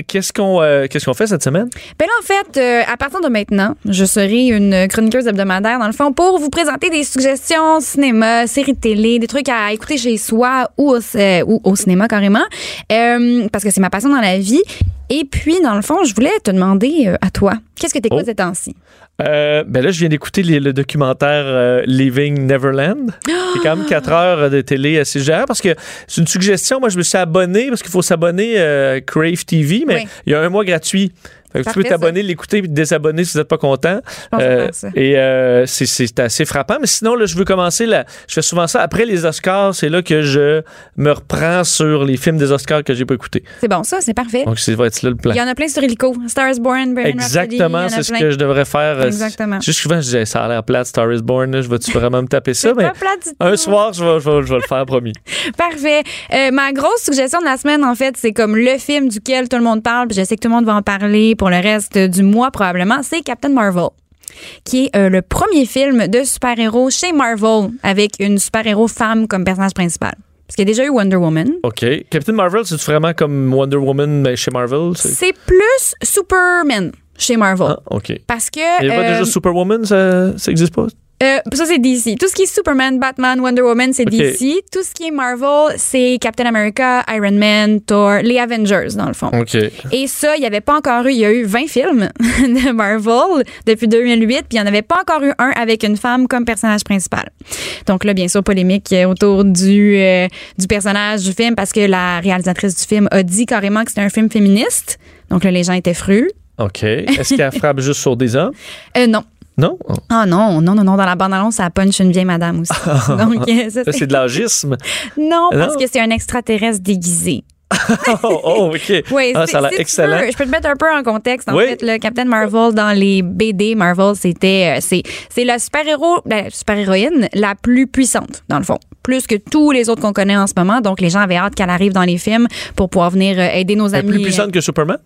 Euh, Qu'est-ce qu'on fait cette semaine? Ben là, en fait, euh, à partir de maintenant, je serai une chroniqueuse hebdomadaire, dans le fond, pour vous présenter des suggestions cinéma, séries de télé, des trucs à écouter chez soi ou au, euh, cinéma carrément, parce que c'est ma passion dans la vie. Et puis, dans le fond, je voulais te demander euh, à toi, qu'est-ce que tu écoutes Oh. ces temps-ci? Euh, ben là, je viens d'écouter le documentaire euh, Leaving Neverland. C'est quand même 4 heures de télé assez parce que c'est une suggestion. Moi, je me suis abonné parce qu'il faut s'abonner euh, Crave TV, mais Oui. il y a un mois gratuit. Fait que tu peux Parfait, t'abonner, l'écouter te désabonner si vous n'êtes pas content. Euh, et euh, c'est- c'est assez frappant. Mais sinon, là, je veux commencer. Là, je fais souvent ça après les Oscars. C'est là que je me reprends sur les films des Oscars que j'ai pas écoutés. C'est bon, ça, c'est parfait. Donc, ça va être là le plan. Il y en a plein sur Illico. Stars Born, Bohemian Rhapsody, il y Exactement, c'est ce que je devrais faire. euh, Exactement. Juste souvent, je disais, ça a l'air plate, Star is Born. là, Je vais-tu vraiment me taper ça? Mais un soir, je vais, je vais- je vais le faire, promis. Parfait. Euh, ma grosse suggestion de la semaine, en fait, c'est comme le film duquel tout le monde parle, puis je sais que tout le monde va en parler pour le reste du mois probablement, c'est Captain Marvel qui est euh, le premier film de super-héros chez Marvel avec une super-héros femme comme personnage principal. Parce qu'il y a déjà eu Wonder Woman. OK. Captain Marvel, c'est vraiment comme Wonder Woman mais chez Marvel? c'est- plus Superman chez Marvel. Ah, OK. Parce que... Il n'y a pas euh, déjà Superwoman, ça, ça existe pas? Euh, ça, c'est DC. Tout ce qui est Superman, Batman, Wonder Woman, c'est. DC. Tout ce qui est Marvel, c'est Captain America, Iron Man, Thor, les Avengers, dans le fond. OK. Et ça, il n'y avait pas encore eu. Il y a eu 20 films de Marvel depuis 2008, puis il n'y en avait pas encore eu un avec une femme comme personnage principal. Donc là, bien sûr, polémique euh, autour du, euh, du personnage du film parce que la réalisatrice du film a dit carrément que c'était un film féministe. Donc là, les gens étaient frus. OK. Est-ce qu'elle frappe juste sur des hommes? Euh, non. Non? Ah non, non, non, non. Dans la bande-annonce, ça punch une vieille madame aussi. Donc, euh, ça, c'est de l'agisme. Non, parce que c'est un extraterrestre déguisé. oh, oh, OK. Oui, Ah, ça a l'air excellent. je peux te mettre un peu en contexte. En Oui. fait, le Captain Marvel dans les BD Marvel, c'était euh, c'est c'est la super-héros, la super-héroïne la plus puissante dans le fond, plus que tous les autres qu'on connaît en ce moment. Donc les gens avaient hâte qu'elle arrive dans les films pour pouvoir venir euh, aider nos Elle est amis. plus puissante que Superman?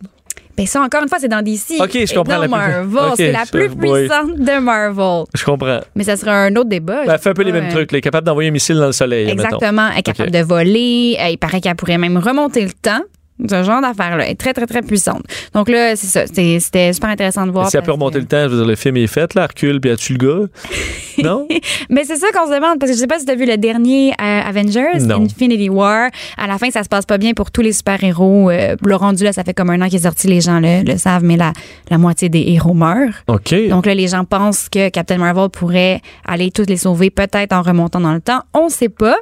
Ben ça encore une fois, c'est dans DC. Ok, je comprends, la plus- Marvel, Ok, c'est la plus puissante de Marvel. Je comprends. Mais ça serait un autre débat. Ben, elle fait un peu les mêmes trucs. Elle est capable d'envoyer un missile dans le soleil. mettons. Exactement. Elle est capable de voler. Il paraît qu'elle pourrait même remonter le temps. Ce genre d'affaire-là. Est très, très, très puissante. Donc là, c'est ça. C'était super intéressant de voir. Si elle peut remonter le temps, je veux dire, le film est fait, là, recule, puis elle tue le gars? non? Mais c'est ça qu'on se demande, parce que je sais pas si tu as vu le dernier euh, Avengers, Non. Infinity War. À la fin, ça se passe pas bien pour tous les super-héros. Euh, le rendu, là, ça fait comme un an qu'il est sorti, les gens le, le savent, mais la, la moitié des héros meurent. OK. Donc là, les gens pensent que Captain Marvel pourrait aller tous les sauver, peut-être en remontant dans le temps. On sait pas.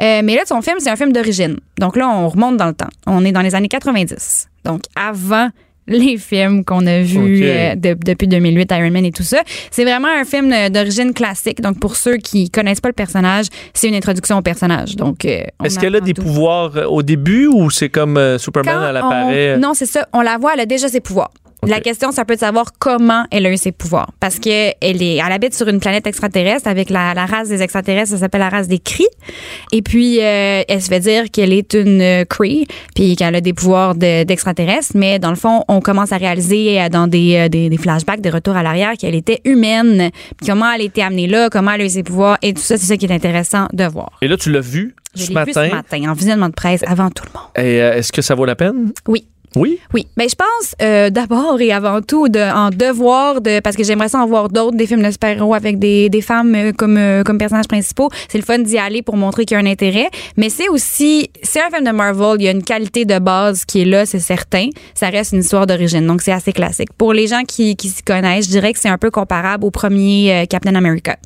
Euh, mais là, son film, c'est un film d'origine. Donc là, on remonte dans le temps. On est dans les années 90. Donc avant les films qu'on a vus euh, de- depuis 2008, Iron Man et tout ça. C'est vraiment un film euh, d'origine classique. Donc pour ceux qui connaissent pas le personnage, c'est une introduction au personnage. Donc euh, Est-ce qu'elle a des tout. pouvoirs au début ou c'est comme euh, Superman, Quand elle apparaît? on- Non, c'est ça. On la voit, elle a déjà ses pouvoirs. La question, c'est un peu de savoir comment elle a eu ses pouvoirs. Parce que elle est, elle habite sur une planète extraterrestre avec la, la race des extraterrestres, ça s'appelle la race des Kree. Et puis, euh, elle se fait dire qu'elle est une euh, Kree, puis qu'elle a des pouvoirs de- d'extraterrestre. mais dans le fond, on commence à réaliser euh, dans des, des, des flashbacks, des retours à l'arrière, qu'elle était humaine. Puis comment elle a été amenée là, comment elle a eu ses pouvoirs, et tout ça, c'est ça qui est intéressant de voir. Et là, tu l'as vu Je ce matin. ce matin, en visionnement de presse, avant tout le monde. Et euh, est-ce que ça vaut la peine? Oui. Oui? Oui, mais je pense euh, d'abord et avant tout en devoir de parce que j'aimerais ça en voir d'autres des films de super-héros avec des, des femmes euh, comme euh, comme personnages principaux. C'est le fun d'y aller pour montrer qu'il y a un intérêt, mais c'est aussi c'est un film de Marvel, il y a une qualité de base qui est là, c'est certain. Ça reste une histoire d'origine, donc c'est assez classique. Pour les gens qui qui s'y connaissent, je dirais que c'est un peu comparable au premier Captain America.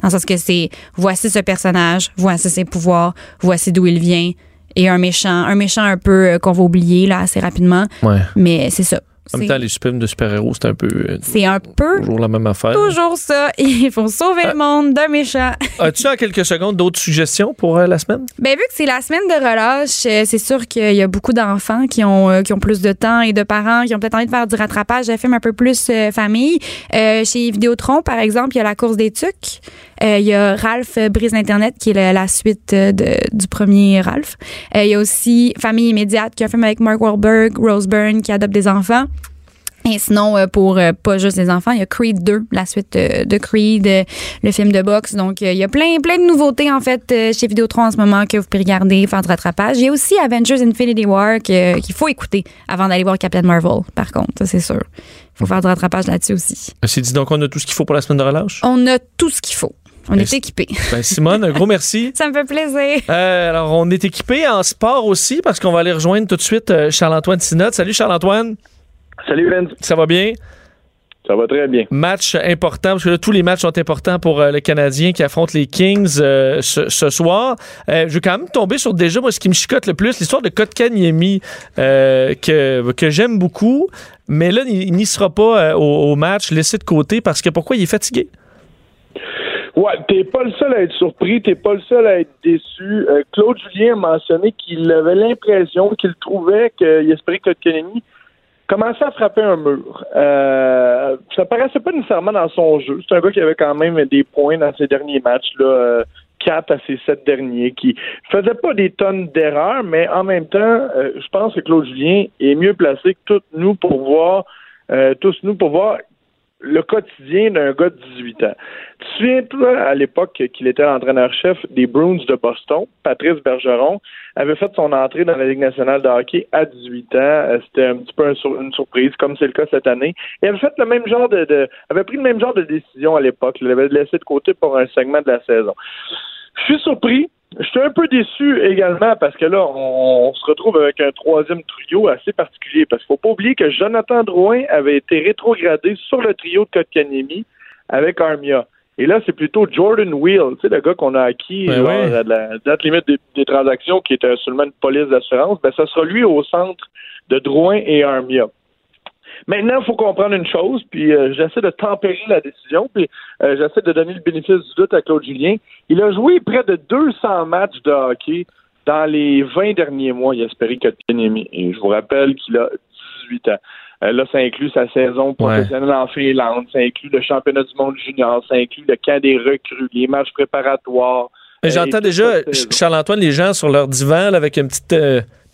Dans le sens que c'est voici ce personnage, voici ses pouvoirs, voici d'où il vient et un méchant, un méchant un peu euh, qu'on va oublier là assez rapidement. Ouais. Mais c'est ça. En même temps, les films de super-héros, c'est un peu. euh, C'est un peu toujours la même affaire. toujours ça. Il faut sauver Ah. le monde d'un méchant. As-tu en quelques secondes d'autres suggestions pour euh, la semaine? Ben, vu que c'est la semaine de relâche, euh, c'est sûr qu'il y a beaucoup d'enfants qui ont, qui ont plus de temps et de parents qui ont peut-être envie de faire du rattrapage de films un peu plus famille. Chez Vidéotron, par exemple, il y a La course des tucs. Euh, il y a Ralph euh, brise l'Internet, qui est la, la suite euh, de- du premier Ralph. Il y a aussi Famille immédiate, qui est un film avec Mark Wahlberg, Rose Byrne, qui adopte des enfants. Et sinon, pour pas juste les enfants, il y a Creed 2, la suite de Creed, le film de boxe. Donc, il y a plein, plein de nouveautés, en fait, chez Vidéotron en ce moment que vous pouvez regarder, faire du rattrapage. Il y a aussi Avengers Infinity War qu'il faut écouter avant d'aller voir Captain Marvel, par contre, c'est sûr. Il faut faire du rattrapage là-dessus aussi. C'est dit donc on a tout ce qu'il faut pour la semaine de relâche? On a tout ce qu'il faut. On est équipés. Ben, Simone, un gros merci. Ça me fait plaisir. Euh, alors, on est équipé en sport aussi parce qu'on va aller rejoindre tout de suite euh, Charles-Antoine Sinotte. Salut Charles-Antoine. Salut Vince. Ça va bien? Ça va très bien. Match important, parce que là, tous les matchs sont importants pour euh, le Canadien qui affronte les Kings euh, ce, ce soir. Euh, je vais quand même tomber sur déjà, moi, ce qui me chicote le plus, l'histoire de Kotkaniemi, euh, que, que j'aime beaucoup. Mais là, il, il n'y sera pas euh, au, au match, laissé de côté, parce que pourquoi il est fatigué? Ouais, t'es pas le seul à être surpris, t'es pas le seul à être déçu. Euh, Claude Julien a mentionné qu'il avait l'impression qu'il trouvait qu'il espérait que Kotkaniemi commençait à frapper un mur. Euh, ça paraissait pas nécessairement dans son jeu. C'est un gars qui avait quand même des points dans ses derniers matchs, là, euh, quatre à ses sept derniers, qui faisait pas des tonnes d'erreurs, mais en même temps, euh, je pense que Claude Julien est mieux placé que tous nous pour voir, euh, tous nous pour voir le quotidien d'un gars de 18 ans. Tu souviens, à l'époque qu'il était l'entraîneur-chef des Bruins de Boston, Patrice Bergeron avait fait son entrée dans la Ligue nationale de hockey à 18 ans. Euh, C'était un petit peu une surprise, comme c'est le cas cette année. Il avait fait le même genre de, de- avait pris le même genre de décision à l'époque. Il l'avait laissé de côté pour un segment de la saison. Je suis surpris. Je suis un peu déçu également parce que là, on, on se retrouve avec un troisième trio assez particulier. Parce qu'il faut pas oublier que Jonathan Drouin avait été rétrogradé sur le trio de Kotkaniemi avec Armia. Et là, c'est plutôt Jordan Wheel, tu sais, le gars qu'on a acquis Ben genre, ouais. à la date limite des, des transactions, qui était seulement une police d'assurance. Ben, ça sera lui au centre de Drouin et Armia. Maintenant, il faut comprendre une chose, puis euh, j'essaie de tempérer la décision, puis euh, j'essaie de donner le bénéfice du doute à Claude Julien. Il a joué près de 200 matchs de hockey dans les 20 derniers mois, il a espéré Kotkaniemi. Et je vous rappelle qu'il a 18 ans. Euh, là, ça inclut sa saison professionnelle en Finlande, ça inclut le championnat du monde junior, ça inclut le camp des recrues, les matchs préparatoires. J'entends déjà, Charles-Antoine, les gens sur leur divan là, avec une petite,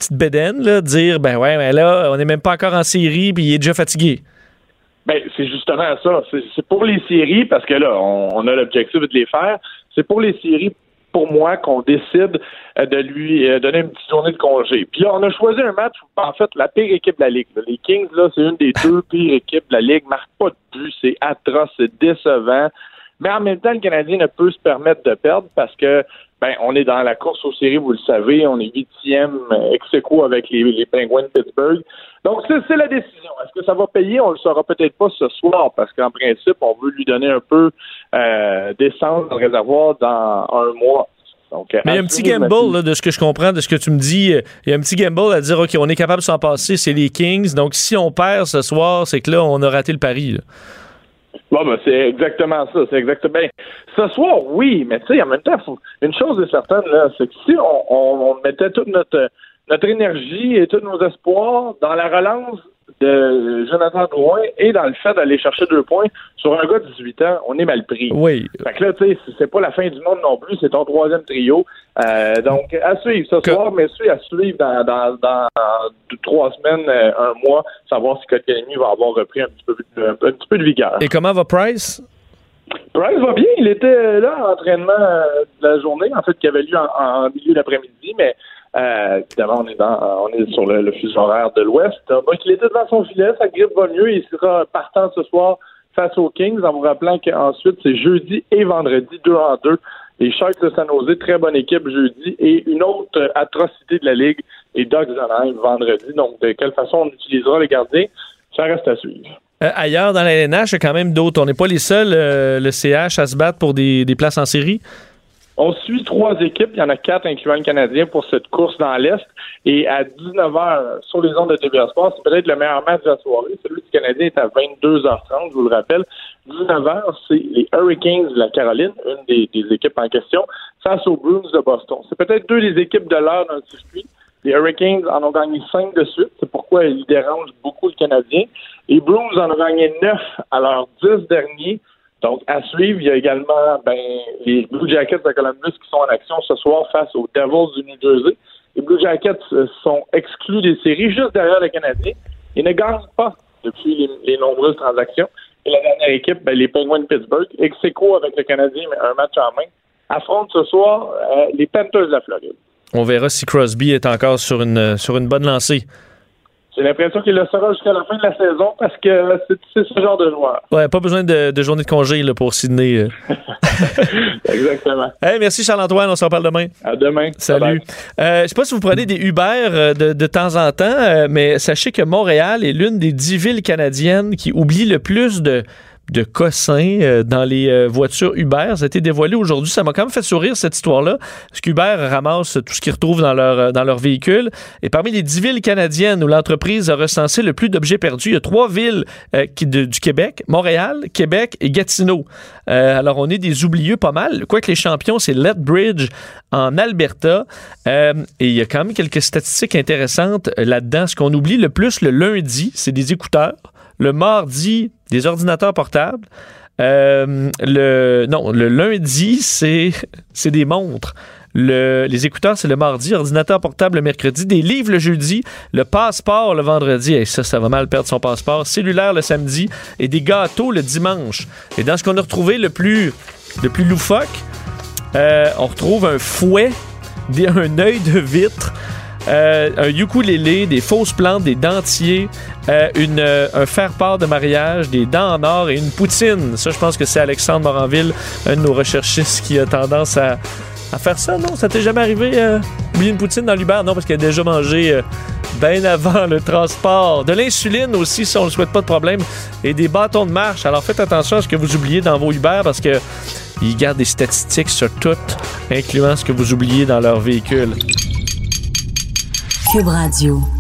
petite bédaine, là, dire ben ouais, mais là, on n'est même pas encore en série, puis il est déjà fatigué. Ben, c'est justement ça. C'est pour les séries, parce que là, on, on a l'objectif de les faire. C'est pour les séries, pour moi, qu'on décide euh, de lui euh, donner une petite journée de congé. Puis là, on a choisi un match où, en fait, la pire équipe de la Ligue. Les Kings, là, c'est une des deux pires équipes de la Ligue. Marque pas de but, c'est atroce, c'est décevant. Mais en même temps, le Canadien ne peut se permettre de perdre parce que ben, on est dans la course aux séries, vous le savez, on est huitième ex aequo avec les, Penguins de Pittsburgh. Donc, c'est la décision. Est-ce que ça va payer? On le saura peut-être pas ce soir parce qu'en principe, on veut lui donner un peu euh, d'essence dans le réservoir dans un mois. Mais il y a un petit gamble, de ce que je comprends, de ce que tu me dis. euh, Il y a un petit gamble à dire, OK, on est capable de s'en passer, c'est les Kings. Donc, si on perd ce soir, c'est que là, on a raté le pari. Bon, ben, c'est exactement ça. C'est exactement. Ben, ce soir, oui, mais tu sais, en même temps, une chose est certaine, là, c'est que si on, on- on mettait toute notre, notre énergie et tous nos espoirs dans la relance de Jonathan Drouin et dans le fait d'aller chercher deux points sur un gars de 18 ans, on est mal pris. Oui. Fait que là, tu sais, c'est- pas la fin du monde non plus, c'est ton troisième trio. Euh, donc, à suivre ce soir, mais à suivre dans, dans, trois semaines, euh, un mois, savoir si Kotkaniemi va avoir repris un petit peu, un, un petit peu de vigueur. Et comment va Price? Price va bien. Il était là à l'entraînement euh, de la journée, en fait, qui avait lieu en, en milieu d'après-midi, mais euh, évidemment, on est dans, sur le, le fuseau horaire de l'Ouest. Donc, il était devant son filet, sa grippe va mieux. Il sera partant ce soir face aux Kings, en vous rappelant qu'ensuite, c'est jeudi et vendredi, deux en deux. Les Sharks de San Jose, très bonne équipe jeudi. Et une autre atrocité de la Ligue, les Ducks d'Anaheim vendredi. Donc, de quelle façon on utilisera les gardiens, ça reste à suivre. Euh, ailleurs, dans la LNH, il y a quand même d'autres. On n'est pas les seuls, euh, le CH, à se battre pour des places en série. On suit trois équipes. Il y en a quatre, incluant le Canadien, pour cette course dans l'Est. Et à 19h, sur les ondes de TVA c'est peut-être le meilleur match de la soirée. Celui du Canadien est à 22h30, je vous le rappelle. 19h, c'est les Hurricanes de la Caroline, une des, des équipes en question, face aux Bruins de Boston. C'est peut-être deux des équipes de l'heure dans le circuit. Les Hurricanes en ont gagné cinq de suite. C'est pourquoi ils dérangent beaucoup le Canadien. Les Bruins en ont gagné neuf à leurs dix derniers. Donc, à suivre, il y a également ben, les Blue Jackets de Columbus qui sont en action ce soir face aux Devils du New Jersey. Les Blue Jackets euh, sont exclus des séries juste derrière le Canadien. Ils ne gagnent pas depuis les, nombreuses transactions. Et la dernière équipe, ben, les Penguins de Pittsburgh, ex avec le Canadien, mais un match en main, affrontent ce soir euh, les Panthers de la Floride. On verra si Crosby est encore sur une, sur une bonne lancée. J'ai l'impression qu'il le sera jusqu'à la fin de la saison parce que c'est ce genre de joueur. Ouais, pas besoin de, de journée de congé là, pour Sydney. euh. Exactement. Hey, merci Charles-Antoine, on se reparle demain. À demain. Salut. Euh, je sais pas si vous prenez des Uber euh, de, de temps en temps, euh, mais sachez que Montréal est l'une des dix villes canadiennes qui oublie le plus de de cossins euh, dans les euh, voitures Uber. Ça a été dévoilé aujourd'hui. Ça m'a quand même fait sourire cette histoire-là. Parce qu'Uber ramasse tout ce qu'ils retrouvent dans leur, euh, dans véhicule. Et parmi les dix villes canadiennes où l'entreprise a recensé le plus d'objets perdus, il y a trois villes qui, de- du Québec, Montréal, Québec et Gatineau. Alors, on est des oublieux pas mal. Quoique les champions, c'est Lethbridge en Alberta. Et il y a quand même quelques statistiques intéressantes là-dedans. Ce qu'on oublie le plus le lundi, c'est des écouteurs. Le mardi, des ordinateurs portables. Euh, le, non, le lundi, c'est, des montres. Le, les écouteurs, c'est le mardi, ordinateur portable le mercredi, des livres le jeudi, le passeport le vendredi, et ça, ça va mal perdre son passeport, cellulaire le samedi, et des gâteaux le dimanche. Et dans ce qu'on a retrouvé le plus, le plus loufoque, euh, on retrouve un fouet, un œil de vitre, euh, un ukulélé, des fausses plantes, des dentiers, euh, une, euh, un faire-part de mariage, des dents en or et une poutine. Ça, je pense que c'est Alexandre Moranville, un de nos recherchistes, qui a tendance à, à faire ça. Non, ça t'est jamais arrivé, oublier une poutine dans l'Uber? Non, parce qu'il a déjà mangé bien avant le transport. De l'insuline aussi, ça, on ne souhaite pas de problème. Et des bâtons de marche. Alors, faites attention à ce que vous oubliez dans vos Uber parce que ils gardent des statistiques sur tout, incluant ce que vous oubliez dans leur véhicule. Cube Radio.